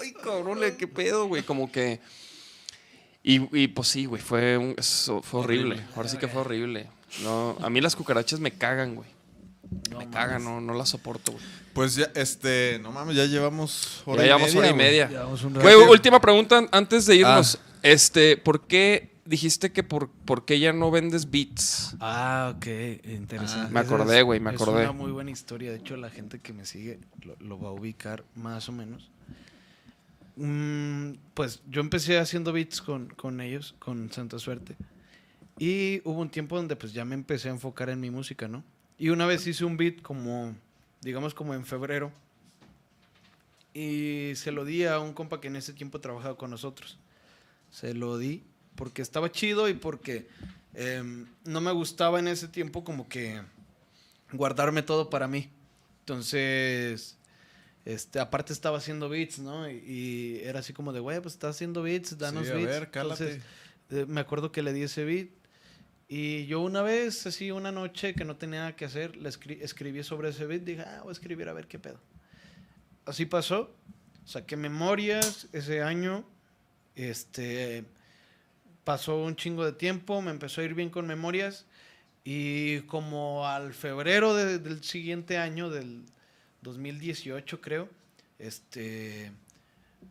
S2: ay, cabrón, qué pedo, güey, como que... Y, y, pues sí, güey, fue, un- fue horrible. Ahora sí que fue horrible. No, a mí las cucarachas me cagan, güey. me cagan, no, no las soporto, güey.
S1: Pues ya, este, no mames, ya llevamos hora
S2: Ya
S1: y
S2: llevamos
S1: media.
S2: hora y media.
S4: Llevamos un
S2: Güey, última pregunta an- antes de irnos.
S1: Ah.
S2: Este, ¿por qué dijiste que por, por qué ya no vendes beats?
S4: Ah, ok, interesante.
S2: Ah, me acordé, güey, me acordé.
S4: Es una muy buena historia. De hecho, la gente que me sigue lo, lo va a ubicar más o menos. Mm, pues yo empecé haciendo beats con, con ellos, con Santa Suerte. Y hubo un tiempo donde pues ya me empecé a enfocar en mi música, ¿no? Y una vez hice un beat como, digamos como en febrero. Y se lo di a un compa que en ese tiempo trabajaba con nosotros. Se lo di porque estaba chido y porque em, no me gustaba en ese tiempo como que guardarme todo para mí. Entonces, este, aparte estaba haciendo beats, ¿no? Y, y era así como de, güey, pues estás haciendo beats, danos
S1: Sí, a
S4: beats.
S1: ver.
S4: Entonces, eh, me acuerdo que le di ese beat. Y yo una vez, así, una noche que no tenía nada que hacer, le escri- escribí sobre ese beat. Dije, ah, voy a escribir a ver qué pedo. Así pasó. Saqué memorias ese año. Este. Pasó un chingo de tiempo. Me empezó a ir bien con memorias. Y como al febrero de- del siguiente año, del 2018, creo, este.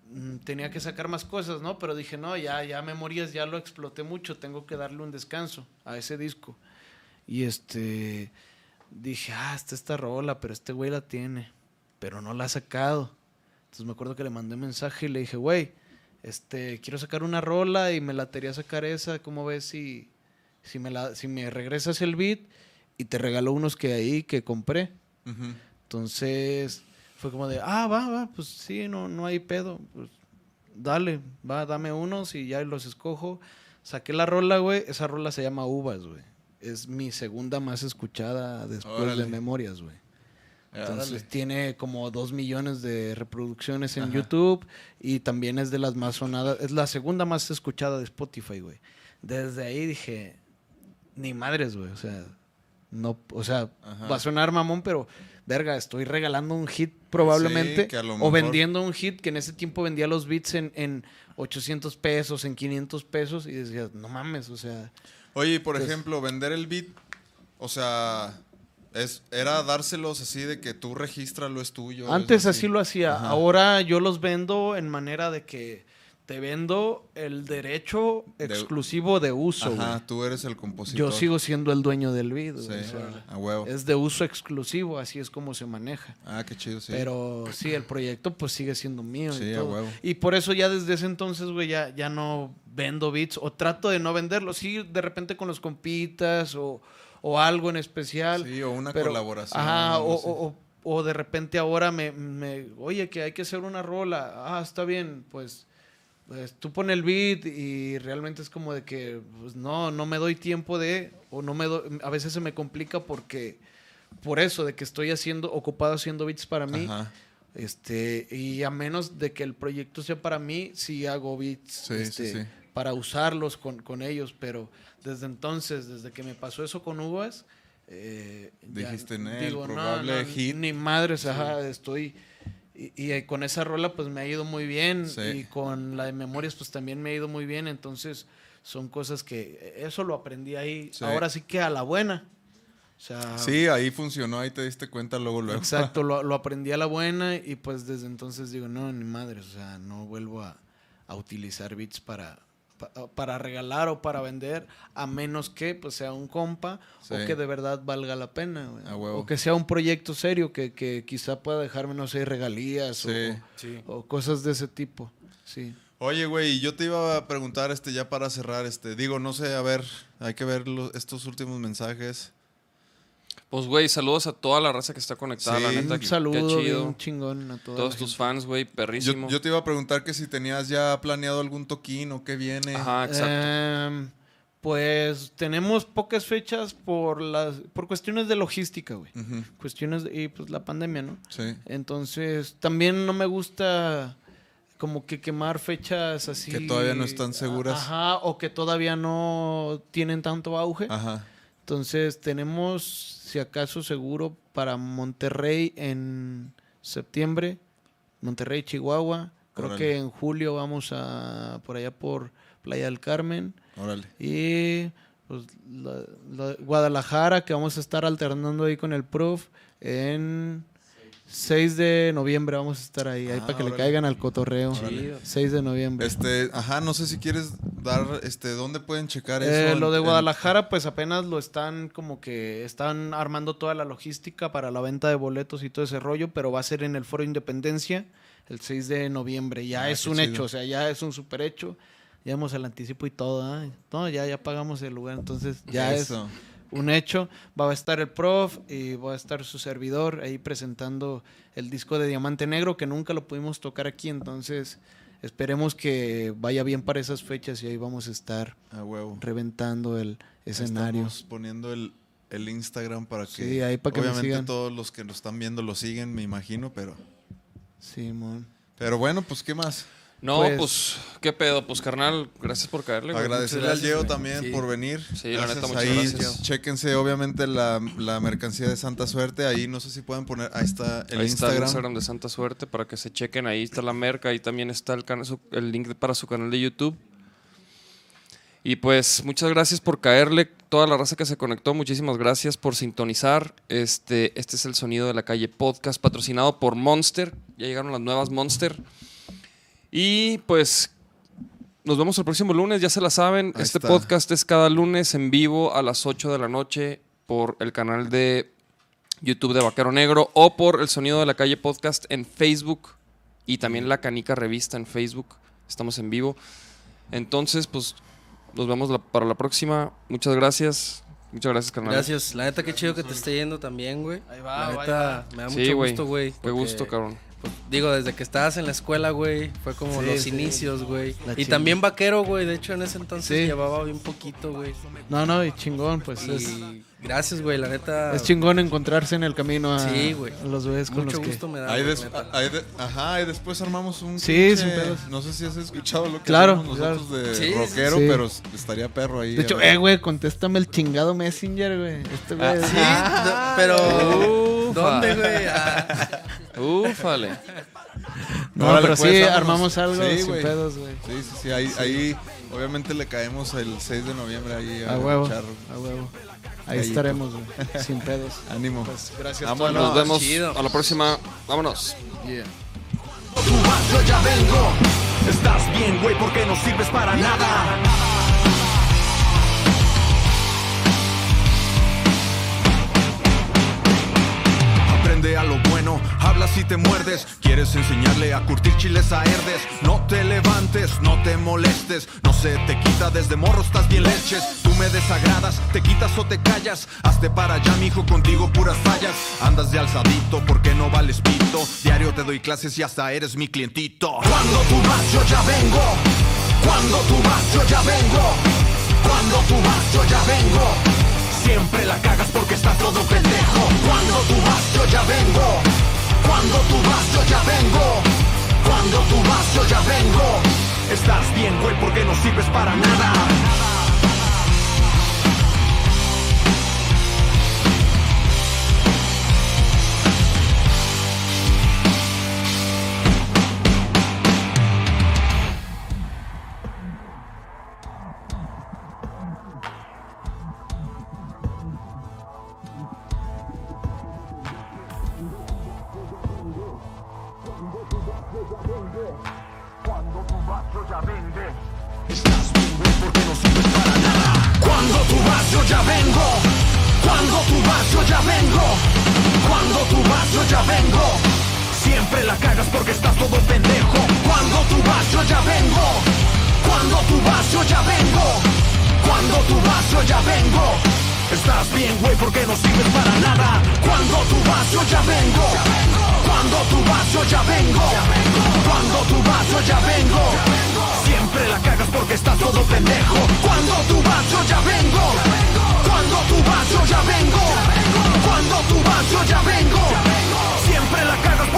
S4: Mm, Tenía que sacar más cosas, ¿no? Pero dije, no, ya, ya memorias, ya lo exploté mucho, tengo que darle un descanso a ese disco. Y este, dije, ah, está esta rola, pero este güey la tiene, pero no la ha sacado. Entonces me acuerdo que le mandé un mensaje y le dije, güey, este, quiero sacar una rola y me la quería sacar esa, ¿cómo ves si, si, me la, si me regresas el beat y te regalo unos que ahí que compré? Entonces fue como de, ah, va, va, pues sí, no, no hay pedo. Pues, dale, va, dame unos y ya los escojo. Saqué la rola, güey. Esa rola se llama Uvas, güey. Es mi segunda más escuchada después
S1: Órale.
S4: de Memorias, güey. Entonces
S1: Órale.
S4: tiene como dos millones de reproducciones en
S1: Ajá.
S4: YouTube y también es de las más sonadas, es la segunda más escuchada de Spotify, güey. Desde ahí dije, ni madres, güey, o sea, no, o sea,
S1: Ajá.
S4: va a sonar mamón, pero verga, estoy regalando un hit probablemente
S1: Sí, lo
S4: o
S1: mejor-
S4: vendiendo un hit que en ese tiempo vendía los beats en, en 800 pesos, en 500 pesos y decías, no mames, o sea,
S1: Oye, por
S4: Pues-
S1: ejemplo, vender el beat, o sea, es, era dárselos así de que tú regístralo, es tuyo.
S4: Antes
S1: es
S4: así lo hacía.
S1: Ajá.
S4: Ahora yo los vendo en manera de que te vendo el derecho
S1: De-
S4: exclusivo de uso.
S1: Ajá,
S4: güey.
S1: tú eres el compositor.
S4: Yo sigo siendo el dueño del beat.
S1: Sí,
S4: o sea,
S1: a huevo.
S4: es de uso exclusivo, así es como se maneja.
S1: Ah, qué chido, sí.
S4: Pero sí, el proyecto pues sigue siendo mío.
S1: Sí,
S4: y,
S1: a huevo.
S4: y por eso ya desde ese entonces, güey, ya, ya no vendo beats o trato de no venderlos. Sí, de repente con los compitas o, o algo en especial.
S1: Sí, o una
S4: pero-
S1: colaboración.
S4: Ajá,
S1: algo
S4: o, o- o- o de repente ahora me, me- oye, que hay que hacer una rola. Ah, está bien, pues, pues tú pon el beat y realmente es como de que, pues no, no me doy tiempo de, o no me do- a veces se me complica porque, por eso, de que estoy haciendo, ocupado haciendo beats para mí.
S1: Ajá.
S4: Este, y a menos de que el proyecto sea para mí, sí hago beats
S1: Sí,
S4: este,
S1: sí.
S4: para usarlos con, con ellos, pero desde entonces, desde que me pasó eso con Uvas, eh, ya
S1: Dijiste, "Nel,
S4: digo, no,
S1: probable
S4: no,
S1: hit".
S4: Ni madres, ajá, estoy. Y, y, eh, con esa rola, pues me ha ido muy bien.
S1: Sí.
S4: Y con la de Memorias, pues también me ha ido muy bien. Entonces, son cosas que eh, eso lo aprendí ahí.
S1: Sí.
S4: Ahora sí que a la buena. O sea,
S1: Sí, ahí funcionó, ahí te diste cuenta luego, luego.
S4: Exacto, <laughs> lo, lo aprendí a la buena y pues desde entonces digo, no, ni madre, o sea, no vuelvo a, a utilizar beats para, pa- para regalar o para vender, a menos que pues sea un compa
S1: Sí.
S4: o que de verdad valga la pena, güey.
S1: A huevo.
S4: o que sea un proyecto serio que, que quizá pueda dejarme, no sé, regalías o-
S1: Sí.
S4: o, cosas de ese tipo, sí.
S1: Oye, güey, yo te iba a preguntar, este, ya para cerrar, este, digo, no sé, a ver, hay que ver los- estos últimos mensajes.
S2: Pues, güey, saludos a toda la raza que está conectada,
S1: Sí.
S2: la neta.
S4: Un saludo
S2: qué chido.
S4: bien chingón a toda
S2: Todos tus
S4: gente.
S2: fans, güey, perrísimo.
S1: yo te iba a preguntar que si tenías ya planeado algún toquín o qué viene.
S2: Ajá, exacto.
S4: Em, pues tenemos pocas fechas por las por cuestiones de logística, güey. Cuestiones de, y pues la pandemia, ¿no?
S1: Sí.
S4: Entonces, también no me gusta como que quemar fechas así.
S1: Que todavía no están seguras.
S4: Ajá, o que todavía no tienen tanto auge.
S1: Ajá.
S4: Entonces, tenemos, si acaso, seguro para Monterrey en septiembre, Monterrey, Chihuahua. Creo que en julio vamos a por allá por Playa del Carmen.
S1: Órale.
S4: Y pues, la- la- Guadalajara, que vamos a estar alternando ahí con el Prof. En 6 de noviembre vamos a estar ahí, ahí
S1: Ah,
S4: para que le caigan al cotorreo.
S3: Chido.
S4: 6 de noviembre.
S1: Este, ajá, no sé si quieres dar, este, ¿dónde pueden checar eso?
S4: Eh, lo
S1: En-
S4: de Guadalajara, pues apenas lo están como que están armando toda la logística para la venta de boletos y todo ese rollo, pero va a ser en el Foro Independencia el 6 de noviembre. Ya
S1: Ah,
S4: es un
S1: chido.
S4: hecho, o sea, ya es un super hecho. Ya hemos el anticipo y todo, ¿ah? No, ya, ya pagamos el lugar, entonces ya
S1: Eso.
S4: es un hecho. Va a estar el prof y va a estar su servidor ahí presentando el disco de Diamante Negro que nunca lo pudimos tocar aquí, entonces esperemos que vaya bien para esas fechas y ahí vamos a estar
S1: huevo.
S4: reventando el escenario.
S1: Estamos poniendo el, el Instagram para que,
S4: Sí, ahí para que me
S1: obviamente
S4: sigan.
S1: todos los que nos están viendo lo siguen, me imagino, pero,
S4: Simón.
S1: pero bueno, pues qué más.
S2: No,
S4: Pues-
S2: pues, qué pedo, pues carnal, gracias por caerle, güey.
S1: Agradecerle al
S3: gracias,
S1: también
S3: Sí.
S1: por venir.
S2: Sí, la neta, muchas
S1: Ahí
S2: gracias.
S1: chéquense obviamente la, la mercancía de Santa Suerte. Ahí no sé si pueden poner, ahí está el
S2: ahí está el
S1: Instagram.
S2: Instagram de Santa Suerte para que se chequen. Ahí está la merca. Ahí también está el, el link para su canal de YouTube. Y pues muchas gracias por caerle. Toda la raza que se conectó, muchísimas gracias por sintonizar. Este, este es el sonido de la calle podcast patrocinado por Monster. Ya llegaron las nuevas Monster. Y pues nos vemos el próximo lunes, ya se la saben.
S1: Ahí
S2: este
S1: está.
S2: podcast es cada lunes en vivo a las 8 de la noche por el canal de YouTube de Vaquero Negro o por el Sonido de la Calle Podcast en Facebook y también La Canica Revista en Facebook. Estamos en vivo. Entonces, pues nos vemos la- para la próxima. Muchas gracias. Muchas gracias, carnal.
S3: Gracias. La neta, qué chido que te esté yendo también, güey.
S4: Ahí va,
S3: La
S4: ahí
S3: neta,
S4: va.
S3: me da
S2: Sí,
S3: mucho
S2: güey.
S3: gusto, güey.
S2: Qué
S3: porque,
S2: gusto, cabrón.
S3: Pues, digo, desde que estabas en la escuela, güey, fue como
S4: Sí,
S3: los
S4: sí.
S3: inicios, güey. Y también vaquero, güey. De hecho, en ese entonces
S4: Sí.
S3: llevaba bien poquito, güey.
S4: No, no, y chingón, pues es,
S3: Y gracias, güey. La neta.
S4: es chingón encontrarse en el camino a,
S3: Sí, güey.
S4: a los bebés con
S3: Mucho
S4: los que...
S3: gusto me da.
S1: Ahí
S3: güey,
S1: des-
S3: neta.
S1: ahí de- ajá, y después armamos un.
S4: Sí,
S1: pinche-
S4: sin pedos.
S1: No sé si has escuchado lo que
S4: Claro,
S1: hacemos nosotros de
S3: Sí, sí,
S1: rockero,
S4: sí.
S1: pero estaría perro ahí.
S4: De hecho, eh, güey, contéstame el chingado Messenger, güey. Este güey.
S3: Sí, no, pero.
S2: Ufa.
S3: ¿Dónde, güey? Ah,
S2: Úfale.
S4: No, pero
S1: pues,
S4: sí,
S1: vámonos.
S4: armamos algo
S1: Sí,
S4: sin pedos, güey.
S1: Sí, sí, sí. Ahí, ahí obviamente le caemos el 6 de noviembre ahí a,
S4: A huevo, a huevo. Ahí
S1: Gallito.
S4: estaremos, güey. <laughs> Sin pedos.
S1: ánimo.
S4: Pues gracias.
S1: Vámonos.
S2: Nos vemos
S3: chido.
S2: a la próxima. Vámonos.
S4: Yeah.
S8: Tú vas, yo ya vengo. Estás bien, güey, porque no sirves para nada. A lo bueno, habla si te muerdes. Quieres enseñarle a curtir chiles a herdes. No te levantes, no te molestes. No se te quita desde morro, estás bien leches. Tú me desagradas, te quitas o te callas. Hazte para allá, mijo, contigo puras fallas. Andas de alzadito porque no vales pito. Diario te doy clases y hasta eres mi clientito. Cuando tú vas, yo ya vengo. Cuando tú vas, yo ya vengo. Cuando tú vas, yo ya vengo. Siempre la cagas porque estás todo pendejo. Cuando tú vas, yo ya vengo. Cuando tú vas, yo ya vengo. Cuando tú vas, yo ya vengo. Estás bien, güey, porque no sirves para nada. La cagas porque estás todo pendejo. Cuando tú vas yo ya vengo. Cuando tú vas yo ya vengo. Cuando tú vas yo ya vengo. Estás bien güey porque no sirves para nada. Cuando tú vas yo ya vengo. Cuando tú vas yo ya vengo. Cuando tú vas yo ya vengo. Siempre la cagas porque estás todo pendejo. Cuando tú vas yo ya vengo. Cuando tú vas yo ya vengo. Cuando tú vas yo ya vengo. Siempre la cagas